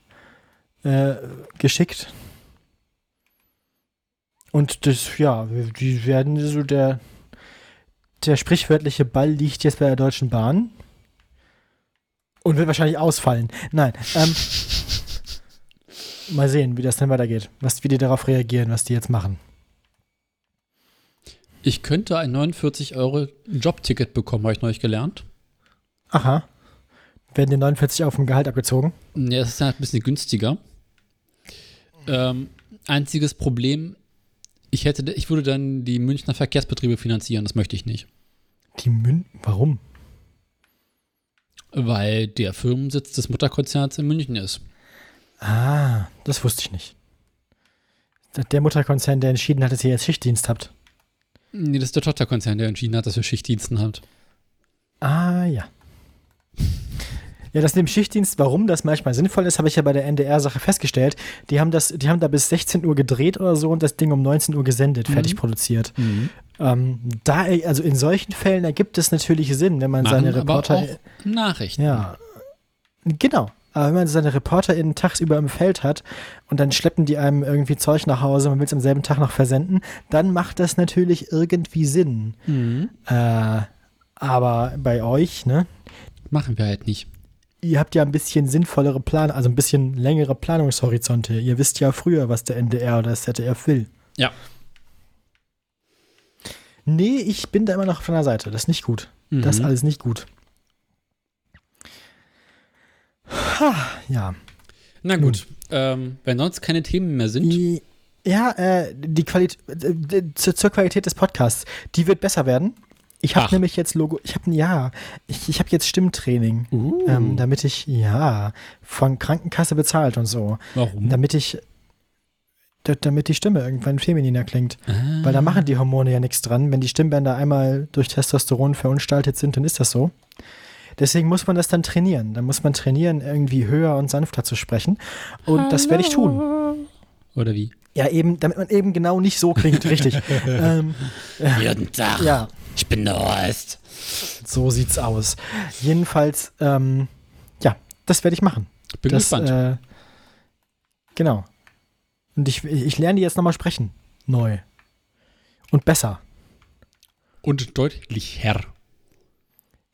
[SPEAKER 1] äh, geschickt. Und das, ja, die werden so der, der sprichwörtliche Ball liegt jetzt bei der Deutschen Bahn und wird wahrscheinlich ausfallen. Nein, ähm, mal sehen, wie das dann weitergeht. Was, wie die darauf reagieren, was die jetzt machen.
[SPEAKER 2] Ich könnte ein 49 Euro Jobticket bekommen, habe ich neulich gelernt.
[SPEAKER 1] Aha. Werden die 49 auf dem Gehalt abgezogen?
[SPEAKER 2] Ja, das ist halt ein bisschen günstiger. Ähm, einziges Problem, ich hätte, ich würde dann die Münchner Verkehrsbetriebe finanzieren, das möchte ich nicht.
[SPEAKER 1] Die Mün Warum?
[SPEAKER 2] Weil der Firmensitz des Mutterkonzerns in München ist.
[SPEAKER 1] Ah, das wusste ich nicht. Der Mutterkonzern, der entschieden hat, dass ihr jetzt Schichtdienst habt.
[SPEAKER 2] Nee, das ist der Tochterkonzern, der entschieden hat, dass wir Schichtdiensten habt.
[SPEAKER 1] Ah, ja. Ja, das mit dem Schichtdienst, warum das manchmal sinnvoll ist, habe ich ja bei der NDR-Sache festgestellt. Die haben das, die haben da bis 16 Uhr gedreht oder so und das Ding um 19 Uhr gesendet,
[SPEAKER 2] Mhm.
[SPEAKER 1] fertig produziert. Ähm, da, also in solchen Fällen ergibt es natürlich Sinn, wenn man
[SPEAKER 2] Machen
[SPEAKER 1] seine
[SPEAKER 2] aber
[SPEAKER 1] Reporter.
[SPEAKER 2] auch Nachrichten.
[SPEAKER 1] Ja. Genau. Aber wenn man seine ReporterInnen tagsüber im Feld hat und dann schleppen die einem irgendwie Zeug nach Hause, man will es am selben Tag noch versenden, dann macht das natürlich irgendwie Sinn.
[SPEAKER 2] Mhm.
[SPEAKER 1] Äh, aber bei euch, ne,
[SPEAKER 2] Machen wir halt nicht.
[SPEAKER 1] ihr habt ja ein bisschen sinnvollere Plan, also ein bisschen längere Planungshorizonte. Ihr wisst ja früher, was der NDR oder das ZDF will.
[SPEAKER 2] Ja.
[SPEAKER 1] Nee, ich bin da immer noch auf deiner Seite. Das ist nicht gut. Das ist
[SPEAKER 2] Mhm.
[SPEAKER 1] alles nicht gut. Ha, ja.
[SPEAKER 2] Na gut, ähm, wenn sonst keine Themen mehr sind,
[SPEAKER 1] Die, ja, äh, die Qualität, äh, zur, zur Qualität des Podcasts, die wird besser werden. Ich habe nämlich jetzt Logo, ich habe ja, ich, ich habe jetzt Stimmtraining,
[SPEAKER 2] Uh.
[SPEAKER 1] ähm, damit ich, ja, von Krankenkasse bezahlt und so,
[SPEAKER 2] warum?
[SPEAKER 1] damit ich, da- damit die Stimme irgendwann femininer klingt.
[SPEAKER 2] Ah.
[SPEAKER 1] Weil da machen die Hormone ja nichts dran. Wenn die Stimmbänder einmal durch Testosteron verunstaltet sind, dann ist das so. Deswegen muss man das dann trainieren. Dann muss man trainieren, irgendwie höher und sanfter zu sprechen. Und das werde ich tun.
[SPEAKER 2] Oder wie?
[SPEAKER 1] Ja, eben, damit man eben genau nicht so klingt, richtig. ähm,
[SPEAKER 2] Jeden Tag.
[SPEAKER 1] ja,
[SPEAKER 2] Ich bin der Horst.
[SPEAKER 1] so sieht's aus. Jedenfalls, ähm, ja, das werde ich machen.
[SPEAKER 2] Bin
[SPEAKER 1] das,
[SPEAKER 2] gespannt.
[SPEAKER 1] Äh, genau. Und ich, ich lerne die jetzt nochmal sprechen. Neu. Und besser.
[SPEAKER 2] Und deutlich Herr.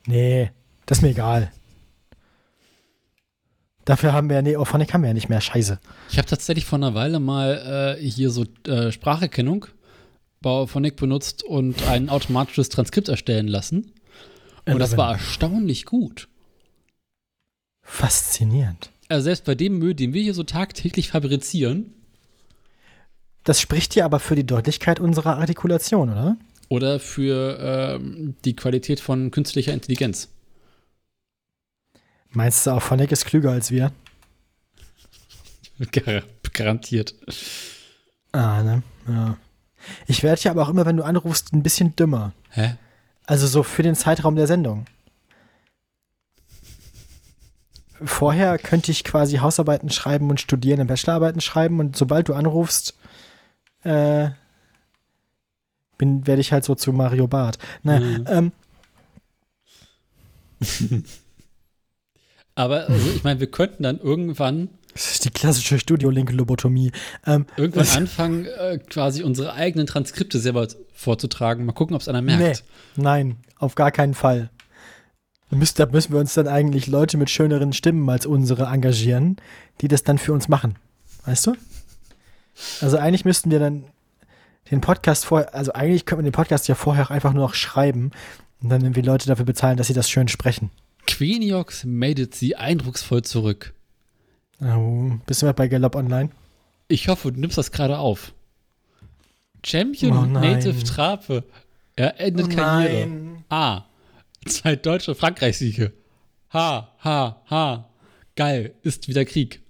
[SPEAKER 1] Nee, das ist mir egal. Dafür haben wir ja, nee, Auphonic haben wir ja nicht mehr. Scheiße.
[SPEAKER 2] Ich habe tatsächlich vor einer Weile mal äh, hier so äh, Spracherkennung bei Auphonic benutzt und ein automatisches Transkript erstellen lassen. Und das war erstaunlich gut.
[SPEAKER 1] faszinierend.
[SPEAKER 2] Also selbst bei dem Müll, den wir hier so tagtäglich fabrizieren,
[SPEAKER 1] Das spricht ja aber für die Deutlichkeit unserer Artikulation, oder?
[SPEAKER 2] oder für ähm, die Qualität von künstlicher Intelligenz.
[SPEAKER 1] Meinst du, Auphonic ist klüger als wir?
[SPEAKER 2] Gar garantiert.
[SPEAKER 1] Ah, ne? Ja. Ich werde ja aber auch immer, wenn du anrufst, ein bisschen dümmer.
[SPEAKER 2] Hä?
[SPEAKER 1] Also so für den Zeitraum der Sendung. Vorher könnte ich quasi Hausarbeiten schreiben und studieren und Bachelorarbeiten schreiben und sobald du anrufst, äh, bin, werde ich halt so zu Mario Barth. Naja,
[SPEAKER 2] Mhm.
[SPEAKER 1] ähm,
[SPEAKER 2] Aber also, ich meine, wir könnten dann irgendwann,
[SPEAKER 1] das ist die klassische Studio-Link-Lobotomie. Ähm,
[SPEAKER 2] irgendwann anfangen, äh, quasi unsere eigenen Transkripte selber vorzutragen. Mal gucken, ob es einer merkt.
[SPEAKER 1] Nee, nein, auf gar keinen Fall. Da müssen, da müssen wir uns dann eigentlich Leute mit schöneren Stimmen als unsere engagieren, die das dann für uns machen. Weißt du? Also eigentlich müssten wir dann den Podcast vorher, also eigentlich könnte man den Podcast ja vorher auch einfach nur noch schreiben und dann irgendwie Leute dafür bezahlen, dass sie das schön sprechen.
[SPEAKER 2] Queniox meldet sie eindrucksvoll zurück.
[SPEAKER 1] Oh, bist du mal bei Galopp Online?
[SPEAKER 2] Ich hoffe, du nimmst das gerade auf. Champion
[SPEAKER 1] Oh nein.
[SPEAKER 2] Native Trape. Er endet Karriere. A. Zwei deutsche Frankreich-Siege. Ha, ha, ha. Geil, ist wieder Krieg.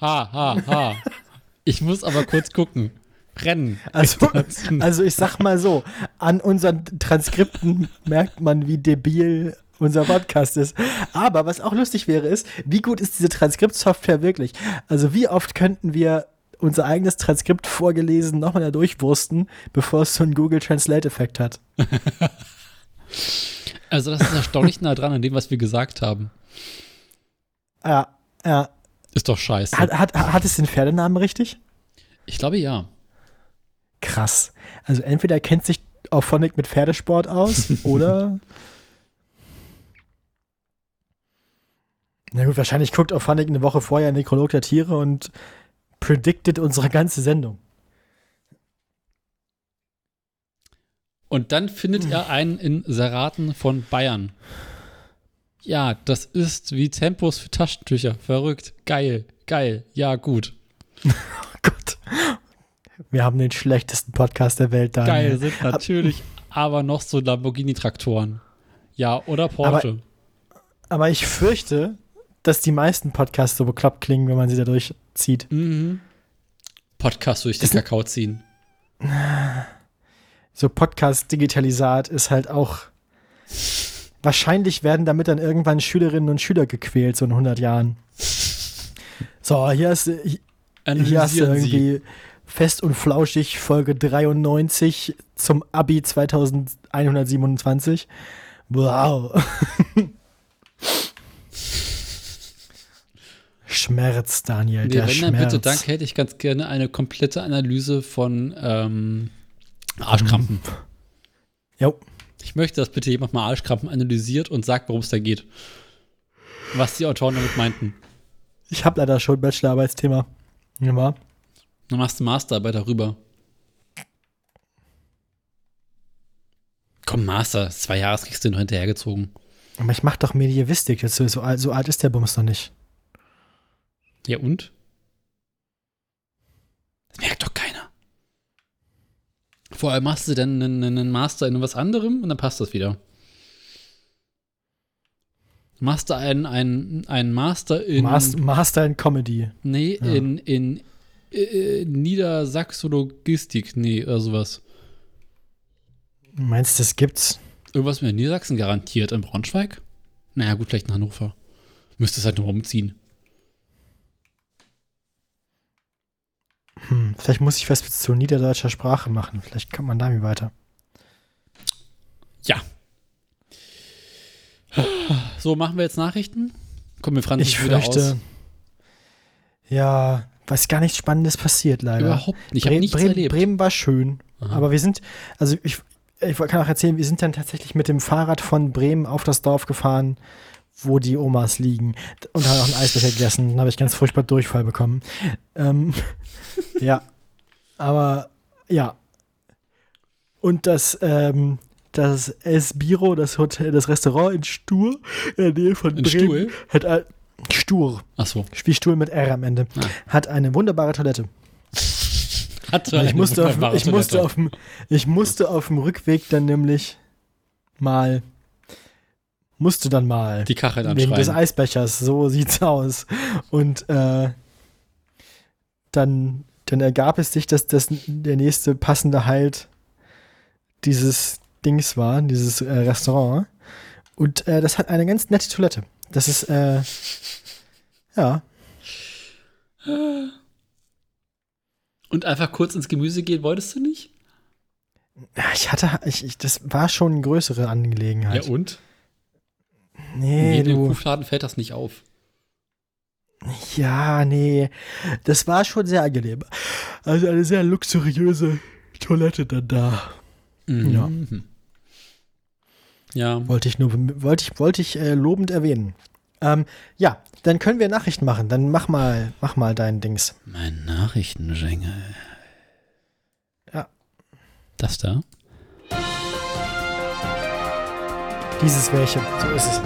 [SPEAKER 2] Ha, ha, ha. Ich muss aber kurz gucken. Rennen.
[SPEAKER 1] Also, also ich sag mal so, an unseren Transkripten merkt man, wie debil unser Podcast ist. Aber was auch lustig wäre, ist, wie gut ist diese Transkriptsoftware wirklich? Also wie oft könnten wir unser eigenes Transkript vorgelesen nochmal da durchwursten, bevor es so einen Google Translate-Effekt hat?
[SPEAKER 2] Also, das ist erstaunlich nah dran an dem, was wir gesagt haben.
[SPEAKER 1] Ja, ja.
[SPEAKER 2] Ist doch scheiße.
[SPEAKER 1] Hat, hat, hat es den Pferdenamen richtig?
[SPEAKER 2] Ich glaube ja.
[SPEAKER 1] krass. Also entweder kennt sich Auphonic mit Pferdesport aus oder. Na gut, wahrscheinlich guckt Auphonic eine Woche vorher Nekrolog der Tiere und predicted unsere ganze Sendung.
[SPEAKER 2] Und dann findet er einen in Seraten von Bayern. Ja, das ist wie Tempos für Taschentücher. Verrückt. Geil. Geil. Ja, gut.
[SPEAKER 1] Oh Gott. Wir haben den schlechtesten Podcast der Welt, Daniel.
[SPEAKER 2] Geil sind natürlich aber noch so Lamborghini-Traktoren. Ja, oder Porsche.
[SPEAKER 1] Aber ich fürchte, dass die meisten Podcasts so bekloppt klingen, wenn man sie da durchzieht.
[SPEAKER 2] mhm. Podcast durch den
[SPEAKER 1] Das-
[SPEAKER 2] Kakao ziehen.
[SPEAKER 1] So Podcast-Digitalisat ist halt auch. Wahrscheinlich werden damit dann irgendwann Schülerinnen und Schüler gequält, so in 100 Jahren. So, hier hast, du- hier hast du
[SPEAKER 2] Analysieren Sie.
[SPEAKER 1] irgendwie fest und flauschig Folge 93 zum Abi 2127. Wow. Schmerz, Daniel,
[SPEAKER 2] Nee,
[SPEAKER 1] der
[SPEAKER 2] wenn dann
[SPEAKER 1] Schmerz.
[SPEAKER 2] bitte, danke, hätte ich ganz gerne eine komplette Analyse von ähm, Arschkrampen.
[SPEAKER 1] Jo.
[SPEAKER 2] Ich möchte, dass bitte jemand mal Arschkrampen analysiert und sagt, worum es da geht. Was die Autoren damit meinten.
[SPEAKER 1] Ich habe leider schon Bachelorarbeitsthema. Ja.
[SPEAKER 2] Dann machst du Masterarbeit darüber. Komm, Master, zwei Jahre kriegst du noch hinterhergezogen.
[SPEAKER 1] Aber ich mach doch Medievistik. Jetzt so, so alt ist der Bums noch nicht.
[SPEAKER 2] Ja, und? Das merkt doch keiner. Vor allem machst du dann einen, einen Master in was anderem und dann passt das wieder. Machst du einen, einen, einen Master in.
[SPEAKER 1] Mas- Master in Comedy.
[SPEAKER 2] nee,
[SPEAKER 1] Ja.
[SPEAKER 2] in, in äh, Niedersachsologistik. Nee, oder sowas.
[SPEAKER 1] Meinst du, das gibt's?
[SPEAKER 2] Irgendwas mit Niedersachsen garantiert. In Braunschweig? Naja, gut, vielleicht in Hannover. Müsstest halt nur umziehen.
[SPEAKER 1] Hm, vielleicht muss ich was zu niederdeutscher Sprache machen. Vielleicht kommt man damit weiter.
[SPEAKER 2] Ja. So, machen wir jetzt Nachrichten? Kommen wir Franz
[SPEAKER 1] Ich
[SPEAKER 2] wieder
[SPEAKER 1] fürchte.
[SPEAKER 2] aus?
[SPEAKER 1] Ja, was gar nichts Spannendes passiert, leider.
[SPEAKER 2] Überhaupt nicht.
[SPEAKER 1] Bre Bremen,
[SPEAKER 2] erlebt.
[SPEAKER 1] Bremen war schön.
[SPEAKER 2] Aha.
[SPEAKER 1] Aber wir sind, also ich, ich kann auch erzählen, wir sind dann tatsächlich mit dem Fahrrad von Bremen auf das Dorf gefahren, wo die Omas liegen. Und haben auch einen Eisbecher gegessen. Dann habe ich ganz furchtbar Durchfall bekommen. Ähm, ja. Aber ja. Und das, ähm, das Esbiro, das Hotel, das Restaurant in Stur, in der Nähe von
[SPEAKER 2] In
[SPEAKER 1] Bremen,
[SPEAKER 2] Stuhl?
[SPEAKER 1] hat ein, Stur,
[SPEAKER 2] Achso.
[SPEAKER 1] wie Stuhl mit R am Ende,
[SPEAKER 2] Ah.
[SPEAKER 1] hat eine wunderbare Toilette.
[SPEAKER 2] Hatte
[SPEAKER 1] ich musste, auf, ich, musste
[SPEAKER 2] Toilette.
[SPEAKER 1] auf dem, ich musste auf dem Rückweg dann nämlich mal, musste dann mal,
[SPEAKER 2] die Kachel
[SPEAKER 1] wegen des
[SPEAKER 2] anschreien.
[SPEAKER 1] Eisbechers, so sieht's aus. Und äh, dann, dann ergab es sich, dass das der nächste passende Halt dieses Dings war, dieses äh, Restaurant. Und äh, das hat eine ganz nette Toilette. Das ist, äh, ja,
[SPEAKER 2] Und einfach kurz ins Gemüse gehen wolltest du nicht?
[SPEAKER 1] Ja, ich hatte, ich, ich, das war schon eine größere Angelegenheit.
[SPEAKER 2] Ja, und?
[SPEAKER 1] Nee,
[SPEAKER 2] In dem
[SPEAKER 1] du.
[SPEAKER 2] Kuhfladen fällt das nicht auf.
[SPEAKER 1] Ja, nee. Das war schon sehr angenehm. Also eine sehr luxuriöse Toilette dann da. Ja.
[SPEAKER 2] Mhm. Ja.
[SPEAKER 1] Wollte ich nur, wollte ich, wollte ich äh, lobend erwähnen. Ähm, ja, dann können wir Nachrichten machen. Dann mach mal, mach mal dein Dings.
[SPEAKER 2] Mein Nachrichtenschengel.
[SPEAKER 1] Ja.
[SPEAKER 2] Das da?
[SPEAKER 1] Dieses welche. So ist es.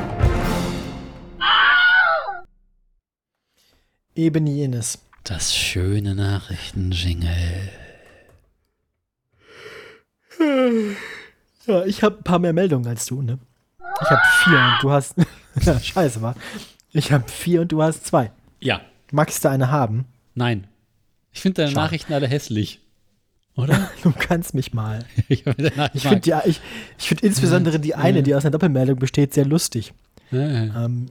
[SPEAKER 1] Eben jenes.
[SPEAKER 2] Das schöne Nachrichtenjingle.
[SPEAKER 1] Ja, ich habe ein paar mehr Meldungen als du, ne? Ich habe vier und du hast. ja, scheiße, war. Ich habe vier und du hast zwei.
[SPEAKER 2] Ja.
[SPEAKER 1] Magst du eine haben?
[SPEAKER 2] Nein. Ich finde deine
[SPEAKER 1] Schade.
[SPEAKER 2] Nachrichten alle hässlich. Oder?
[SPEAKER 1] Du kannst mich mal.
[SPEAKER 2] ich finde
[SPEAKER 1] Ich ich, find insbesondere die eine, die aus einer Doppelmeldung besteht, sehr lustig. Ähm,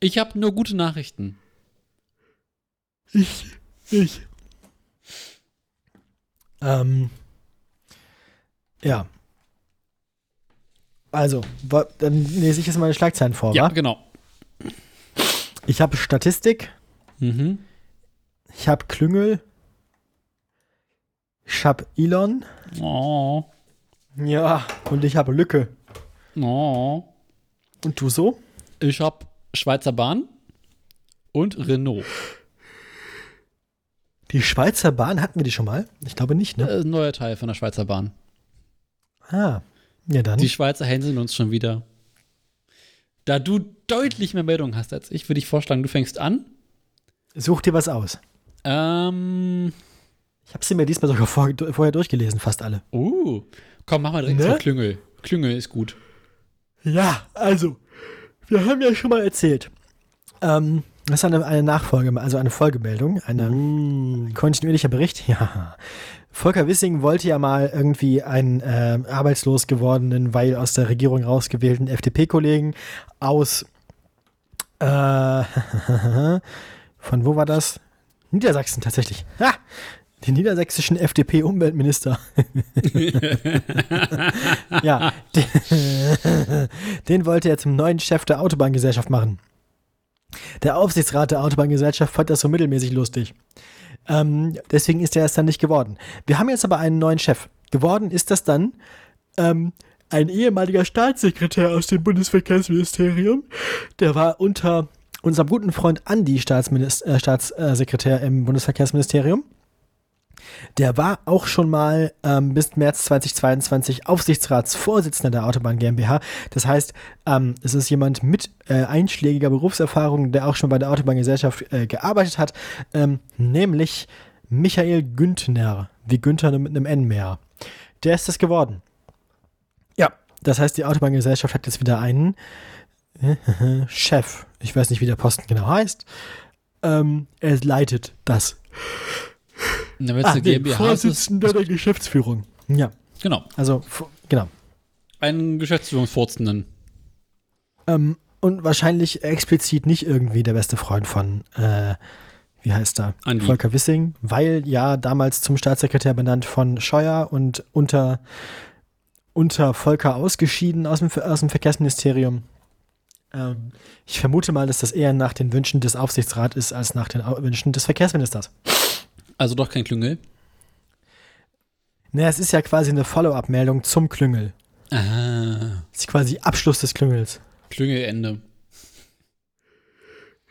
[SPEAKER 2] Ich habe nur gute Nachrichten.
[SPEAKER 1] ich, ich. Ähm, ja. Also, dann lese ich jetzt meine Schlagzeilen vor,
[SPEAKER 2] Ja,
[SPEAKER 1] wa?
[SPEAKER 2] genau.
[SPEAKER 1] Ich habe Statistik,
[SPEAKER 2] Mhm.
[SPEAKER 1] ich habe Klüngel, Ich hab Elon.
[SPEAKER 2] Oh.
[SPEAKER 1] Ja. Und ich habe Lücke.
[SPEAKER 2] Oh.
[SPEAKER 1] Und du so?
[SPEAKER 2] Ich habe Schweizer Bahn und Renault.
[SPEAKER 1] Die Schweizer Bahn hatten wir die schon mal? Ich glaube nicht, ne?
[SPEAKER 2] Äh, neuer Teil von der Schweizer Bahn.
[SPEAKER 1] Ah. Ja, dann.
[SPEAKER 2] Die Schweizer hänseln uns schon wieder. Da du deutlich mehr Meldungen hast als ich, würde ich vorschlagen, du fängst an.
[SPEAKER 1] Such dir was aus.
[SPEAKER 2] Ähm.
[SPEAKER 1] Ich habe sie mir diesmal sogar vor, vorher durchgelesen, fast alle.
[SPEAKER 2] Uh. Komm, mach mal direkt
[SPEAKER 1] Ne?
[SPEAKER 2] zur Klüngel. Klüngel ist gut.
[SPEAKER 1] Ja, also, wir haben ja schon mal erzählt. Ähm, das ist eine, eine Nachfolge, also eine Folgemeldung, ein kontinuierlicher Bericht. Ja. Volker Wissing wollte ja mal irgendwie einen äh, arbeitslos gewordenen, weil aus der Regierung rausgewählten FDP-Kollegen aus äh, von wo war das? Niedersachsen tatsächlich. Ha! Den niedersächsischen FDP-Umweltminister. ja, den, den wollte er zum neuen Chef der Autobahngesellschaft machen. Der Aufsichtsrat der Autobahngesellschaft fand das so mittelmäßig lustig. Ähm, deswegen ist er es dann nicht geworden. Wir haben jetzt aber einen neuen Chef. Geworden ist das dann ähm, ein ehemaliger Staatssekretär aus dem Bundesverkehrsministerium. Der war unter unserem guten Freund Andi Staatsminister, äh, Staatssekretär im Bundesverkehrsministerium. Der war auch schon mal ähm, bis März 2022 Aufsichtsratsvorsitzender der Autobahn GmbH. Das heißt, ähm, es ist jemand mit äh, einschlägiger Berufserfahrung, der auch schon bei der Autobahngesellschaft äh, gearbeitet hat, ähm, nämlich Michael Güntner, wie Günther mit einem N mehr. Der ist das geworden. Ja, das heißt, die Autobahngesellschaft hat jetzt wieder einen äh, Chef. Ich weiß nicht, wie der Posten genau heißt. Ähm, er leitet das.
[SPEAKER 2] Na, wenn es
[SPEAKER 1] Ah,
[SPEAKER 2] eine GmbH
[SPEAKER 1] Vorsitzender der Geschäftsführung. Ja,
[SPEAKER 2] genau.
[SPEAKER 1] also, genau.
[SPEAKER 2] Einen Geschäftsführungsvorsitzenden.
[SPEAKER 1] Ähm, und wahrscheinlich explizit nicht irgendwie der beste Freund von, äh, wie heißt er?
[SPEAKER 2] Andi.
[SPEAKER 1] Volker Wissing, weil ja damals zum Staatssekretär benannt von Scheuer und unter, unter Volker ausgeschieden aus dem, aus dem Verkehrsministerium. Ähm, ich vermute mal, dass das eher nach den Wünschen des Aufsichtsrats ist, als nach den Wünschen des Verkehrsministers.
[SPEAKER 2] Also doch kein Klüngel.
[SPEAKER 1] Naja, es ist ja quasi eine Follow-up-Meldung zum Klüngel.
[SPEAKER 2] Ah.
[SPEAKER 1] Es ist quasi Abschluss des Klüngels.
[SPEAKER 2] Klüngelende.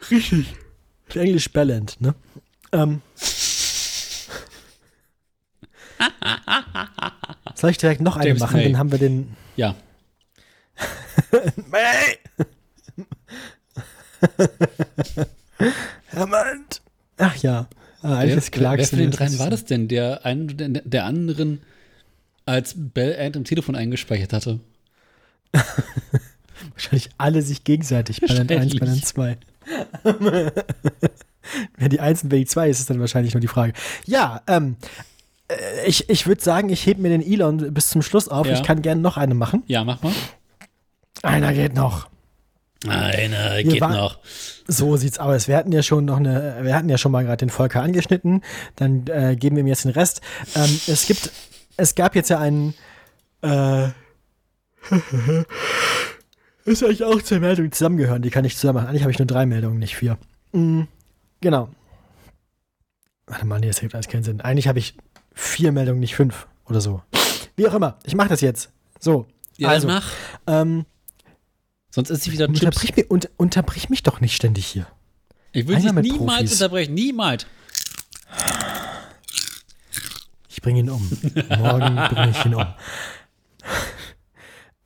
[SPEAKER 1] Richtig. Englisch Ballant, ne? Ähm. Soll ich direkt noch eine
[SPEAKER 2] James
[SPEAKER 1] machen?
[SPEAKER 2] May.
[SPEAKER 1] Dann haben wir den.
[SPEAKER 2] Ja.
[SPEAKER 1] Hammond! Ach ja. Ah,
[SPEAKER 2] Wer, wer, von den dreien war das denn, der einen der, der anderen als Bell End im Telefon eingespeichert hatte?
[SPEAKER 1] Wahrscheinlich alle sich gegenseitig. Ballant 1, Ballant 2. Wer die 1 und wer die 2 ist, ist dann wahrscheinlich nur die Frage. Ja, ähm. äh, Ich, ich würde sagen, ich hebe mir den Elon bis zum Schluss auf.
[SPEAKER 2] Ja.
[SPEAKER 1] Ich kann gerne noch eine machen.
[SPEAKER 2] Ja, mach mal.
[SPEAKER 1] Einer geht noch.
[SPEAKER 2] Einer
[SPEAKER 1] Wir
[SPEAKER 2] geht
[SPEAKER 1] war-
[SPEAKER 2] noch.
[SPEAKER 1] So sieht's aus. Wir hatten ja schon noch eine, wir hatten ja schon mal gerade den Volker angeschnitten. Dann äh, geben wir ihm jetzt den Rest. Ähm, es gibt, es gab jetzt ja einen, äh, ist eigentlich auch zwei Meldungen, zusammengehören. Die kann ich zusammen machen. Eigentlich habe ich nur drei Meldungen, nicht vier. Mm, genau. Warte mal, nee, das ergibt alles keinen Sinn. Eigentlich habe ich vier Meldungen, nicht fünf oder so. Wie auch immer. Ich mache das jetzt. So.
[SPEAKER 2] Ja,
[SPEAKER 1] also,
[SPEAKER 2] mach.
[SPEAKER 1] ähm,
[SPEAKER 2] Sonst ist sie wieder Chips.
[SPEAKER 1] unterbrich, mich, unter, unterbrich mich doch nicht ständig hier.
[SPEAKER 2] Ich will dich niemals
[SPEAKER 1] Profis.
[SPEAKER 2] unterbrechen. Niemals.
[SPEAKER 1] Ich bringe ihn um. Morgen bringe ich ihn um.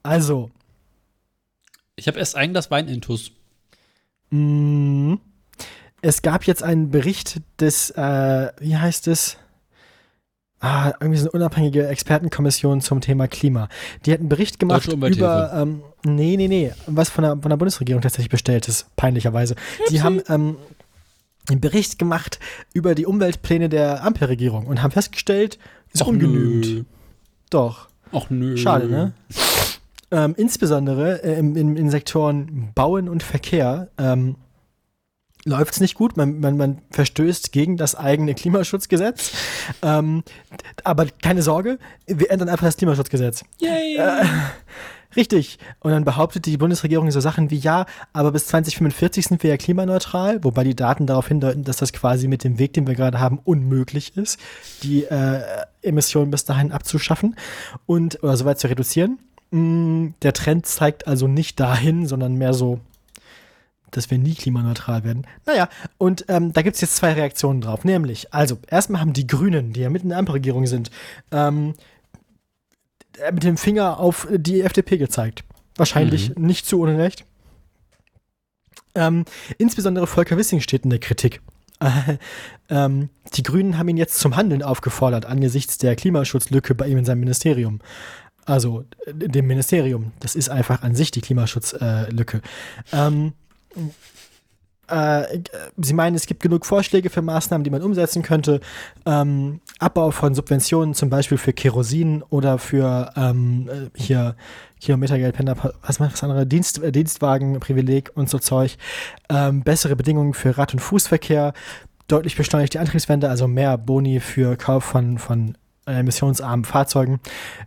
[SPEAKER 1] Also,
[SPEAKER 2] Ich habe erst ein Glas Wein intus.
[SPEAKER 1] mh, es gab jetzt einen Bericht des, äh, wie heißt es? Ah, irgendwie so eine unabhängige Expertenkommission zum Thema Klima. Die hat einen Bericht gemacht über, ähm, nee, nee, nee, was von der, von der Bundesregierung tatsächlich bestellt ist, peinlicherweise. Die haben ähm, einen Bericht gemacht über die Umweltpläne der Ampelregierung und haben festgestellt, ist
[SPEAKER 2] Och,
[SPEAKER 1] ungenügend.
[SPEAKER 2] nö.
[SPEAKER 1] Doch.
[SPEAKER 2] Ach nö.
[SPEAKER 1] Schade, ne? Ähm, insbesondere äh, in, in, in Sektoren Bauen und Verkehr ähm, läuft es nicht gut. Man, man, man verstößt gegen das eigene Klimaschutzgesetz. Ähm, aber keine Sorge, wir ändern einfach das Klimaschutzgesetz.
[SPEAKER 2] Yay.
[SPEAKER 1] Äh, Richtig. Und dann behauptet die Bundesregierung so Sachen wie, ja, aber bis 2045 sind wir ja klimaneutral, wobei die Daten darauf hindeuten, dass das quasi mit dem Weg, den wir gerade haben, unmöglich ist, die äh, Emissionen bis dahin abzuschaffen und oder soweit zu reduzieren. Mm, der Trend zeigt also nicht dahin, sondern mehr so, dass wir nie klimaneutral werden. Naja, und ähm, da gibt es jetzt zwei Reaktionen drauf. Nämlich, also, erstmal haben die Grünen, die ja mitten in der Ampelregierung sind, ähm, äh, mit dem Finger auf die FDP gezeigt. Wahrscheinlich mhm. nicht zu Unrecht. Ähm, insbesondere Volker Wissing steht in der Kritik. Äh, ähm, die Grünen haben ihn jetzt zum Handeln aufgefordert angesichts der Klimaschutzlücke bei ihm in seinem Ministerium. Also äh, dem Ministerium. Das ist einfach an sich die Klimaschutzlücke. Ähm, äh, sie meinen, es gibt genug Vorschläge für Maßnahmen, die man umsetzen könnte. Ähm, Abbau von Subventionen, zum Beispiel für Kerosin oder für ähm, äh, hier Kilometergeld, Pendler, was macht das andere, Dienst, äh, Dienstwagenprivileg und so Zeug. Ähm, bessere Bedingungen für Rad- und Fußverkehr, deutlich beschleunigte Antriebswende, also mehr Boni für Kauf von, von emissionsarmen Fahrzeugen.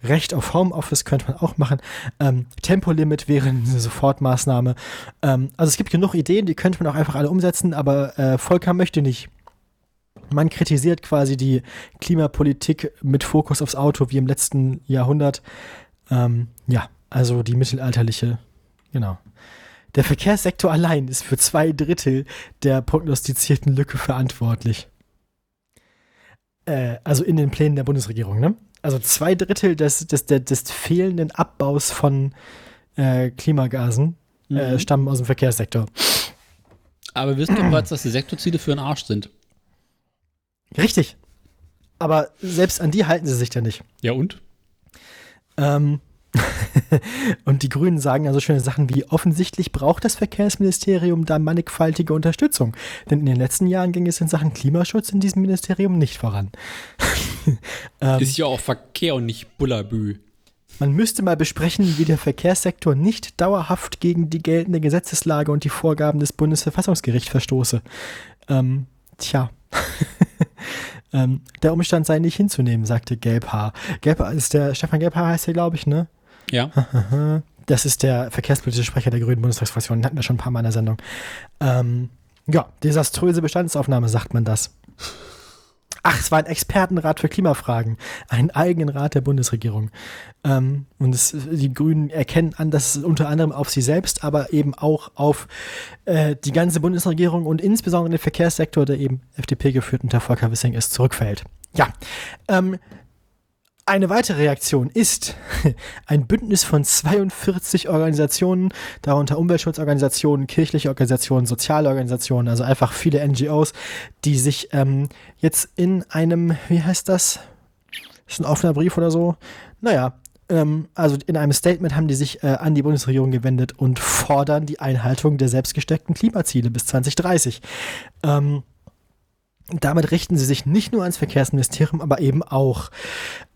[SPEAKER 1] Recht auf Homeoffice könnte man auch machen. Ähm, Tempolimit wäre eine Sofortmaßnahme. Ähm, also es gibt genug Ideen, die könnte man auch einfach alle umsetzen, aber äh, Volker möchte nicht. Man kritisiert quasi die Klimapolitik mit Fokus aufs Auto wie im letzten Jahrhundert. Ähm, ja, also die mittelalterliche, genau. Der Verkehrssektor allein ist für zwei Drittel der prognostizierten Lücke verantwortlich. Äh, also in den Plänen der Bundesregierung, ne? Also zwei Drittel des, des, des, des fehlenden Abbaus von äh, Klimagasen äh, mhm. äh, stammen aus dem Verkehrssektor.
[SPEAKER 2] Aber wir wissen doch bereits, dass die Sektorziele für den Arsch sind.
[SPEAKER 1] Richtig. Aber selbst an die halten sie sich ja nicht.
[SPEAKER 2] Ja und?
[SPEAKER 1] Ähm, und die Grünen sagen also schöne Sachen wie, offensichtlich braucht das Verkehrsministerium da mannigfaltige Unterstützung. Denn in den letzten Jahren ging es in Sachen Klimaschutz in diesem Ministerium nicht voran.
[SPEAKER 2] ähm, Ist ja auch Verkehr und nicht Bullabü.
[SPEAKER 1] Man müsste mal besprechen, wie der Verkehrssektor nicht dauerhaft gegen die geltende Gesetzeslage und die Vorgaben des Bundesverfassungsgerichts verstoße. Ähm, tja. ähm, der Umstand sei nicht hinzunehmen, sagte Gelbhaar. Gelbhaar ist der, Stefan Gelbhaar heißt der, glaube ich, ne?
[SPEAKER 2] Ja.
[SPEAKER 1] Das ist der verkehrspolitische Sprecher der Grünen Bundestagsfraktion. Den hatten wir schon ein paar Mal in der Sendung. Ähm, ja, desaströse Bestandsaufnahme, sagt man das. Ach, es war ein Expertenrat für Klimafragen, ein eigenen Rat der Bundesregierung. Ähm, und es, die Grünen erkennen an, dass es unter anderem auf sie selbst, aber eben auch auf äh, die ganze Bundesregierung und insbesondere den Verkehrssektor, der eben FDP geführt unter Volker Wissing ist, zurückfällt. Ja, ähm, eine weitere Reaktion ist ein Bündnis von 42 Organisationen, darunter Umweltschutzorganisationen, kirchliche Organisationen, soziale Organisationen, also einfach viele NGOs, die sich ähm, jetzt in einem, wie heißt das? Ist ein offener Brief oder so? Naja, ähm, also in einem Statement haben die sich äh, an die Bundesregierung gewendet und fordern die Einhaltung der selbstgesteckten Klimaziele bis 2030. Ähm, damit richten sie sich nicht nur ans Verkehrsministerium, aber eben auch.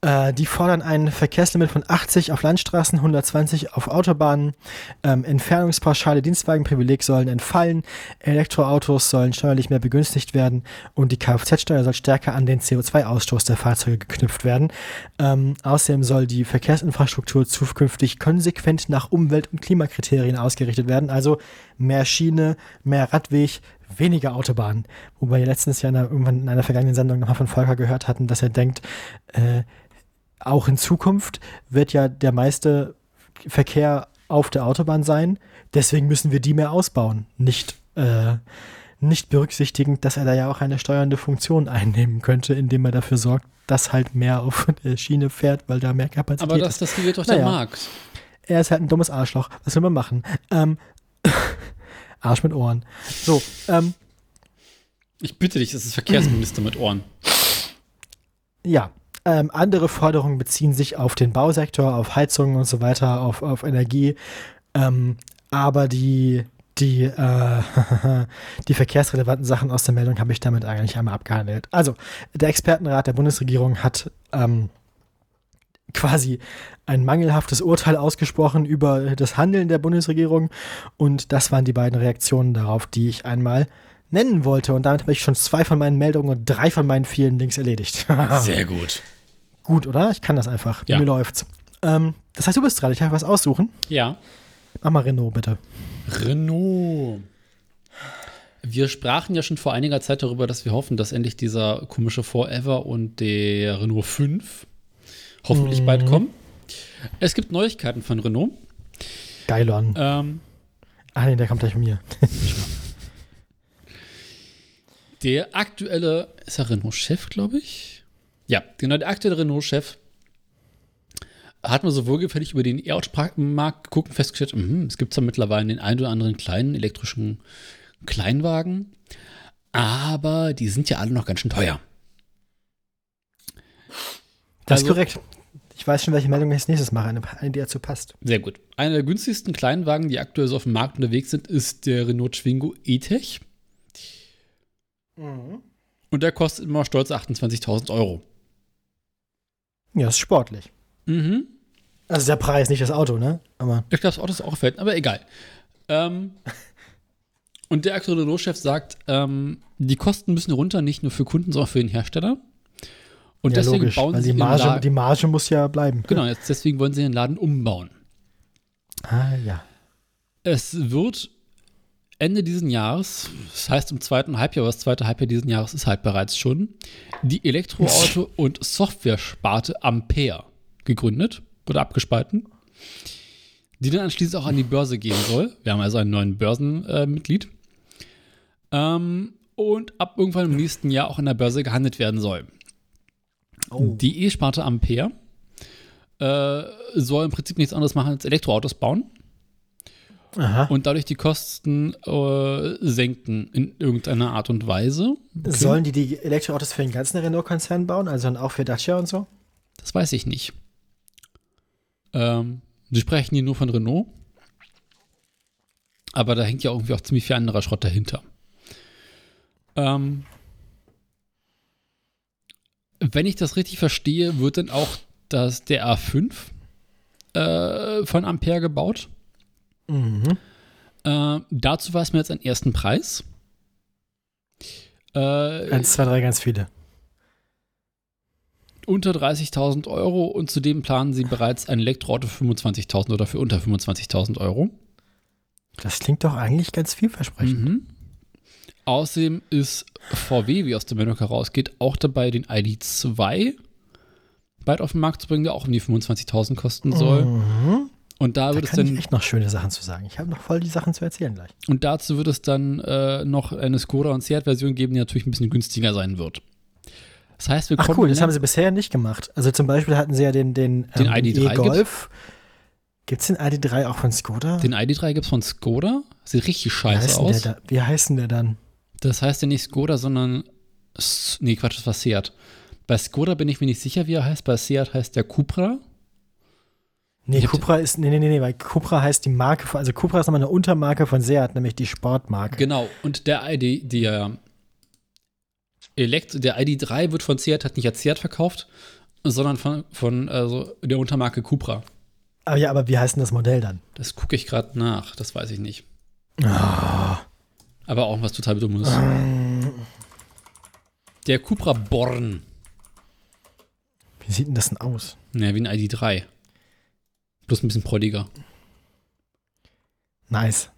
[SPEAKER 1] Äh, die fordern ein Verkehrslimit von 80 auf Landstraßen, 120 auf Autobahnen. Ähm, Entfernungspauschale Dienstwagenprivileg sollen entfallen. Elektroautos sollen steuerlich mehr begünstigt werden und die Kfz-Steuer soll stärker an den CO2-Ausstoß der Fahrzeuge geknüpft werden. Ähm, außerdem soll die Verkehrsinfrastruktur zukünftig konsequent nach Umwelt- und Klimakriterien ausgerichtet werden. Also mehr Schiene, mehr Radweg, weniger Autobahnen. Wobei wir letztens ja in einer, irgendwann in einer vergangenen Sendung nochmal von Volker gehört hatten, dass er denkt, äh, auch in Zukunft wird ja der meiste Verkehr auf der Autobahn sein. Deswegen müssen wir die mehr ausbauen. Nicht, äh, nicht berücksichtigend, dass er da ja auch eine steuernde Funktion einnehmen könnte, indem er dafür sorgt, dass halt mehr auf der Schiene fährt, weil da mehr Kapazität
[SPEAKER 2] Aber das, ist. das wird doch naja, der Markt.
[SPEAKER 1] Er ist halt ein dummes Arschloch. Was will man machen? Ähm, Arsch mit Ohren. So, ähm.
[SPEAKER 2] Ich bitte dich, das ist Verkehrsminister mit Ohren.
[SPEAKER 1] Ja. Ähm, andere Forderungen beziehen sich auf den Bausektor, auf Heizungen und so weiter, auf, auf Energie. Ähm, aber die, die, äh, die verkehrsrelevanten Sachen aus der Meldung habe ich damit eigentlich einmal abgehandelt. Also, der Expertenrat der Bundesregierung hat ähm, quasi ein mangelhaftes Urteil ausgesprochen über das Handeln der Bundesregierung. Und das waren die beiden Reaktionen darauf, die ich einmal nennen wollte. Und damit habe ich schon zwei von meinen Meldungen und drei von meinen vielen Links erledigt.
[SPEAKER 2] Sehr gut.
[SPEAKER 1] Gut, oder? Ich kann das einfach. Ja. Mir läuft's. Ähm, das heißt, du bist dran. Ich darf was aussuchen.
[SPEAKER 2] Ja.
[SPEAKER 1] Mach mal Renault, bitte.
[SPEAKER 2] Renault. Wir sprachen ja schon vor einiger Zeit darüber, dass wir hoffen, dass endlich dieser komische Forever und der Renault 5 hoffentlich
[SPEAKER 1] Mhm.
[SPEAKER 2] bald kommen. Es gibt Neuigkeiten von Renault.
[SPEAKER 1] Geilon.
[SPEAKER 2] Ähm,
[SPEAKER 1] Ah, nee, der kommt gleich von mir.
[SPEAKER 2] der aktuelle, ist er Renault-Chef, glaube ich? Ja, genau, der aktuelle Renault-Chef hat man so wohlgefällig über den E-Auto-Markt geguckt und festgestellt, mhm, es gibt zwar mittlerweile den einen oder anderen kleinen elektrischen Kleinwagen, aber die sind ja alle noch ganz schön teuer.
[SPEAKER 1] Das
[SPEAKER 2] Also-
[SPEAKER 1] ist korrekt. Ich weiß schon, welche Meldung ich als nächstes mache. Eine, eine, die dazu passt.
[SPEAKER 2] Sehr gut. Einer der günstigsten Kleinwagen, die aktuell so auf dem Markt unterwegs sind, ist der Renault Twingo E-Tech. Und der kostet immer stolze 28.000 Euro.
[SPEAKER 1] Ja, ist sportlich.
[SPEAKER 2] Mhm.
[SPEAKER 1] Also der Preis, nicht das Auto, ne? Aber
[SPEAKER 2] Ich glaube, das Auto ist auch fällt, aber egal. Ähm, und der aktuelle Renault-Chef sagt, ähm, die Kosten müssen runter, nicht nur für Kunden, sondern für den Hersteller. Und
[SPEAKER 1] ja,
[SPEAKER 2] deswegen
[SPEAKER 1] logisch,
[SPEAKER 2] bauen
[SPEAKER 1] weil
[SPEAKER 2] sie
[SPEAKER 1] die Marge,
[SPEAKER 2] Laden.
[SPEAKER 1] die Marge muss ja bleiben.
[SPEAKER 2] Genau, jetzt deswegen wollen sie den Laden umbauen.
[SPEAKER 1] Ah, ja.
[SPEAKER 2] Es wird Ende diesen Jahres, das heißt im zweiten Halbjahr, aber das zweite Halbjahr diesen Jahres ist halt bereits schon, die Elektroauto- und Software-Sparte Ampere gegründet oder abgespalten, die dann anschließend auch an die Börse gehen soll. Wir haben also einen neuen Börsenmitglied. ähm, und ab irgendwann im nächsten Jahr auch an der Börse gehandelt werden soll.
[SPEAKER 1] Oh.
[SPEAKER 2] Die E-Sparte Ampere äh, soll im Prinzip nichts anderes machen als Elektroautos bauen
[SPEAKER 1] Aha.
[SPEAKER 2] und dadurch die Kosten äh, senken in irgendeiner Art und Weise.
[SPEAKER 1] Sollen die die Elektroautos für den ganzen Renault-Konzern bauen? Also dann auch für Dacia und so?
[SPEAKER 2] Das weiß ich nicht. Ähm, sie sprechen hier nur von Renault. Aber da hängt ja irgendwie auch ziemlich viel anderer Schrott dahinter. Ähm, wenn ich das richtig verstehe, wird dann auch das, der A5 äh, von Ampere gebaut.
[SPEAKER 1] Mhm.
[SPEAKER 2] Äh, dazu war es mir jetzt einen ersten Preis. Äh,
[SPEAKER 1] Eins, zwei, drei, ganz viele.
[SPEAKER 2] unter 30.000 Euro und zudem planen sie bereits ein Elektroauto für 25.000 oder für unter 25.000 Euro.
[SPEAKER 1] Das klingt doch eigentlich ganz vielversprechend.
[SPEAKER 2] Mhm. Außerdem ist VW, wie aus der Meldung herausgeht, auch dabei, den ID2 bald auf den Markt zu bringen, der auch um die 25.000 kosten soll.
[SPEAKER 1] Mhm.
[SPEAKER 2] Und da
[SPEAKER 1] Da
[SPEAKER 2] wird es
[SPEAKER 1] kann ich
[SPEAKER 2] dann,
[SPEAKER 1] echt noch schöne Sachen zu sagen. Ich habe noch voll die Sachen zu erzählen gleich.
[SPEAKER 2] und dazu wird es dann äh, noch eine Skoda und Seat-Version geben, die natürlich ein bisschen günstiger sein wird. Das heißt, wir
[SPEAKER 1] Ach cool, das haben sie bisher nicht gemacht. Also zum Beispiel hatten sie ja den, den,
[SPEAKER 2] Den
[SPEAKER 1] ähm,
[SPEAKER 2] ID3
[SPEAKER 1] E-Golf. Gibt es den ID3 auch von Skoda?
[SPEAKER 2] den ID3 gibt es von Skoda. Sieht richtig
[SPEAKER 1] Wie
[SPEAKER 2] scheiße
[SPEAKER 1] denn
[SPEAKER 2] aus.
[SPEAKER 1] der? Wie heißt denn der dann?
[SPEAKER 2] Das heißt ja nicht Skoda, sondern. Nee, Quatsch, das war Seat. Bei Skoda bin ich mir nicht sicher, wie er heißt. Bei Seat heißt der Cupra.
[SPEAKER 1] Nee,
[SPEAKER 2] Ich
[SPEAKER 1] Cupra ist, nee, nee, nee, nee, weil Cupra heißt die Marke, von, also Cupra ist nochmal eine Untermarke von Seat, nämlich die Sportmarke.
[SPEAKER 2] Genau. Und der ID, der Elekt der ID3 wird von Seat halt nicht als Seat verkauft, sondern von, von also der Untermarke Cupra.
[SPEAKER 1] Aber ja, aber wie heißt denn das Modell dann?
[SPEAKER 2] Das gucke ich gerade nach. Das weiß ich nicht.
[SPEAKER 1] Ah.
[SPEAKER 2] Aber auch was total Dummes. Der Cupra Born.
[SPEAKER 1] Wie sieht denn das denn aus?
[SPEAKER 2] Naja, wie ein ID3. Bloß ein bisschen prolliger.
[SPEAKER 1] Nice.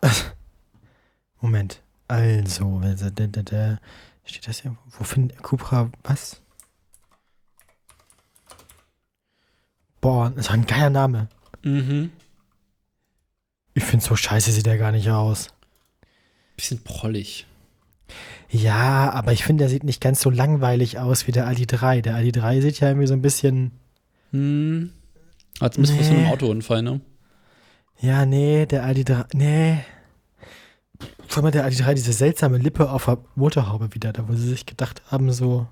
[SPEAKER 1] Moment. Also, steht das hier? Wo findet Cupra was? Boah, das ist ein geiler Name.
[SPEAKER 2] Mhm.
[SPEAKER 1] Ich finde, so scheiße sieht der gar nicht aus.
[SPEAKER 2] Bisschen prollig.
[SPEAKER 1] Ja, aber ich finde, der sieht nicht ganz so langweilig aus wie der Ali 3. Der Ali 3 sieht ja irgendwie so ein bisschen.
[SPEAKER 2] Hm. Hat ein bisschen was von einem
[SPEAKER 1] Nee.
[SPEAKER 2] Autounfall, ne?
[SPEAKER 1] Ja, nee, der Ali 3. Nee. Vor allem der Ali 3 diese seltsame Lippe auf der Motorhaube wieder, da wo sie sich gedacht haben, so.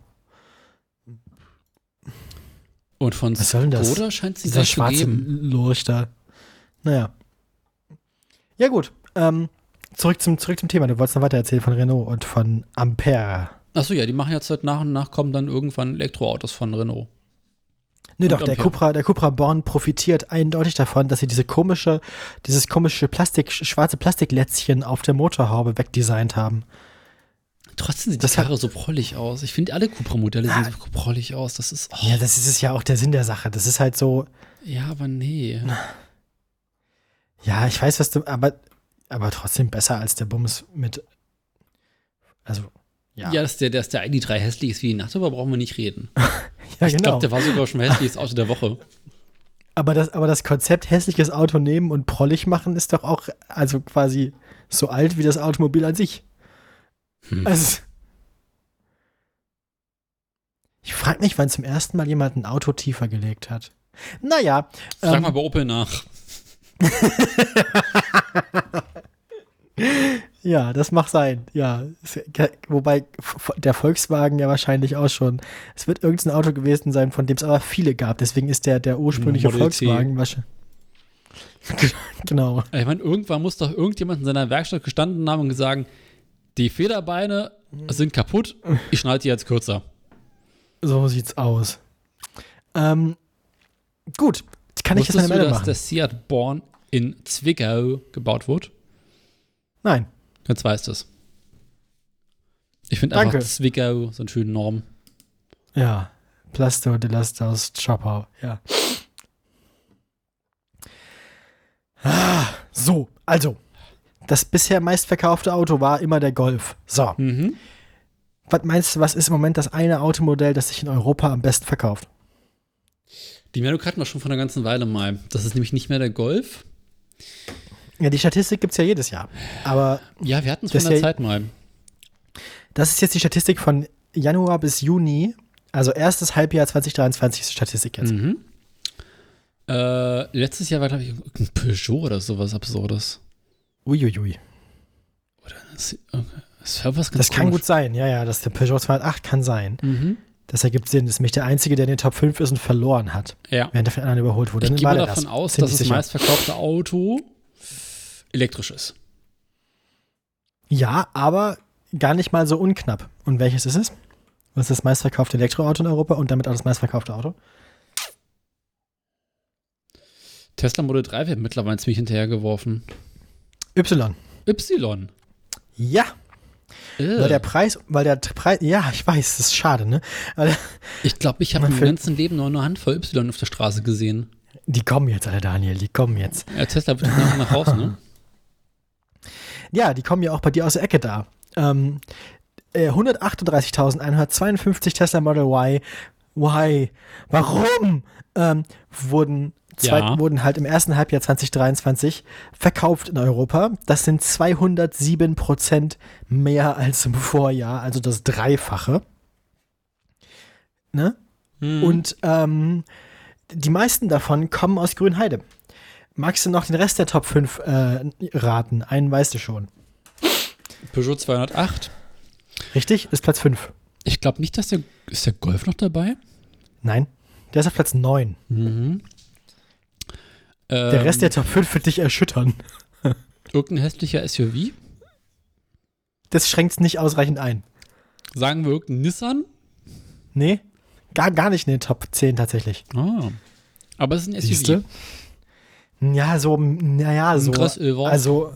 [SPEAKER 2] Und von
[SPEAKER 1] Was soll denn das?
[SPEAKER 2] Skoda scheint nicht zu
[SPEAKER 1] schwarze
[SPEAKER 2] geben.
[SPEAKER 1] Lurch da. Naja. Ja, gut. Ähm, zurück, zum, zurück zum Thema. Du wolltest noch weiter erzählen von Renault und von Ampere.
[SPEAKER 2] Achso, ja, die machen jetzt halt nach und nach kommen dann irgendwann Elektroautos von Renault.
[SPEAKER 1] Nee,
[SPEAKER 2] Und
[SPEAKER 1] doch, der. Cupra, der Cupra Born profitiert eindeutig davon, dass sie diese komische, dieses komische Plastik, schwarze Plastiklätzchen auf der Motorhaube wegdesignt haben.
[SPEAKER 2] Trotzdem sieht
[SPEAKER 1] Das
[SPEAKER 2] die Karre so prollig aus. Ich finde, alle Cupra-Modelle sehen so prollig aus. Das ist. Oh,
[SPEAKER 1] Ja, das ist es ja auch der Sinn der Sache. Das ist halt so,
[SPEAKER 2] ja, aber nee.
[SPEAKER 1] Ja, ich weiß, was du, aber, aber trotzdem besser als der Bums mit, also, ja,
[SPEAKER 2] Ja, dass der, dass der ID3 hässlich ist wie die Nacht, aber brauchen wir nicht reden.
[SPEAKER 1] ja
[SPEAKER 2] Ich
[SPEAKER 1] genau.
[SPEAKER 2] glaube, der war sogar schon hässliches Auto der Woche.
[SPEAKER 1] aber, das, aber das Konzept hässliches Auto nehmen und prollig machen ist doch auch, also quasi so alt wie das Automobil an sich.
[SPEAKER 2] Hm.
[SPEAKER 1] Also, ich frage mich, wann zum ersten Mal jemand ein Auto tiefer gelegt hat. Naja,
[SPEAKER 2] Frag
[SPEAKER 1] ähm,
[SPEAKER 2] mal bei Opel nach.
[SPEAKER 1] Ja, das mag sein. Ja, wobei der Volkswagen ja wahrscheinlich auch schon. Es wird irgendein Auto gewesen sein, von dem es aber viele gab. Deswegen ist der der ursprüngliche
[SPEAKER 2] Model.
[SPEAKER 1] Volkswagen wahrscheinlich. genau.
[SPEAKER 2] Ich meine, irgendwann muss doch irgendjemand in seiner Werkstatt gestanden haben und gesagt, die Federbeine sind kaputt, ich schneide die jetzt kürzer.
[SPEAKER 1] So sieht's aus. Ähm, gut, kann ich jetzt meine
[SPEAKER 2] Wusstest du,
[SPEAKER 1] Meldung
[SPEAKER 2] dass
[SPEAKER 1] machen?
[SPEAKER 2] der Seat Born in Zwickau gebaut wird?
[SPEAKER 1] Nein.
[SPEAKER 2] Jetzt weißt du es. Ich finde einfach Zwickau so einen schönen Norm.
[SPEAKER 1] Ja. Plasto de Last aus Schoppau. Ja. Ah, so, also. Das bisher meistverkaufte Auto war immer der Golf. So.
[SPEAKER 2] Mhm.
[SPEAKER 1] Was meinst du, was ist im Moment das eine Automodell, das sich in Europa am besten verkauft?
[SPEAKER 2] Die Meldung hatten wir schon vor einer ganzen Weile mal. Das ist nämlich nicht mehr der Golf.
[SPEAKER 1] Ja, die Statistik gibt es ja jedes Jahr. Aber
[SPEAKER 2] Ja, wir hatten es von der
[SPEAKER 1] ja-
[SPEAKER 2] Zeit mal.
[SPEAKER 1] das ist jetzt die Statistik von Januar bis Juni. Also erstes Halbjahr 2023 ist die Statistik jetzt.
[SPEAKER 2] Mhm. Äh, letztes Jahr war, glaube ich, ein Peugeot oder sowas Absurdes.
[SPEAKER 1] Uiuiui.
[SPEAKER 2] Oder das, okay. das war was ganz
[SPEAKER 1] Das kann
[SPEAKER 2] komisch.
[SPEAKER 1] gut sein. Ja, ja, das der Peugeot 208 kann sein.
[SPEAKER 2] Mhm.
[SPEAKER 1] Das ergibt Sinn. Das ist nämlich der einzige, der in den Top 5 ist und verloren hat,
[SPEAKER 2] Ja.
[SPEAKER 1] während er von anderen überholt wurde.
[SPEAKER 2] Ich gehe mal davon
[SPEAKER 1] das.
[SPEAKER 2] aus,
[SPEAKER 1] Ziemlich
[SPEAKER 2] dass das meistverkaufte Auto elektrisch ist.
[SPEAKER 1] Ja, aber gar nicht mal so unknapp. Und welches ist es? Was ist das meistverkaufte Elektroauto in Europa und damit auch das meistverkaufte Auto?
[SPEAKER 2] Tesla Model 3 wird mittlerweile ziemlich hinterhergeworfen.
[SPEAKER 1] Y.
[SPEAKER 2] Y.
[SPEAKER 1] Ja,
[SPEAKER 2] Äh.
[SPEAKER 1] weil der Preis, weil der Preis, ja, ich weiß, das ist schade, ne? Weil
[SPEAKER 2] ich glaube, ich habe im
[SPEAKER 1] findet-
[SPEAKER 2] ganzen Leben nur eine Handvoll Y auf der Straße gesehen.
[SPEAKER 1] die kommen jetzt alle, Daniel, die kommen jetzt.
[SPEAKER 2] Ja, Tesla wird nachher nach Haus, ne?
[SPEAKER 1] Ja, die kommen ja auch bei dir aus der Ecke da. Ähm, äh, 138.152 Tesla Model Y. Why? Warum? Ähm, wurden, zwei,
[SPEAKER 2] Ja.
[SPEAKER 1] wurden halt im ersten Halbjahr 2023 verkauft in Europa. Das sind 207 Prozent mehr als im Vorjahr, also das Dreifache. Ne?
[SPEAKER 2] Hm.
[SPEAKER 1] Und ähm, die meisten davon kommen aus Grünheide. Magst du noch den Rest der Top 5 äh, raten? Einen weißt du schon.
[SPEAKER 2] Peugeot 208.
[SPEAKER 1] Richtig? Ist Platz 5.
[SPEAKER 2] Ich glaube nicht, dass der. Ist der Golf noch dabei?
[SPEAKER 1] Nein. Der ist auf Platz 9.
[SPEAKER 2] Mhm.
[SPEAKER 1] Der Rest der Top 5 wird dich erschüttern.
[SPEAKER 2] Irgendein hässlicher SUV?
[SPEAKER 1] Das schränkt es nicht ausreichend ein.
[SPEAKER 2] Sagen wir irgendein Nissan?
[SPEAKER 1] Nee? Gar, gar nicht in den Top 10 tatsächlich.
[SPEAKER 2] Ah. Aber es ist ein SUV.
[SPEAKER 1] Siehste? Ja, so, naja, so.
[SPEAKER 2] Crossover.
[SPEAKER 1] Also,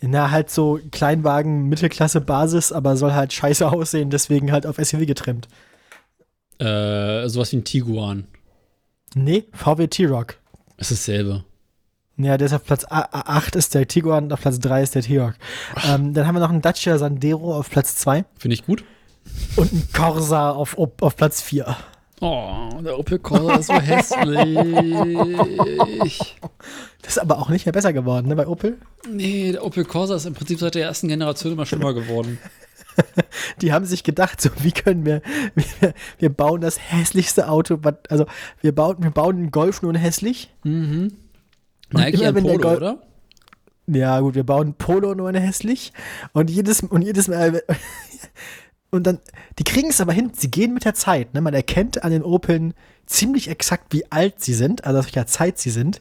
[SPEAKER 1] na, halt so Kleinwagen, Mittelklasse, Basis, aber soll halt scheiße aussehen, deswegen halt auf SUV getrimmt.
[SPEAKER 2] Äh, sowas wie ein Tiguan.
[SPEAKER 1] Nee, VW T-Rock.
[SPEAKER 2] Es ist dasselbe.
[SPEAKER 1] Ja, der ist auf Platz A- A- 8 ist der Tiguan auf Platz 3 ist der T-Rock. Ähm, dann haben wir noch einen Dacia Sandero auf Platz 2
[SPEAKER 2] Finde ich gut.
[SPEAKER 1] und einen Corsa auf, auf, auf Platz 4.
[SPEAKER 2] Oh, der Opel Corsa ist so hässlich.
[SPEAKER 1] Das ist aber auch nicht mehr besser geworden, ne, bei Opel.
[SPEAKER 2] Nee, der Opel Corsa ist im Prinzip seit der ersten Generation immer schlimmer geworden.
[SPEAKER 1] Die haben sich gedacht, so, wie können wir, wir, wir bauen das hässlichste Auto, also wir bauen, wir bauen einen Golf nur in hässlich.
[SPEAKER 2] Mhm.
[SPEAKER 1] Und
[SPEAKER 2] Na,
[SPEAKER 1] immer
[SPEAKER 2] ein
[SPEAKER 1] wenn der
[SPEAKER 2] Polo,
[SPEAKER 1] Gol-
[SPEAKER 2] oder?
[SPEAKER 1] Ja, gut, wir bauen Polo nur hässlich. Und jedes, und jedes Mal, und dann, die kriegen es aber hin, sie gehen mit der Zeit, ne, man erkennt an den Opeln ziemlich exakt, wie alt sie sind, also aus welcher Zeit sie sind,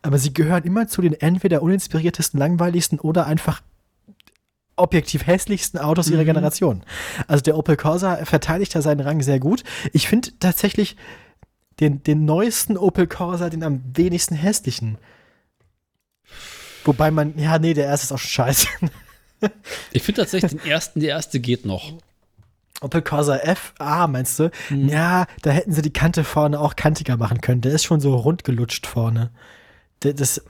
[SPEAKER 1] aber sie gehören immer zu den entweder uninspiriertesten, langweiligsten oder einfach objektiv hässlichsten Autos ihrer
[SPEAKER 2] Mhm.
[SPEAKER 1] Generation. Also der Opel Corsa verteidigt da seinen Rang sehr gut. Ich finde tatsächlich den, den neuesten Opel Corsa den am wenigsten hässlichen. Wobei man, ja, nee, der erste ist auch schon scheiße.
[SPEAKER 2] Ich finde tatsächlich den ersten, der erste geht noch.
[SPEAKER 1] Opel Corsa F, ah, meinst du? Mhm. Ja, da hätten sie die Kante vorne auch kantiger machen können. Der ist schon so rund gelutscht vorne. Das, das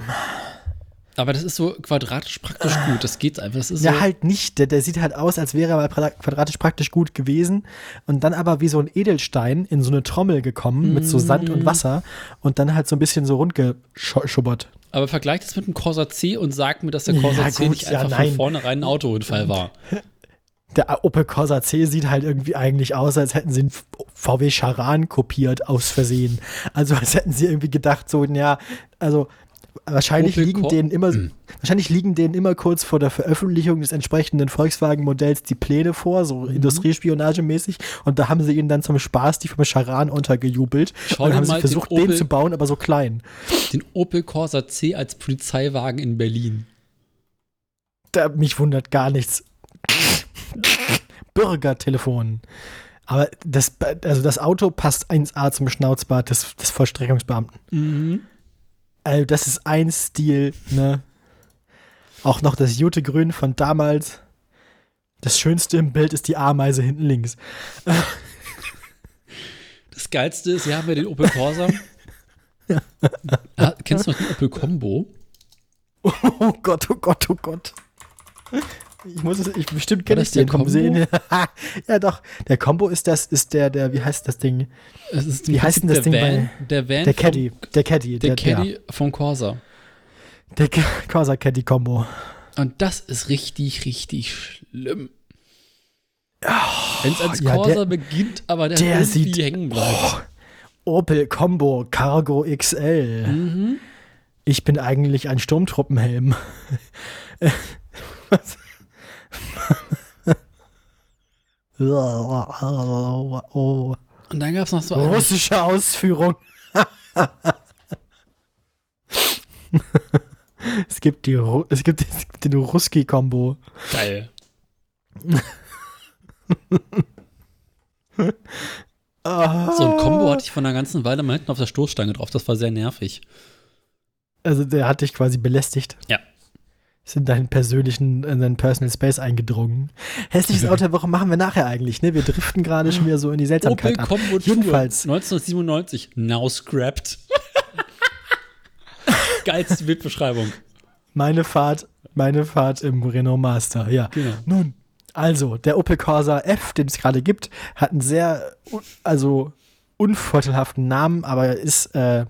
[SPEAKER 2] aber das ist so quadratisch praktisch gut. Das geht einfach. Das ist
[SPEAKER 1] ja,
[SPEAKER 2] so
[SPEAKER 1] halt nicht. Der, der sieht halt aus, als wäre er mal quadratisch praktisch gut gewesen. Und dann aber wie so ein Edelstein in so eine Trommel gekommen mit so Sand und mhm. Wasser und dann halt so ein bisschen so rundgeschubbert.
[SPEAKER 2] Aber vergleicht das mit dem Corsa C und sagt mir, dass der Corsa ja, C gut, nicht einfach ja, von vornherein ein Autounfall war.
[SPEAKER 1] Der Opel Corsa C sieht halt irgendwie eigentlich aus, als hätten sie einen VW Charan kopiert aus Versehen. Also als hätten sie irgendwie gedacht, so, ja, also Wahrscheinlich liegen, denen immer, mhm. wahrscheinlich liegen denen immer kurz vor der Veröffentlichung des entsprechenden Volkswagen-Modells die Pläne vor, so mhm. Industriespionagemäßig. Und da haben sie ihnen dann zum Spaß die Firma Charan untergejubelt. Schau und haben sie versucht, den, Opel, den, zu bauen, aber so klein.
[SPEAKER 2] Den Opel Corsa C als Polizeiwagen in Berlin.
[SPEAKER 1] Da, mich wundert gar nichts. Bürgertelefon. Aber das, also das Auto passt 1A zum Schnauzbart des, des Vollstreckungsbeamten. Mhm. Also das ist ein Stil, ne? Auch noch das Jute-Grün von damals. Das Schönste im Bild ist die Ameise hinten links.
[SPEAKER 2] Das Geilste ist, hier haben wir den Opel Corsa. ja. ah, kennst du noch den Opel Combo?
[SPEAKER 1] Oh Gott, oh Gott, oh Gott. Ich muss es, ich bestimmt kenne ich den Combo sehen. ja, doch. Der Combo ist das, ist der, der, wie heißt das Ding?
[SPEAKER 2] wie heißt denn das Ding
[SPEAKER 1] Van,
[SPEAKER 2] bei, Der Van.
[SPEAKER 1] Der Caddy. Der Caddy.
[SPEAKER 2] Der, der Caddy vom Corsa.
[SPEAKER 1] Der Corsa Caddy Combo.
[SPEAKER 2] Und das ist richtig, richtig schlimm. Oh, Wenn es als Corsa ja, der, beginnt, aber der, der irgendwie hängen bleibt.
[SPEAKER 1] Oh, Opel Combo Cargo XL. Mhm. Ich bin eigentlich ein Sturmtruppenhelm. Was?
[SPEAKER 2] Und dann gab es noch so
[SPEAKER 1] eine russische Ausführung. es gibt die es gibt, es gibt den Ruski-Kombo.
[SPEAKER 2] Geil. so ein Kombo hatte ich von einer ganzen Weile mal hinten auf der Stoßstange drauf. Das war sehr nervig.
[SPEAKER 1] Also der hat dich quasi belästigt.
[SPEAKER 2] Ja
[SPEAKER 1] in deinen persönlichen, in deinen Personal Space eingedrungen. Hässliches Auto der Woche machen wir nachher eigentlich, ne? Wir driften gerade schon wieder so in die Seltsamkeit
[SPEAKER 2] Opel ab. Combo
[SPEAKER 1] Jedenfalls.
[SPEAKER 2] 1997, now scrapped. Geilste Bildbeschreibung.
[SPEAKER 1] Meine Fahrt, meine Fahrt im Renault Master, ja. Genau. Nun, also, der Opel Corsa F, den es gerade gibt, hat einen sehr, also unvorteilhaften Namen, aber ist, äh,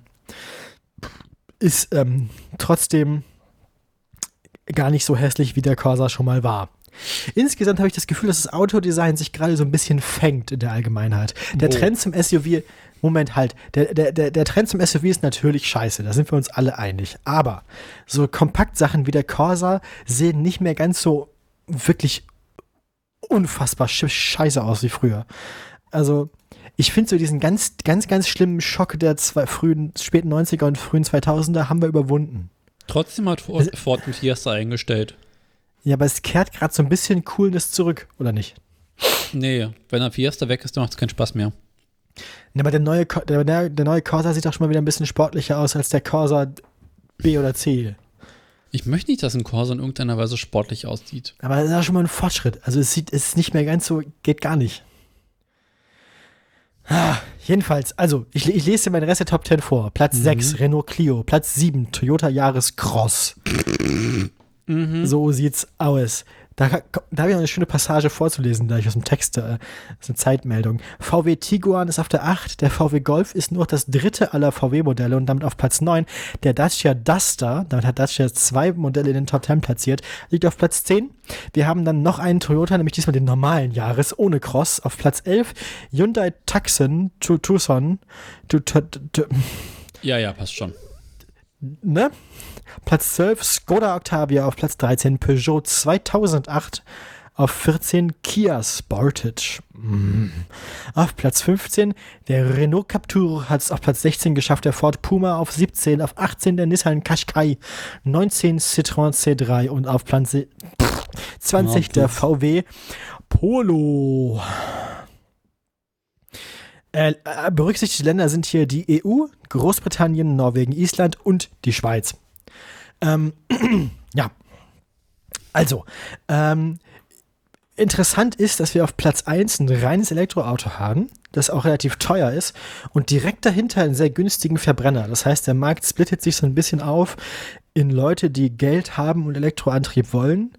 [SPEAKER 1] ist ähm, trotzdem gar nicht so hässlich, wie der Corsa schon mal war. Insgesamt habe ich das Gefühl, dass das Autodesign sich gerade so ein bisschen fängt in der Allgemeinheit. Der oh. Trend zum SUV, Moment halt, der, der, der, der Trend zum SUV ist natürlich scheiße, da sind wir uns alle einig. Aber so Kompaktsachen wie der Corsa sehen nicht mehr ganz so wirklich unfassbar scheiße aus wie früher. Also, ich finde so diesen ganz, ganz, ganz schlimmen Schock der zwei, frühen, späten 90er und frühen 2000er haben wir überwunden.
[SPEAKER 2] Trotzdem hat Ford, also, Ford ein Fiesta eingestellt.
[SPEAKER 1] Ja, aber es kehrt gerade so ein bisschen Coolness zurück, oder nicht?
[SPEAKER 2] Nee, wenn der Fiesta weg ist, dann macht es keinen Spaß mehr.
[SPEAKER 1] Ja, aber der neue, der, der neue Corsa sieht doch schon mal wieder ein bisschen sportlicher aus als der Corsa B oder C.
[SPEAKER 2] Ich möchte nicht, dass ein Corsa in irgendeiner Weise sportlich aussieht.
[SPEAKER 1] Aber das ist ja schon mal ein Fortschritt. Also es sieht, es ist nicht mehr ganz so, geht gar nicht. Ah, jedenfalls, also, ich, ich lese dir meine Rest der Top 10 vor. Platz mhm. 6, Renault Clio. Platz 7, Toyota Yaris Cross. Mhm. So sieht's aus. Da, da habe ich noch eine schöne Passage vorzulesen, da ich aus dem Text, äh, das ist eine Zeitmeldung. VW Tiguan ist auf der 8, der VW Golf ist nur das dritte aller VW-Modelle und damit auf Platz 9. Der Dacia Duster, damit hat Dacia zwei Modelle in den Top 10 platziert, liegt auf Platz 10. Wir haben dann noch einen Toyota, nämlich diesmal den normalen Jahres, ohne Cross, auf Platz 11. Hyundai Tucson, Tucson,
[SPEAKER 2] ja, ja, passt schon.
[SPEAKER 1] Ne? Platz 12 Skoda Octavia auf Platz 13 Peugeot 2008 auf 14 Kia Sportage. Mm. Auf Platz 15 der Renault Captur hat es auf Platz 16 geschafft, der Ford Puma auf 17, auf 18 der Nissan Qashqai, 19 Citroën C3 und auf Platz 20 der VW Polo. Äh, äh, berücksichtigte Länder sind hier die EU, Großbritannien, Norwegen, Island und die Schweiz. Ähm, ja. Also, ähm, interessant ist, dass wir auf Platz 1 ein reines Elektroauto haben, das auch relativ teuer ist und direkt dahinter einen sehr günstigen Verbrenner. Das heißt, der Markt splittet sich so ein bisschen auf in Leute, die Geld haben und Elektroantrieb wollen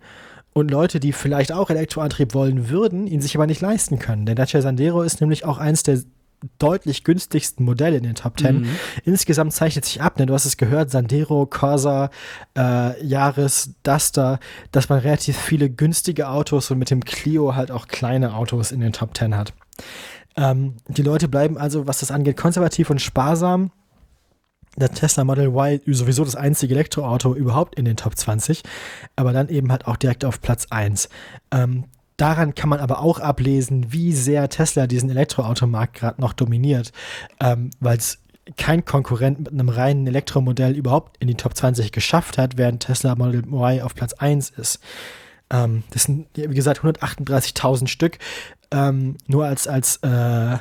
[SPEAKER 1] und Leute, die vielleicht auch Elektroantrieb wollen würden, ihn sich aber nicht leisten können. Der Dacia Sandero ist nämlich auch eins der deutlich günstigsten Modelle in den Top 10. Mhm. Insgesamt zeichnet sich ab, ne? du hast es gehört, Sandero, Corsa, äh, Yaris, Duster, dass man relativ viele günstige Autos und mit dem Clio halt auch kleine Autos in den Top 10 hat. Ähm, die Leute bleiben also, was das angeht, konservativ und sparsam der Tesla Model Y sowieso das einzige Elektroauto überhaupt in den Top 20, aber dann eben halt auch direkt auf Platz 1. Ähm, daran kann man aber auch ablesen, wie sehr Tesla diesen Elektroautomarkt gerade noch dominiert, ähm, weil es kein Konkurrent mit einem reinen Elektromodell überhaupt in die Top 20 geschafft hat, während Tesla Model Y auf Platz 1 ist. Ähm, das sind, wie gesagt, 138.000 Stück. Ähm, nur als, als äh,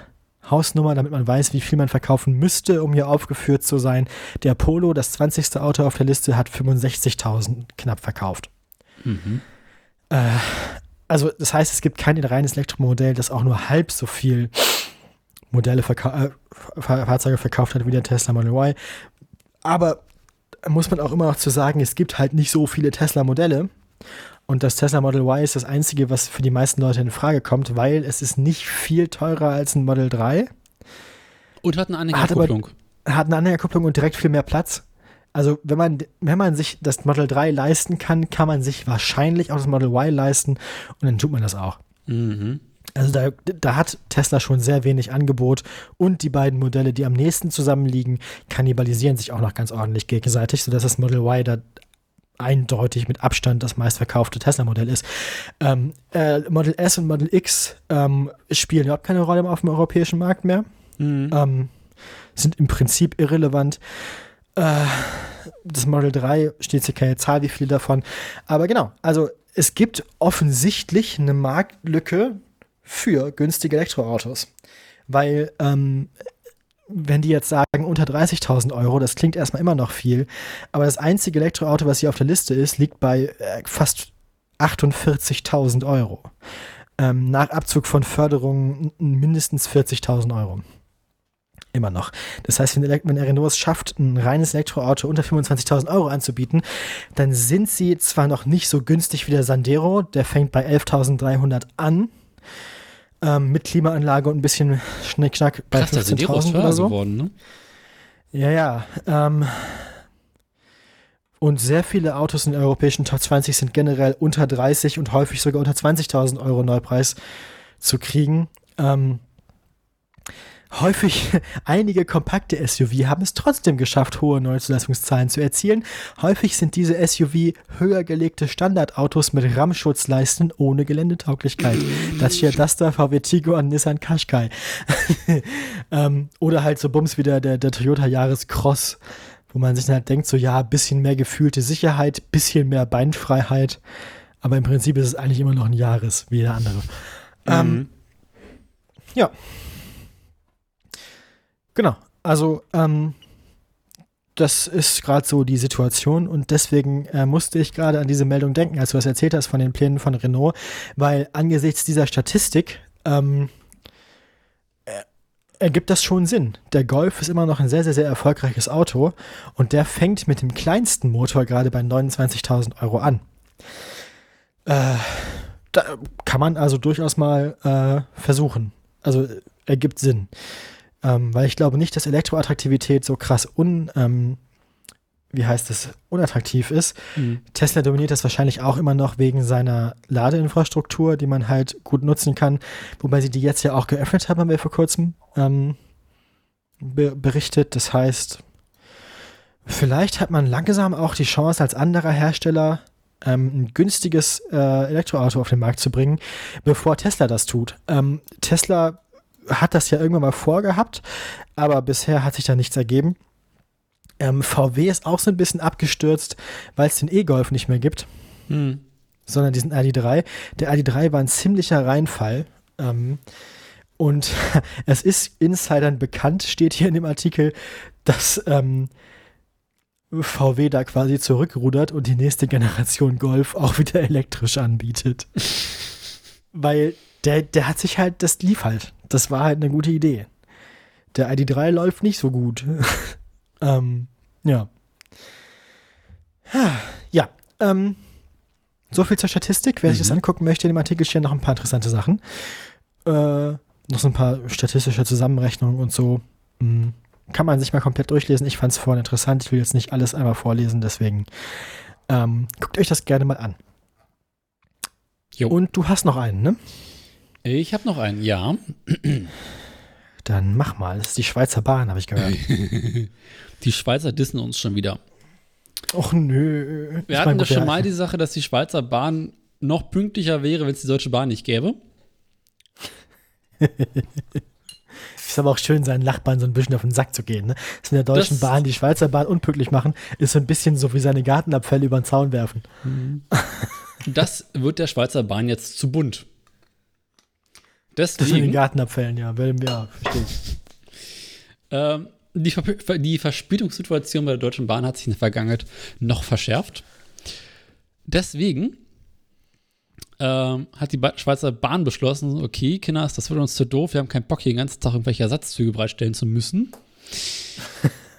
[SPEAKER 1] Hausnummer, damit man weiß, wie viel man verkaufen müsste, um hier aufgeführt zu sein. Der Polo, das 20. Auto auf der Liste, hat 65.000 knapp verkauft. Mhm. Äh, also das heißt, es gibt kein reines Elektromodell, das auch nur halb so viel Modelle verka äh, Fahrzeuge verkauft hat wie der Tesla Model Y. Aber muss man auch immer noch zu sagen, es gibt halt nicht so viele Tesla-Modelle. Und das Tesla Model Y ist das einzige, was für die meisten Leute in Frage kommt, weil es ist nicht viel teurer als ein Model 3.
[SPEAKER 2] Und hat eine Anhängerkupplung.
[SPEAKER 1] Hat, hat eine Anhängerkupplung und direkt viel mehr Platz. Also wenn man, wenn man sich das Model 3 leisten kann, kann man sich wahrscheinlich auch das Model Y leisten und dann tut man das auch. Mhm. Also da, da, hat Tesla schon sehr wenig Angebot und die beiden Modelle, die am nächsten zusammenliegen, kannibalisieren sich auch noch ganz ordentlich gegenseitig, sodass das Model Y da eindeutig mit Abstand das meistverkaufte Tesla-Modell ist. Ähm, äh, Model S und Model X ähm, spielen überhaupt keine Rolle auf dem europäischen Markt mehr. Mhm. Ähm, sind im Prinzip irrelevant. Äh, das Model 3 steht hier keine Zahl, wie viele davon. Aber genau, also es gibt offensichtlich eine Marktlücke für günstige Elektroautos. Weil ähm, wenn die jetzt sagen unter 30.000 Euro, das klingt erstmal immer noch viel, aber das einzige Elektroauto, was hier auf der Liste ist, liegt bei äh, fast 48.000 Euro. Ähm, nach Abzug von Förderungen mindestens 40.000 Euro. Immer noch. Das heißt, wenn, wenn Renault es schafft, ein reines Elektroauto unter 25.000 Euro anzubieten, dann sind sie zwar noch nicht so günstig wie der Sandero, der fängt bei 11.300 an, ähm, mit Klimaanlage und ein bisschen Schnickschnack bei 15.000 oder so. Geworden, ne? Ja, ja. Ähm, und sehr viele Autos in den europäischen Top 20 sind generell unter 30 und häufig sogar unter 20.000 Euro Neupreis zu kriegen. Ähm, Häufig einige kompakte SUV haben es trotzdem geschafft, hohe Neuzulassungszahlen zu erzielen. Häufig sind diese SUV höher gelegte Standardautos mit Rammschutzleisten ohne Geländetauglichkeit. Das hier Duster, VW Tigo und Nissan Qashqai. ähm, oder halt so Bums wie der, der, der Toyota Yaris Cross, wo man sich dann halt denkt, so ja, bisschen mehr gefühlte Sicherheit, bisschen mehr Beinfreiheit. Aber im Prinzip ist es eigentlich immer noch ein Jahres wie jeder andere. Mhm. Ähm, ja. Genau. Also, ähm, das ist gerade so die Situation und deswegen äh, musste ich gerade an diese Meldung denken, als du das erzählt hast von den Plänen von Renault, weil angesichts dieser Statistik ähm, äh, ergibt das schon Sinn. Der Golf ist immer noch ein sehr, sehr, sehr erfolgreiches Auto und der fängt mit dem kleinsten Motor gerade bei 29.000 Euro an. Äh, da kann man also durchaus mal äh, versuchen. Also ergibt Sinn. Ähm, weil ich glaube nicht, dass Elektroattraktivität so krass un, ähm, wie heißt es, unattraktiv ist. Mhm. Tesla dominiert das wahrscheinlich auch immer noch wegen seiner Ladeinfrastruktur, die man halt gut nutzen kann. Wobei sie die jetzt ja auch geöffnet haben, haben wir vor kurzem ähm, be berichtet. Das heißt, vielleicht hat man langsam auch die Chance, als anderer Hersteller ähm, ein günstiges äh, Elektroauto auf den Markt zu bringen, bevor Tesla das tut. Ähm, Tesla hat das ja irgendwann mal vorgehabt, aber bisher hat sich da nichts ergeben. Ähm, VW ist auch so ein bisschen abgestürzt, weil es den E-Golf nicht mehr gibt, hm. sondern diesen ID3. Der ID3 war ein ziemlicher Reinfall. Ähm, und es ist Insidern bekannt, steht hier in dem Artikel, dass ähm, VW da quasi zurückrudert und die nächste Generation Golf auch wieder elektrisch anbietet. Weil der, der hat sich halt, das lief halt. Das war halt eine gute Idee. Der ID3 läuft nicht so gut. ähm, ja. Ja, ähm, so viel zur Statistik. Wer sich das
[SPEAKER 2] Mhm.
[SPEAKER 1] angucken möchte, in dem Artikel stehen noch ein paar interessante Sachen. Äh, noch so ein paar statistische Zusammenrechnungen und so. Hm, Kann man sich mal komplett durchlesen. Ich fand es vorhin interessant. Ich will jetzt nicht alles einmal vorlesen, deswegen ähm, guckt euch das gerne mal an.
[SPEAKER 2] Jo.
[SPEAKER 1] Und du hast noch einen, ne?
[SPEAKER 2] Ich habe noch einen, ja.
[SPEAKER 1] Dann mach mal. Das ist die Schweizer Bahn, habe ich gehört.
[SPEAKER 2] Die Schweizer dissen uns schon wieder.
[SPEAKER 1] Och nö.
[SPEAKER 2] Wir
[SPEAKER 1] Ich
[SPEAKER 2] hatten doch schon mal die Sache, dass die Schweizer Bahn noch pünktlicher wäre, wenn es die Deutsche Bahn nicht gäbe.
[SPEAKER 1] Ist aber auch schön, seinen Nachbarn so ein bisschen auf den Sack zu gehen. Ne? Das mit der Deutschen
[SPEAKER 2] Das-
[SPEAKER 1] Bahn die Schweizer Bahn unpünktlich machen, ist so ein bisschen so wie seine Gartenabfälle über den Zaun werfen.
[SPEAKER 2] Das wird der Schweizer Bahn jetzt zu bunt.
[SPEAKER 1] Das mit den
[SPEAKER 2] Deswegen,
[SPEAKER 1] Gartenabfällen, ja. Ja, verstehe ich.
[SPEAKER 2] ähm, die, Ver die Verspätungssituation bei der Deutschen Bahn hat sich in der Vergangenheit noch verschärft. Deswegen ähm, hat die ba Schweizer Bahn beschlossen, okay, Kinders, das wird uns zu doof, wir haben keinen Bock, hier den ganzen Tag irgendwelche Ersatzzüge bereitstellen zu müssen.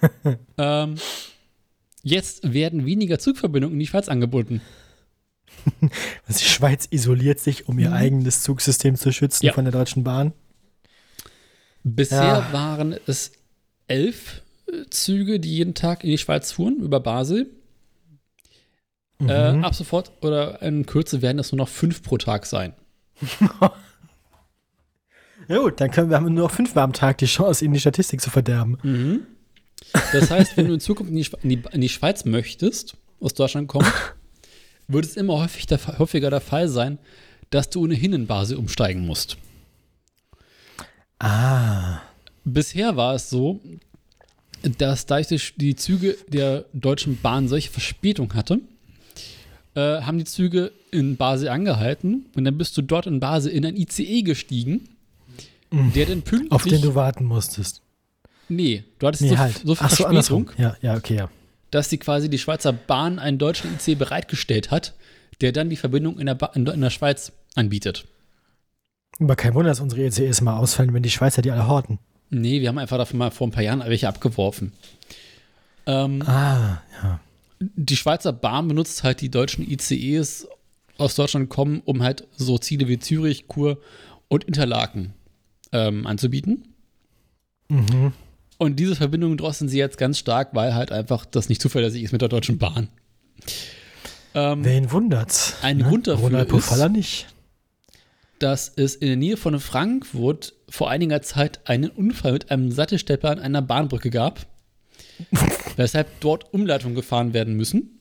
[SPEAKER 2] ähm, jetzt werden weniger Zugverbindungen in die Schweiz angeboten.
[SPEAKER 1] Also die Schweiz isoliert sich, um ihr eigenes Zugsystem zu schützen
[SPEAKER 2] Mhm. Ja.
[SPEAKER 1] von der Deutschen Bahn.
[SPEAKER 2] Bisher
[SPEAKER 1] Ja.
[SPEAKER 2] waren es elf äh, Züge, die jeden Tag in die Schweiz fuhren, über Basel.
[SPEAKER 1] Mhm.
[SPEAKER 2] Äh, ab sofort oder in Kürze werden es nur noch fünf pro Tag sein.
[SPEAKER 1] ja gut, dann können wir haben nur noch fünfmal am Tag die Chance, ihnen die Statistik zu verderben.
[SPEAKER 2] Mhm. Das heißt, wenn du in Zukunft in die, in, die, in die Schweiz möchtest, aus Deutschland kommt, wird es immer häufig der, häufiger der Fall sein, dass du ohnehin in Basel umsteigen musst.
[SPEAKER 1] Ah.
[SPEAKER 2] Bisher war es so, dass dadurch die- die Züge der Deutschen Bahn solche Verspätung hatte, äh, haben die Züge in Basel angehalten und dann bist du dort in Basel in ein ICE gestiegen, der dann pünktlich.
[SPEAKER 1] Auf den du warten musstest.
[SPEAKER 2] nee, du hattest
[SPEAKER 1] Nee,
[SPEAKER 2] so,
[SPEAKER 1] halt.
[SPEAKER 2] so viel
[SPEAKER 1] Ach so,
[SPEAKER 2] Verspätung,
[SPEAKER 1] andersrum. Ja, ja, okay, ja.
[SPEAKER 2] Dass die quasi die Schweizer Bahn einen deutschen ICE bereitgestellt hat, der dann die Verbindung in der, ba in der- Schweiz anbietet.
[SPEAKER 1] Aber kein Wunder, dass unsere ECEs mal ausfallen, wenn die Schweizer die alle horten.
[SPEAKER 2] Nee, wir haben einfach dafür mal vor ein paar Jahren welche abgeworfen. Ähm,
[SPEAKER 1] Ah, ja.
[SPEAKER 2] die Schweizer Bahn benutzt halt die deutschen ICEs aus Deutschland kommen, um halt so Ziele wie Zürich, Chur und Interlaken ähm, anzubieten.
[SPEAKER 1] Mhm.
[SPEAKER 2] Und diese Verbindungen drosseln sie jetzt ganz stark, weil halt einfach das nicht zuverlässig ist mit der Deutschen Bahn. Ähm,
[SPEAKER 1] Wen wundert's?
[SPEAKER 2] Ein Grund dafür
[SPEAKER 1] Ronald
[SPEAKER 2] ist-
[SPEAKER 1] Pofalla nicht.
[SPEAKER 2] dass es in der Nähe von Frankfurt vor einiger Zeit einen Unfall mit einem Sattelstepper an einer Bahnbrücke gab, weshalb dort Umleitungen gefahren werden müssen.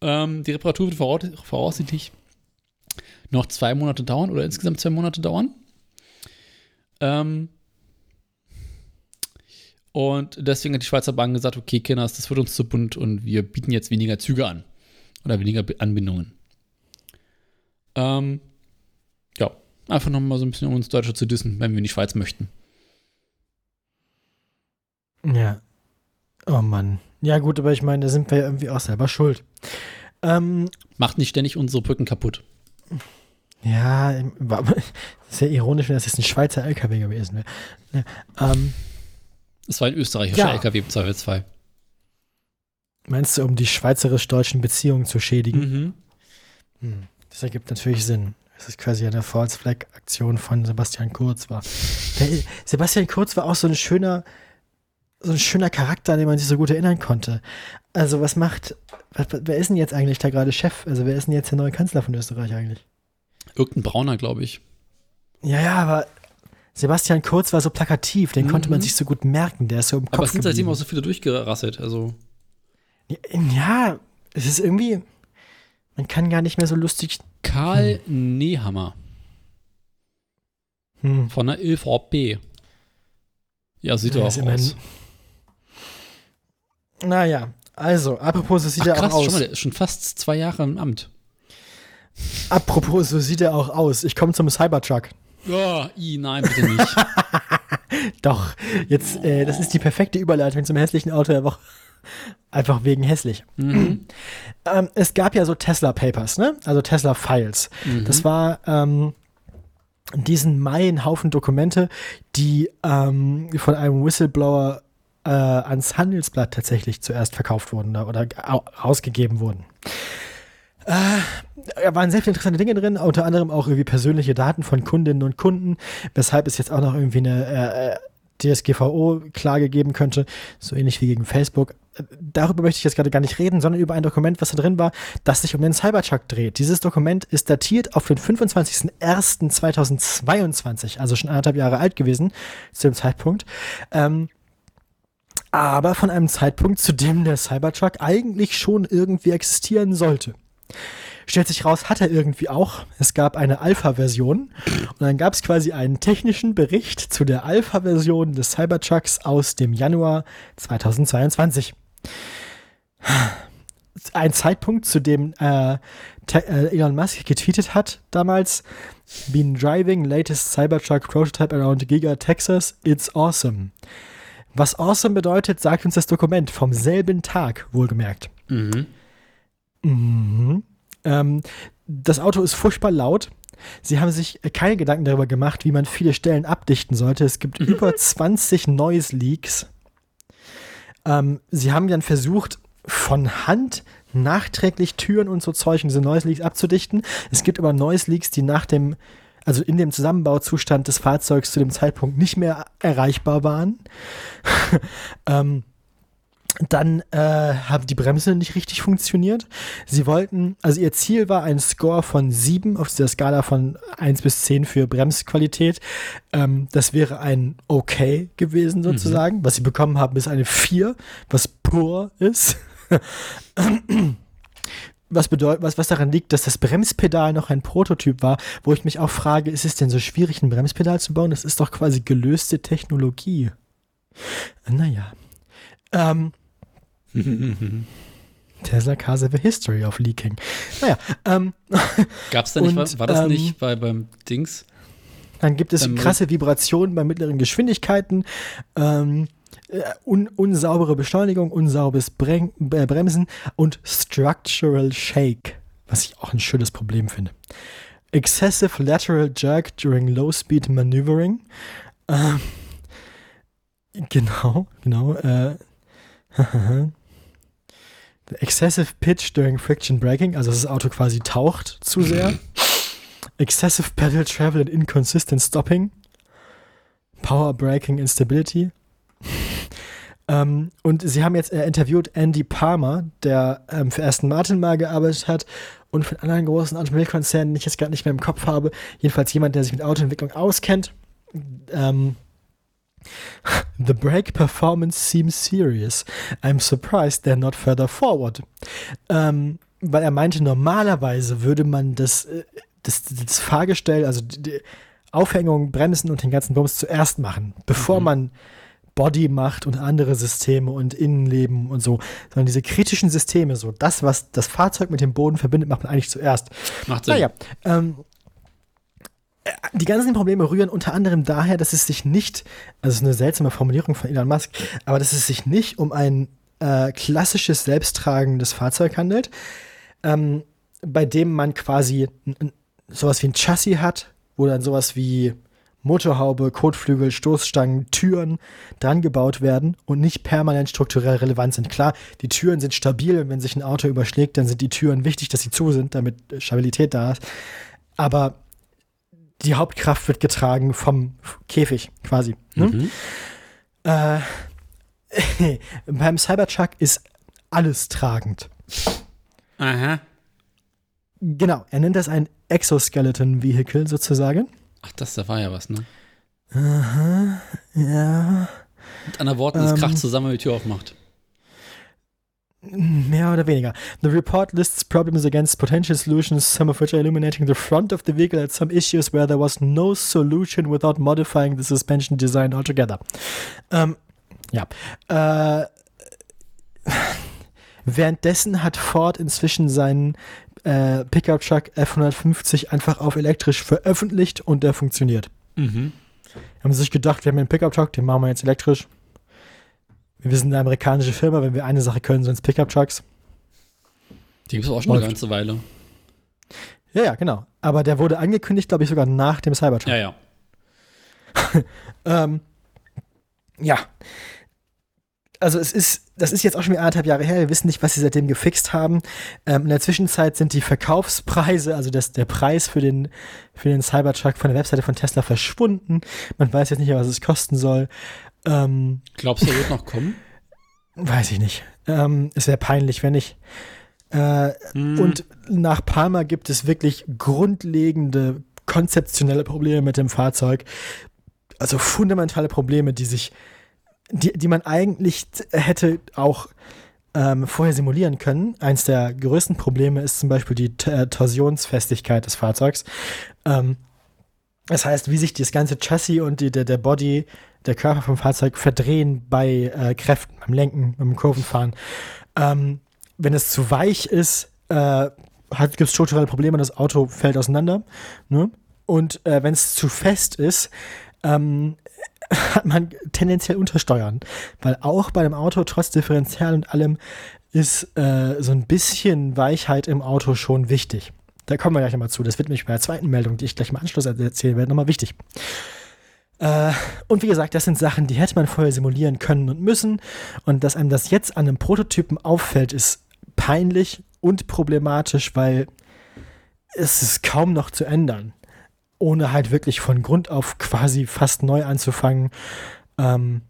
[SPEAKER 2] Ähm, die Reparatur wird voraus voraussichtlich noch zwei Monate dauern oder insgesamt zwei Monate dauern. Ähm, und deswegen hat die Schweizer Bahn gesagt, okay, Kinders, das wird uns zu bunt und wir bieten jetzt weniger Züge an oder weniger Anbindungen. Ähm, ja, einfach nochmal so ein bisschen um uns Deutsche zu dissen, wenn wir in die Schweiz möchten.
[SPEAKER 1] Ja. Oh Mann. Ja, gut, aber ich meine, da sind wir ja irgendwie auch selber schuld. Ähm,
[SPEAKER 2] Macht nicht ständig unsere Brücken kaputt.
[SPEAKER 1] ja, im- war sehr ironisch, wenn das jetzt ein Schweizer LKW gewesen wäre. Ja, ähm,
[SPEAKER 2] Es war ein österreichischer
[SPEAKER 1] Ja.
[SPEAKER 2] LKW im Zweifelsfall.
[SPEAKER 1] meinst du, um die schweizerisch-deutschen Beziehungen zu schädigen?
[SPEAKER 2] Mhm.
[SPEAKER 1] Hm, das ergibt natürlich Sinn. Das ist quasi eine False Flag Aktion von Sebastian Kurz war. Der, Sebastian Kurz war auch so ein schöner, so ein schöner Charakter, an den man sich so gut erinnern konnte. Also was macht, was, wer ist denn jetzt eigentlich da gerade Chef? Also wer ist denn jetzt der neue Kanzler von Österreich eigentlich?
[SPEAKER 2] Irgendein Brauner, glaube ich.
[SPEAKER 1] Ja, ja, aber Sebastian Kurz war so plakativ, den konnte man
[SPEAKER 2] Mhm.
[SPEAKER 1] sich so gut merken, der ist so im Kopf
[SPEAKER 2] Aber es sind seitdem
[SPEAKER 1] geblieben.
[SPEAKER 2] auch so viele durchgerasselt. Also,
[SPEAKER 1] Ja, es ist irgendwie, man kann gar nicht mehr so lustig.
[SPEAKER 2] Karl Nehammer
[SPEAKER 1] Hm.
[SPEAKER 2] von der ÖVP. Ja, sieht
[SPEAKER 1] Ja,
[SPEAKER 2] er auch aus.
[SPEAKER 1] Naja, also, apropos, so sieht
[SPEAKER 2] Ach,
[SPEAKER 1] er
[SPEAKER 2] krass,
[SPEAKER 1] auch
[SPEAKER 2] schon
[SPEAKER 1] aus.
[SPEAKER 2] mal, der ist schon fast zwei Jahre im Amt.
[SPEAKER 1] Apropos, so sieht er auch aus. Ich komme zum Cybertruck.
[SPEAKER 2] Ja, i, nein, bitte nicht.
[SPEAKER 1] Doch, jetzt, äh, das ist die perfekte Überleitung zum hässlichen Auto der Woche. Einfach wegen hässlich.
[SPEAKER 2] Mhm.
[SPEAKER 1] Ähm, es gab ja so Tesla Papers, ne? Also Tesla Files.
[SPEAKER 2] Mhm.
[SPEAKER 1] Das war ähm, diesen Mai ein Haufen Dokumente, die ähm, von einem Whistleblower äh, ans Handelsblatt tatsächlich zuerst verkauft wurden oder au- rausgegeben wurden. Äh, da waren sehr viele interessante Dinge drin, unter anderem auch irgendwie persönliche Daten von Kundinnen und Kunden, weshalb es jetzt auch noch irgendwie eine äh, äh, DSGVO-Klage geben könnte, so ähnlich wie gegen Facebook. Darüber möchte ich jetzt gerade gar nicht reden, sondern über ein Dokument, was da drin war, das sich um den Cybertruck dreht. Dieses Dokument ist datiert auf den 25.01.2022, also schon anderthalb Jahre alt gewesen zu dem Zeitpunkt. Ähm, aber von einem Zeitpunkt, zu dem der Cybertruck eigentlich schon irgendwie existieren sollte. Stellt sich raus, hat er irgendwie auch. Es gab eine Alpha-Version und dann gab es quasi einen technischen Bericht zu der Alpha-Version des Cybertrucks aus dem Januar 2022. Ein Zeitpunkt, zu dem äh, äh, Elon Musk getweetet hat damals, Been driving latest Cybertruck prototype around Giga Texas, it's awesome. Was awesome bedeutet, sagt uns das Dokument vom selben Tag, wohlgemerkt.
[SPEAKER 2] Mhm.
[SPEAKER 1] Mhm. Ähm, das Auto ist furchtbar laut. Sie haben sich keine Gedanken darüber gemacht, wie man viele Stellen abdichten sollte. Es gibt über 20 Noise Leaks. Ähm, sie haben dann versucht, von Hand nachträglich Türen und so Zeug in diese Noise Leaks abzudichten. Es gibt aber Noise Leaks, die nach dem, also in dem Zusammenbauzustand des Fahrzeugs zu dem Zeitpunkt nicht mehr erreichbar waren. ähm, dann äh, haben die Bremse nicht richtig funktioniert. Sie wollten, also ihr Ziel war ein Score von 7 auf dieser Skala von 1 bis 10 für Bremsqualität. Ähm, das wäre ein Okay gewesen sozusagen. Was sie bekommen haben, ist eine 4, was poor ist. was bedeutet, was, was daran liegt, dass das Bremspedal noch ein Prototyp war, wo ich mich auch frage, ist es denn so schwierig, ein Bremspedal zu bauen? Das ist doch quasi gelöste Technologie. Naja. Ähm, Tesla Cars have a history of leaking. Naja, ähm,
[SPEAKER 2] Gab es da nicht,
[SPEAKER 1] Und,
[SPEAKER 2] war, das
[SPEAKER 1] ähm,
[SPEAKER 2] nicht bei, beim Dings?
[SPEAKER 1] dann gibt es
[SPEAKER 2] Ähm,
[SPEAKER 1] krasse Vibrationen bei mittleren Geschwindigkeiten, ähm, äh, un unsaubere Beschleunigung, unsauberes Brem äh, Bremsen und Structural Shake, was ich auch ein schönes Problem finde. Excessive lateral jerk during low speed maneuvering. Ähm, genau, genau. Äh, Excessive pitch during friction braking, also das Auto quasi taucht zu sehr. Excessive pedal travel and inconsistent stopping. Power braking instability. ähm, und sie haben jetzt äh, interviewt Andy Palmer, der ähm, für Aston Martin mal gearbeitet hat und für einen anderen großen Automobilkonzern, den ich jetzt gerade nicht mehr im Kopf habe. Jedenfalls jemand, der sich mit Autoentwicklung auskennt. Ähm, The brake performance seems serious. I'm surprised they're not further forward. Ähm, weil er meinte, normalerweise würde man das, äh, das, das Fahrgestell, also die, Aufhängung, Bremsen und den ganzen Bums zuerst machen, bevor
[SPEAKER 2] Mhm.
[SPEAKER 1] man Body macht und andere Systeme und Innenleben und so. Sondern diese kritischen Systeme, so das, was das Fahrzeug mit dem Boden verbindet, macht man eigentlich zuerst.
[SPEAKER 2] Macht Sinn.
[SPEAKER 1] Naja, ähm, äh, die ganzen Probleme rühren unter anderem daher, dass es sich nicht, also ist eine seltsame Formulierung von Elon Musk, aber dass es sich nicht um ein äh, klassisches selbsttragendes Fahrzeug handelt, ähm, bei dem man quasi sowas wie ein Chassis hat, wo dann sowas wie Motorhaube, Kotflügel, Stoßstangen, Türen dran gebaut werden und nicht permanent strukturell relevant sind. Klar, die Türen sind stabil und wenn sich ein Auto überschlägt, dann sind die Türen wichtig, dass sie zu sind, damit Stabilität da ist. Aber die Hauptkraft wird getragen vom Käfig quasi. Ne?
[SPEAKER 2] Mhm.
[SPEAKER 1] Äh, beim Cybertruck ist alles tragend.
[SPEAKER 2] Aha.
[SPEAKER 1] Genau, er nennt das ein Exoskeleton Vehicle sozusagen.
[SPEAKER 2] Ach, das, da war ja was, ne?
[SPEAKER 1] Aha, ja.
[SPEAKER 2] Mit anderen Worten, es
[SPEAKER 1] Ähm.
[SPEAKER 2] kracht zusammen, wenn die Tür aufmacht.
[SPEAKER 1] Mehr oder weniger. The report lists problems against potential solutions, some of which are illuminating the front of the vehicle at some issues where there was no solution without modifying the suspension design altogether. Ähm, ja. Äh, währenddessen hat Ford inzwischen seinen äh, Pickup Truck F150 einfach auf elektrisch veröffentlicht und der funktioniert.
[SPEAKER 2] Mhm.
[SPEAKER 1] Haben sie sich gedacht, wir haben einen Pickup-Truck, den machen wir jetzt elektrisch. Wir sind eine amerikanische Firma, wenn wir eine Sache können, sind es Pickup-Trucks.
[SPEAKER 2] Die gibt es auch schon Läuft. eine ganze Weile.
[SPEAKER 1] Ja, ja, genau. Aber der wurde angekündigt, glaube ich, sogar nach dem Cybertruck.
[SPEAKER 2] Ja, ja.
[SPEAKER 1] ähm, ja. Also es ist, das ist jetzt auch schon wieder anderthalb Jahre her. Wir wissen nicht, was sie seitdem gefixt haben. Ähm, in der Zwischenzeit sind die Verkaufspreise, also das, der Preis für den, für den Cybertruck von der Webseite von Tesla verschwunden. Man weiß jetzt nicht mehr, was es kosten soll. Ähm,
[SPEAKER 2] Glaubst du, er wird noch kommen?
[SPEAKER 1] Weiß ich nicht. Ähm, es wäre peinlich, wenn nicht. Äh, hm. Und nach Palmer gibt es wirklich grundlegende konzeptionelle Probleme mit dem Fahrzeug. Also fundamentale Probleme, die sich, die, die man eigentlich hätte auch ähm, vorher simulieren können. Eins der größten Probleme ist zum Beispiel die äh, Torsionsfestigkeit des Fahrzeugs. Ähm, das heißt, wie sich das ganze Chassis und die, der, der Body, der Körper vom Fahrzeug verdrehen bei äh, Kräften, beim Lenken, beim Kurvenfahren. Ähm, wenn es zu weich ist, äh, gibt es strukturelle Probleme, das Auto fällt auseinander. Ne? Und äh, wenn es zu fest ist, ähm, hat man tendenziell untersteuern. Weil auch bei dem Auto, trotz Differential und allem, ist äh, so ein bisschen Weichheit im Auto schon wichtig. Da kommen wir gleich nochmal zu. Das wird mich bei der zweiten Meldung, die ich gleich im Anschluss erzählen werde, nochmal wichtig. Äh, und wie gesagt, das sind Sachen, die hätte man vorher simulieren können und müssen. Und dass einem das jetzt an einem Prototypen auffällt, ist peinlich und problematisch, weil es ist kaum noch zu ändern, ohne halt wirklich von Grund auf quasi fast neu anzufangen. Ähm,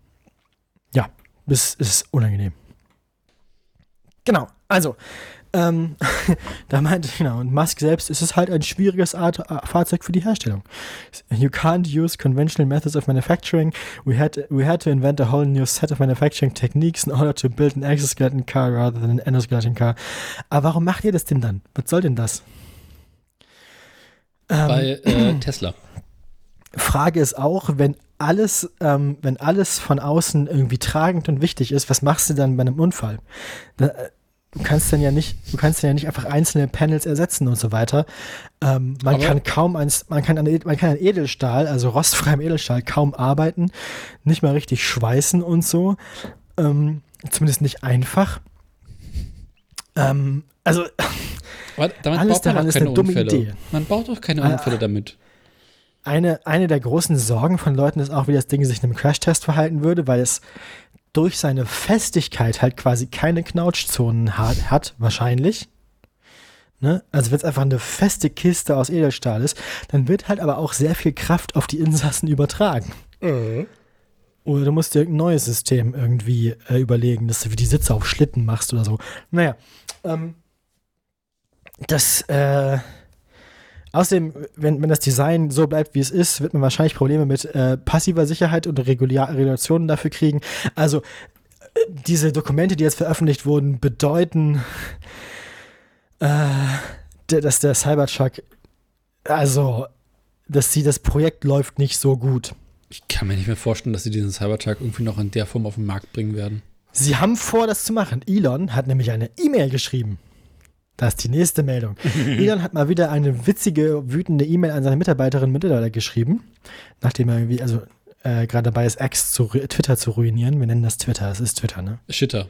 [SPEAKER 1] ja, das ist unangenehm. Genau, also ähm, da meinte, genau, und Musk selbst ist es halt ein schwieriges Art, äh, Fahrzeug für die Herstellung. You can't use conventional methods of manufacturing. We had, we had to invent a whole new set of manufacturing techniques in order to build an exoskeleton car rather than an endoskeleton car. Aber warum macht ihr das denn dann? Was soll denn das?
[SPEAKER 2] Ähm, Bei äh, Tesla.
[SPEAKER 1] Frage ist auch, wenn alles, ähm, wenn alles von außen irgendwie tragend und wichtig ist, was machst du dann bei einem Unfall? Da, äh, du kannst dann ja nicht, du kannst dann ja nicht einfach einzelne Panels ersetzen und so weiter. Ähm, man Aber kann kaum eins, man kann an, man kann an Edelstahl, also rostfreiem Edelstahl kaum arbeiten, nicht mal richtig schweißen und so. Ähm, zumindest nicht einfach. Ähm, also alles daran ist eine dumme
[SPEAKER 2] Unfälle.
[SPEAKER 1] Idee.
[SPEAKER 2] Man baut doch keine Unfälle äh, damit.
[SPEAKER 1] Eine, eine der großen Sorgen von Leuten ist auch, wie das Ding sich in einem Crashtest verhalten würde, weil es durch seine Festigkeit halt quasi keine Knautschzonen hat, hat wahrscheinlich. Ne? Also wenn es einfach eine feste Kiste aus Edelstahl ist, dann wird halt aber auch sehr viel Kraft auf die Insassen übertragen. Mhm. Oder du musst dir ein neues System irgendwie äh, überlegen, dass du wie die Sitze auf Schlitten machst oder so. Naja, ähm, das, äh, Außerdem, wenn, wenn das Design so bleibt, wie es ist, wird man wahrscheinlich Probleme mit äh, passiver Sicherheit und Regular Regulationen dafür kriegen. Also äh, diese Dokumente, die jetzt veröffentlicht wurden, bedeuten, äh, dass der Cybertruck, also, dass sie das Projekt läuft nicht so gut.
[SPEAKER 2] Ich kann mir nicht mehr vorstellen, dass sie diesen Cybertruck irgendwie noch in der Form auf den Markt bringen werden.
[SPEAKER 1] Sie haben vor, das zu machen. Elon hat nämlich eine E-Mail geschrieben. Das ist die nächste Meldung. Elon hat mal wieder eine witzige, wütende E-Mail an seine Mitarbeiterinnen und Mitarbeiter geschrieben, nachdem er irgendwie, also äh, gerade dabei ist, X zu Twitter zu ruinieren. Wir nennen das Twitter, es ist Twitter, ne?
[SPEAKER 2] Shitter.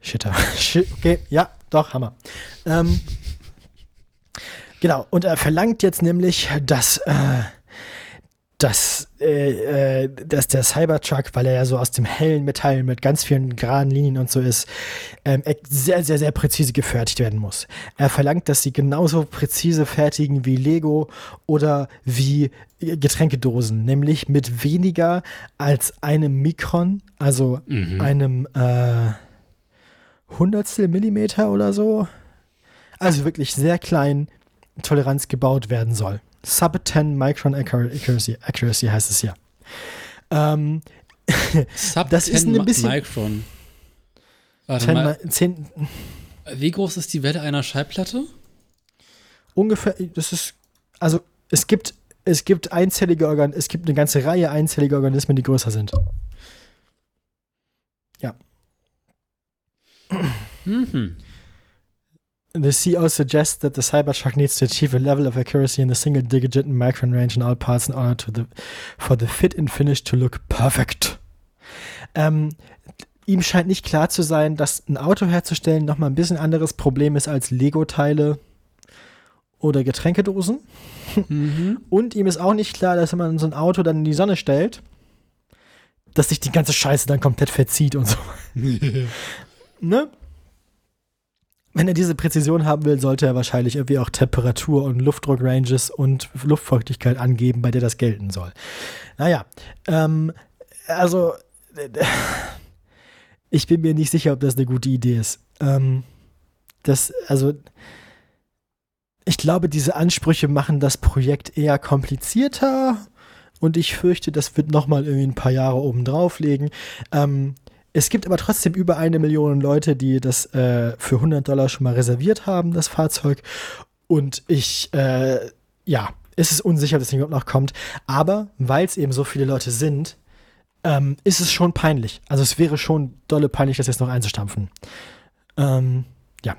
[SPEAKER 1] Shitter. okay, ja, doch, Hammer. Ähm, genau, und er verlangt jetzt nämlich, dass äh, dass, äh, äh, dass der Cybertruck, weil er ja so aus dem hellen Metall mit ganz vielen geraden Linien und so ist, ähm, sehr, sehr, sehr präzise gefertigt werden muss. Er verlangt, dass sie genauso präzise fertigen wie Lego oder wie Getränkedosen, nämlich mit weniger als einem Mikron, also mhm. einem äh, Hundertstel Millimeter oder so. Also wirklich sehr klein Toleranz gebaut werden soll. Sub 10 Micron Accuracy, Accuracy heißt es ja. Ähm,
[SPEAKER 2] Sub das 10 ist ein bisschen Micron. Warte 10, mal. 10, Wie groß ist die Welle einer Schallplatte?
[SPEAKER 1] Ungefähr, das ist, also es gibt, es gibt einzellige Organ, es gibt eine ganze Reihe einzelliger Organismen, die größer sind. Ja. Mhm. The CEO suggests that the Cybertruck needs to achieve a level of accuracy in the single-digit micron range in all parts in order to the, for the fit and finish to look perfect. Ähm, ihm scheint nicht klar zu sein, dass ein Auto herzustellen nochmal ein bisschen anderes Problem ist als Lego-Teile oder Getränkedosen.
[SPEAKER 2] Mhm.
[SPEAKER 1] Und ihm ist auch nicht klar, dass wenn man so ein Auto dann in die Sonne stellt, dass sich die ganze Scheiße dann komplett verzieht und so. ne? Wenn er diese Präzision haben will, sollte er wahrscheinlich irgendwie auch Temperatur und Luftdruckranges und Luftfeuchtigkeit angeben, bei der das gelten soll. Naja, ähm, also ich bin mir nicht sicher, ob das eine gute Idee ist. Ähm, das, also ich glaube, diese Ansprüche machen das Projekt eher komplizierter und ich fürchte, das wird nochmal irgendwie ein paar Jahre oben drauflegen. Ähm, es gibt aber trotzdem über eine Million Leute, die das äh, für 100 Dollar schon mal reserviert haben, das Fahrzeug. Und ich, äh, ja, es ist unsicher, ob das Ding überhaupt noch kommt. Aber weil es eben so viele Leute sind, ähm, ist es schon peinlich. Also es wäre schon dolle peinlich, das jetzt noch einzustampfen. Ähm, ja.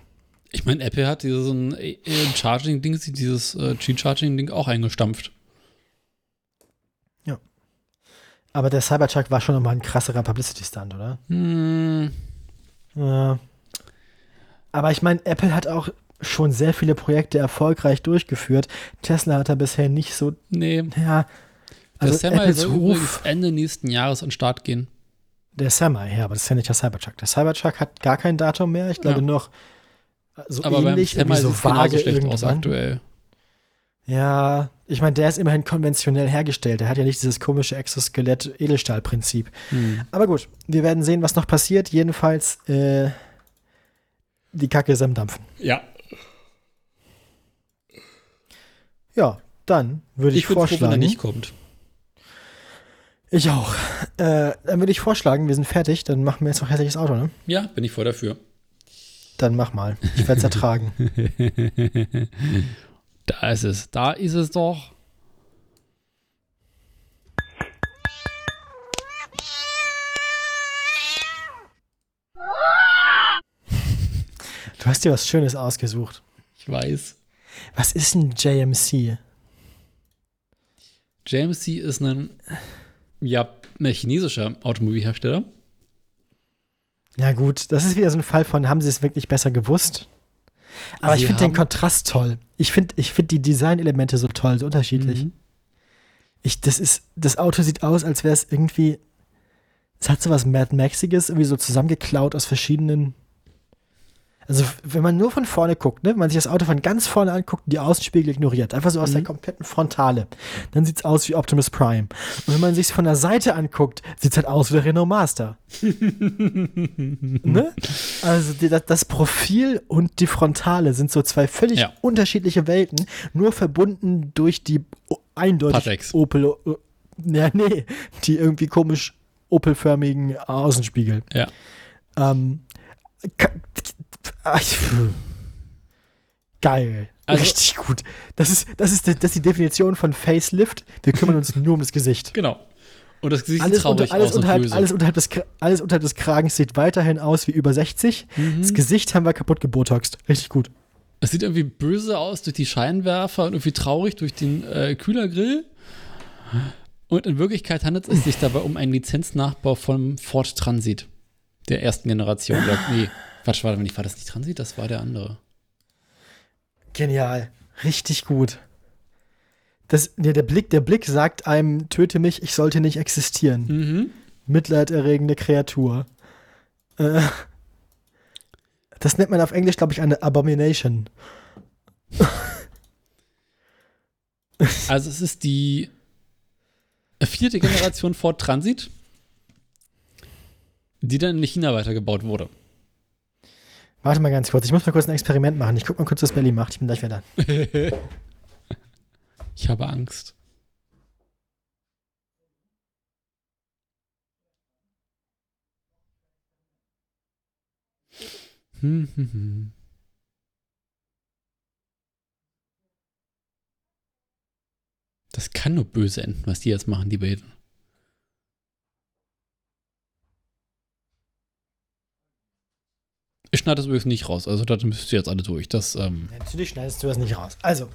[SPEAKER 2] Ich meine, Apple hat dieses Charging-Ding, dieses äh, G-Charging-Ding auch eingestampft.
[SPEAKER 1] Ja. Aber der Cybertruck war schon nochmal ein krasserer Publicity-Stunt, oder?
[SPEAKER 2] Hm,
[SPEAKER 1] Ja. Aber ich meine, Apple hat auch schon sehr viele Projekte erfolgreich durchgeführt. Tesla hat da bisher nicht so,
[SPEAKER 2] nee.
[SPEAKER 1] ja.
[SPEAKER 2] Der
[SPEAKER 1] Also
[SPEAKER 2] Semi
[SPEAKER 1] Apples
[SPEAKER 2] soll
[SPEAKER 1] Ruf,
[SPEAKER 2] Ende nächsten Jahres an Start gehen.
[SPEAKER 1] der Semi, ja, aber das ist ja nicht der Cybertruck. Der Cybertruck hat gar kein Datum mehr. Ich glaube
[SPEAKER 2] Ja.
[SPEAKER 1] noch so
[SPEAKER 2] Aber
[SPEAKER 1] ähnlich,
[SPEAKER 2] beim Semi
[SPEAKER 1] irgendwie so vage
[SPEAKER 2] schlecht aus
[SPEAKER 1] irgendwann.
[SPEAKER 2] aktuell.
[SPEAKER 1] Ja, ich meine, der ist immerhin konventionell hergestellt. Der hat ja nicht dieses komische Exoskelett-Edelstahl-Prinzip.
[SPEAKER 2] Hm.
[SPEAKER 1] Aber gut, wir werden sehen, was noch passiert. Jedenfalls, äh, die Kacke ist am Dampfen.
[SPEAKER 2] Ja,
[SPEAKER 1] Ja, dann würde ich,
[SPEAKER 2] ich würde froh, wenn er
[SPEAKER 1] vorschlagen.
[SPEAKER 2] nicht kommt.
[SPEAKER 1] Ich auch. Äh, dann würde ich vorschlagen, wir sind fertig. Dann machen wir jetzt noch hässliches Auto, ne?
[SPEAKER 2] Ja, bin ich voll dafür.
[SPEAKER 1] Dann mach mal. Ich werde es ertragen.
[SPEAKER 2] Da ist es. Da ist es doch.
[SPEAKER 1] Du hast dir was Schönes ausgesucht.
[SPEAKER 2] Ich weiß.
[SPEAKER 1] Was ist ein JMC?
[SPEAKER 2] JMC ist ein, ja, ein chinesischer Automobilhersteller.
[SPEAKER 1] Ja, gut, das ist wieder so ein Fall von, haben sie es wirklich besser gewusst? Aber
[SPEAKER 2] Sie
[SPEAKER 1] ich finde den Kontrast toll. Ich finde ich find die Designelemente so toll, so unterschiedlich.
[SPEAKER 2] Mhm.
[SPEAKER 1] Ich, das ist, das Auto sieht aus, als wäre es irgendwie, es hat so was Mad Maxiges, irgendwie so zusammengeklaut aus verschiedenen. Also, wenn man nur von vorne guckt, ne, wenn man sich das Auto von ganz vorne anguckt und die Außenspiegel ignoriert, einfach so aus der
[SPEAKER 2] Mhm.
[SPEAKER 1] kompletten Frontale, dann sieht es aus wie Optimus Prime. Und wenn man sich von der Seite anguckt, sieht es halt aus wie der Renault Master. ne? Also, die, das, das Profil und die Frontale sind so zwei völlig
[SPEAKER 2] Ja.
[SPEAKER 1] unterschiedliche Welten, nur verbunden durch die eindeutig
[SPEAKER 2] Patex.
[SPEAKER 1] Opel, ja, nee, die irgendwie komisch Opelförmigen Außenspiegel.
[SPEAKER 2] Ja.
[SPEAKER 1] Ähm, Geil.
[SPEAKER 2] Also-
[SPEAKER 1] Richtig gut. Das ist, das, ist, die- das ist die Definition von Facelift. Wir kümmern uns nur um das Gesicht.
[SPEAKER 2] Genau. Und das Gesicht
[SPEAKER 1] Alles,
[SPEAKER 2] sieht traurig
[SPEAKER 1] unter, alles,
[SPEAKER 2] aus und
[SPEAKER 1] unterhalb,
[SPEAKER 2] böse.
[SPEAKER 1] alles, unterhalb des, alles unterhalb des Kragens sieht weiterhin aus wie über 60.
[SPEAKER 2] Mhm.
[SPEAKER 1] Das Gesicht haben wir kaputt gebotoxt. Richtig gut.
[SPEAKER 2] Es sieht irgendwie böse aus durch die Scheinwerfer und irgendwie traurig durch den äh, Kühlergrill. Und in Wirklichkeit handelt es sich dabei um einen Lizenznachbau vom Ford Transit der ersten Generation. Der, nee, Quatsch, nicht, war das nicht Transit? Das war der andere.
[SPEAKER 1] Genial. Richtig gut. Das, der, der, Blick, der Blick sagt einem, töte mich, ich sollte nicht existieren.
[SPEAKER 2] Mhm.
[SPEAKER 1] Mitleiderregende Kreatur. Äh, das nennt man auf Englisch, glaube ich, eine Abomination.
[SPEAKER 2] Also es ist die vierte Generation Ford Transit, die dann in China weitergebaut wurde.
[SPEAKER 1] Warte mal ganz kurz, ich muss mal kurz ein Experiment machen. Ich guck mal kurz, was Belly macht. Ich bin gleich wieder da.
[SPEAKER 2] Ich habe Angst. Das kann nur böse enden, was die jetzt machen, die beiden. Ich schneide das übrigens nicht raus. Also das müsst ihr jetzt alle durch. Das, ähm,
[SPEAKER 1] Natürlich schneidest du das nicht raus. Also,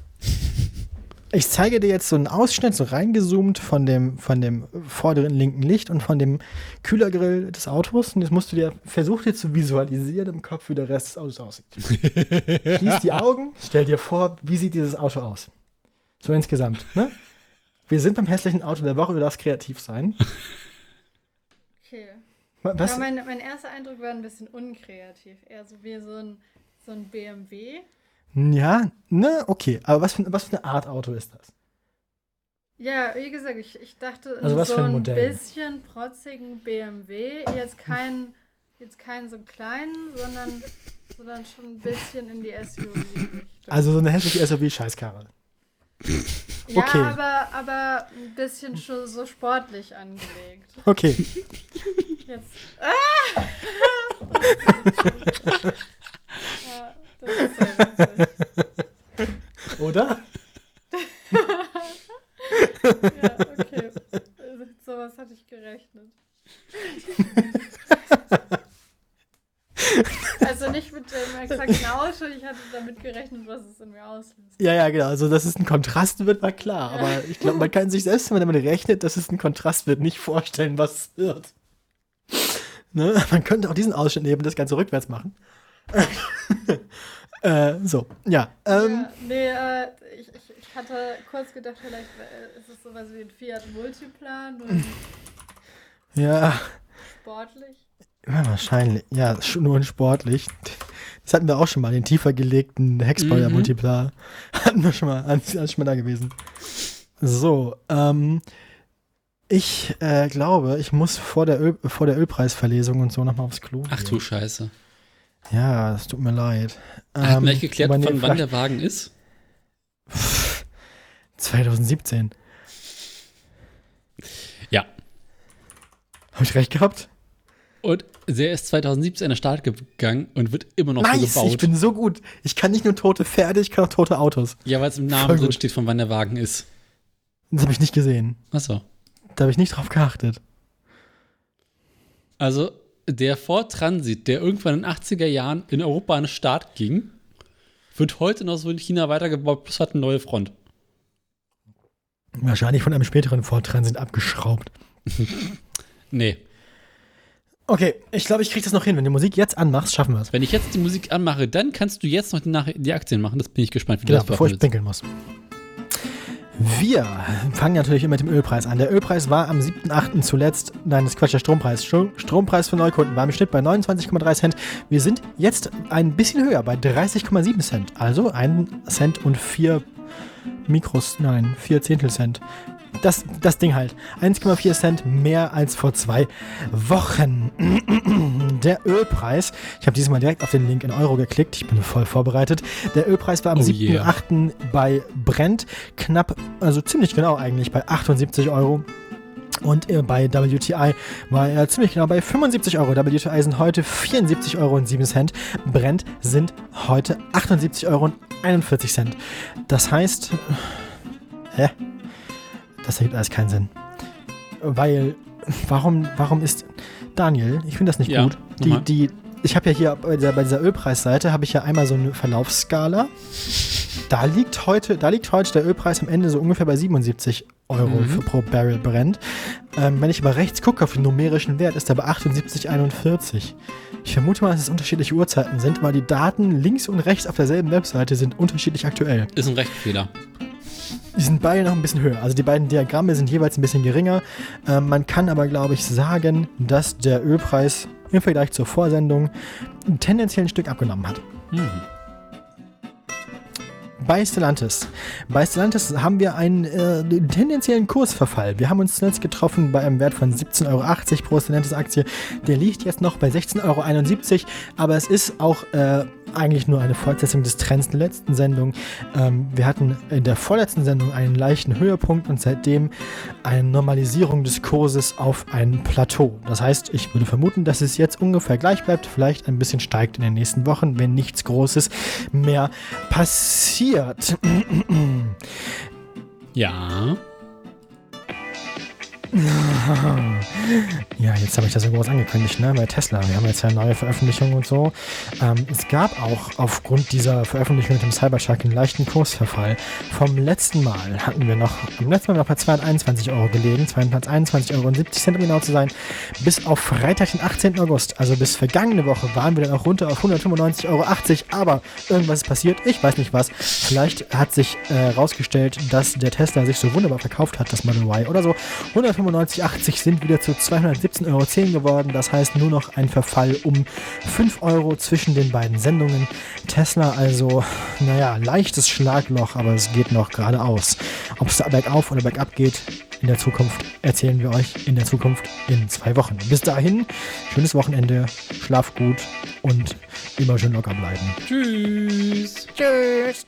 [SPEAKER 1] ich zeige dir jetzt so einen Ausschnitt, so reingezoomt von dem, von dem vorderen linken Licht und von dem Kühlergrill des Autos. Und jetzt musst du dir, versuch dir zu visualisieren im Kopf, wie der Rest des Autos aussieht. Schließ die Augen, stell dir vor, wie sieht dieses Auto aus? So insgesamt, ne? Wir sind beim hässlichen Auto der Woche, du darfst kreativ sein. Was?
[SPEAKER 3] Ja, mein, mein erster Eindruck war ein bisschen unkreativ. Eher so wie so ein, so ein BMW.
[SPEAKER 1] Ja, ne, okay. Aber was für, was für eine Art Auto ist das?
[SPEAKER 3] Ja, wie gesagt, ich, ich dachte
[SPEAKER 1] Also
[SPEAKER 3] so
[SPEAKER 1] ein
[SPEAKER 3] ein bisschen protzigen BMW. Jetzt kein, jetzt keinen so kleinen, sondern, sondern schon ein bisschen in die SUV-Richtung.
[SPEAKER 1] Also so eine hässliche SUV-Scheißkarre.
[SPEAKER 3] Ja,
[SPEAKER 1] okay.
[SPEAKER 3] aber, aber ein bisschen schon so sportlich angelegt.
[SPEAKER 1] Okay.
[SPEAKER 3] Jetzt. Ah! ja, das ist sehr witzig.
[SPEAKER 1] Oder?
[SPEAKER 3] Ja, okay. Mit sowas hatte ich gerechnet. Also nicht Auto, ich hatte damit gerechnet, was es in mir auslöst.
[SPEAKER 1] Ja, ja, genau. Also, dass es ein Kontrast wird, war klar. Aber ich glaube, man kann sich selbst, wenn man damit rechnet, dass es ein Kontrast wird, nicht vorstellen, was es wird. Ne? Man könnte auch diesen Ausschnitt nehmen und das Ganze rückwärts machen. äh, so, ja. Ähm,
[SPEAKER 3] ja, nee, äh, ich, ich, ich hatte kurz gedacht, vielleicht äh, ist es sowas wie ein Fiat Multiplan,
[SPEAKER 1] ja.
[SPEAKER 3] sportlich.
[SPEAKER 1] ja, wahrscheinlich. Ja, nur sportlich. Das hatten wir auch schon mal, den tiefer gelegten Hexbeuer
[SPEAKER 2] Mhm.
[SPEAKER 1] Multiplar. Hatten wir schon mal, alles schon mal da gewesen. So, ähm, ich äh, glaube, ich muss vor der, Öl, vor der Ölpreisverlesung und so nochmal aufs Klo.
[SPEAKER 2] ach
[SPEAKER 1] gehen.
[SPEAKER 2] du Scheiße.
[SPEAKER 1] Ja, es tut mir leid.
[SPEAKER 2] Hat
[SPEAKER 1] Ähm,
[SPEAKER 2] mir nicht geklärt,
[SPEAKER 1] nee,
[SPEAKER 2] von wann der Wagen ist?
[SPEAKER 1] 2017.
[SPEAKER 2] Ja.
[SPEAKER 1] Habe ich recht gehabt?
[SPEAKER 2] Und der ist 2017 an den Start gegangen und wird immer noch so
[SPEAKER 1] nice,
[SPEAKER 2] gebaut.
[SPEAKER 1] ich bin so gut. Ich kann nicht nur tote Pferde, ich kann auch tote Autos.
[SPEAKER 2] ja, weil es im
[SPEAKER 1] Voll
[SPEAKER 2] Namen drin
[SPEAKER 1] gut.
[SPEAKER 2] steht, von wann der Wagen ist.
[SPEAKER 1] Das habe ich nicht gesehen.
[SPEAKER 2] Achso.
[SPEAKER 1] Da habe ich nicht drauf geachtet.
[SPEAKER 2] Also der Ford Transit, der irgendwann in den 80er Jahren in Europa an den Start ging, wird heute noch so in China weitergebaut, plus hat eine neue Front.
[SPEAKER 1] Wahrscheinlich von einem späteren Ford Transit abgeschraubt.
[SPEAKER 2] Nee.
[SPEAKER 1] Okay, ich glaube, ich kriege das noch hin. Wenn du Musik jetzt anmachst, schaffen wir es.
[SPEAKER 2] Wenn ich jetzt die Musik anmache, dann kannst du jetzt noch die, die Aktien machen. Das bin ich gespannt, wie
[SPEAKER 1] Genau,
[SPEAKER 2] du das
[SPEAKER 1] bevor ich pinkeln muss. Wir fangen natürlich immer mit dem Ölpreis an. Der Ölpreis war am 7.8. zuletzt, nein, das ist Quatsch, der Strompreis. Stro- Strompreis für Neukunden war im Schnitt bei 29,3 Cent. Wir sind jetzt ein bisschen höher, bei 30,7 Cent. Also 1 Cent und 4 Mikros, nein, 4 Zehntel Cent. Das, das Ding halt. 1,4 Cent mehr als vor zwei Wochen. Der Ölpreis, ich habe dieses Mal direkt auf den Link in Euro geklickt, ich bin voll vorbereitet. Der Ölpreis war am
[SPEAKER 2] Oh
[SPEAKER 1] 7.8.
[SPEAKER 2] yeah.
[SPEAKER 1] bei Brent knapp, also ziemlich genau eigentlich, bei 78 Euro. Und äh, bei WTI war er ziemlich genau bei 75 Euro. WTI sind heute 74 Euro und 7 Cent. Brent sind heute 78 Euro und 41 Cent. Das heißt, hä? Das ergibt alles keinen Sinn. Weil, warum, warum ist, Daniel, ich finde das nicht
[SPEAKER 2] Ja,
[SPEAKER 1] gut. Die, die, ich habe ja hier bei dieser, bei dieser Ölpreisseite habe ich ja einmal so eine Verlaufsskala. Da liegt heute, da liegt heute der Ölpreis am Ende so ungefähr bei 77 Euro
[SPEAKER 2] Mhm.
[SPEAKER 1] für pro Barrel Brent. Ähm, wenn ich aber rechts gucke auf den numerischen Wert, ist er bei 78,41. Ich vermute mal, dass es unterschiedliche Uhrzeiten sind, weil die Daten links und rechts auf derselben Webseite sind unterschiedlich aktuell.
[SPEAKER 2] Ist ein Rechtfehler.
[SPEAKER 1] Die sind beide noch ein bisschen höher. Also die beiden Diagramme sind jeweils ein bisschen geringer. Ähm, man kann aber, glaube ich, sagen, dass der Ölpreis im Vergleich zur Vorsendung tendenziell ein Stück abgenommen hat.
[SPEAKER 2] Hm.
[SPEAKER 1] Bei Stellantis. Bei Stellantis haben wir einen äh, tendenziellen Kursverfall. Wir haben uns zuletzt getroffen bei einem Wert von 17,80 Euro pro Stellantis-Aktie. Der liegt jetzt noch bei 16,71 Euro, aber es ist auch äh, eigentlich nur eine Fortsetzung des Trends der letzten Sendung. Ähm, wir hatten in der vorletzten Sendung einen leichten Höhepunkt und seitdem eine Normalisierung des Kurses auf ein Plateau. Das heißt, ich würde vermuten, dass es jetzt ungefähr gleich bleibt, vielleicht ein bisschen steigt in den nächsten Wochen, wenn nichts Großes mehr passiert.
[SPEAKER 2] Ja.
[SPEAKER 1] Ja, jetzt habe ich das so groß angekündigt, ne? Bei Tesla. Wir haben jetzt ja neue Veröffentlichungen und so. Ähm, es gab auch aufgrund dieser Veröffentlichung mit dem Cybertruck einen leichten Kursverfall. Vom letzten Mal hatten wir noch, am letzten Mal noch bei 221 Euro gelegen, 221,70 Euro, um genau zu sein. Bis auf Freitag, den 18. August, also bis vergangene Woche, waren wir dann auch runter auf 195,80 Euro. Aber irgendwas ist passiert, ich weiß nicht was. Vielleicht hat sich herausgestellt, äh, dass der Tesla sich so wunderbar verkauft hat, das Model Y oder so. 195,80 sind wieder zu 217,10 Euro geworden. Das heißt nur noch ein Verfall um 5 Euro zwischen den beiden Sendungen. Tesla also, naja, leichtes Schlagloch, aber es geht noch geradeaus. Ob es da bergauf oder bergab geht, in der Zukunft erzählen wir euch in der Zukunft in zwei Wochen. Bis dahin, schönes Wochenende, schlaf gut und immer schön locker bleiben.
[SPEAKER 2] Tschüss.
[SPEAKER 1] Tschüss.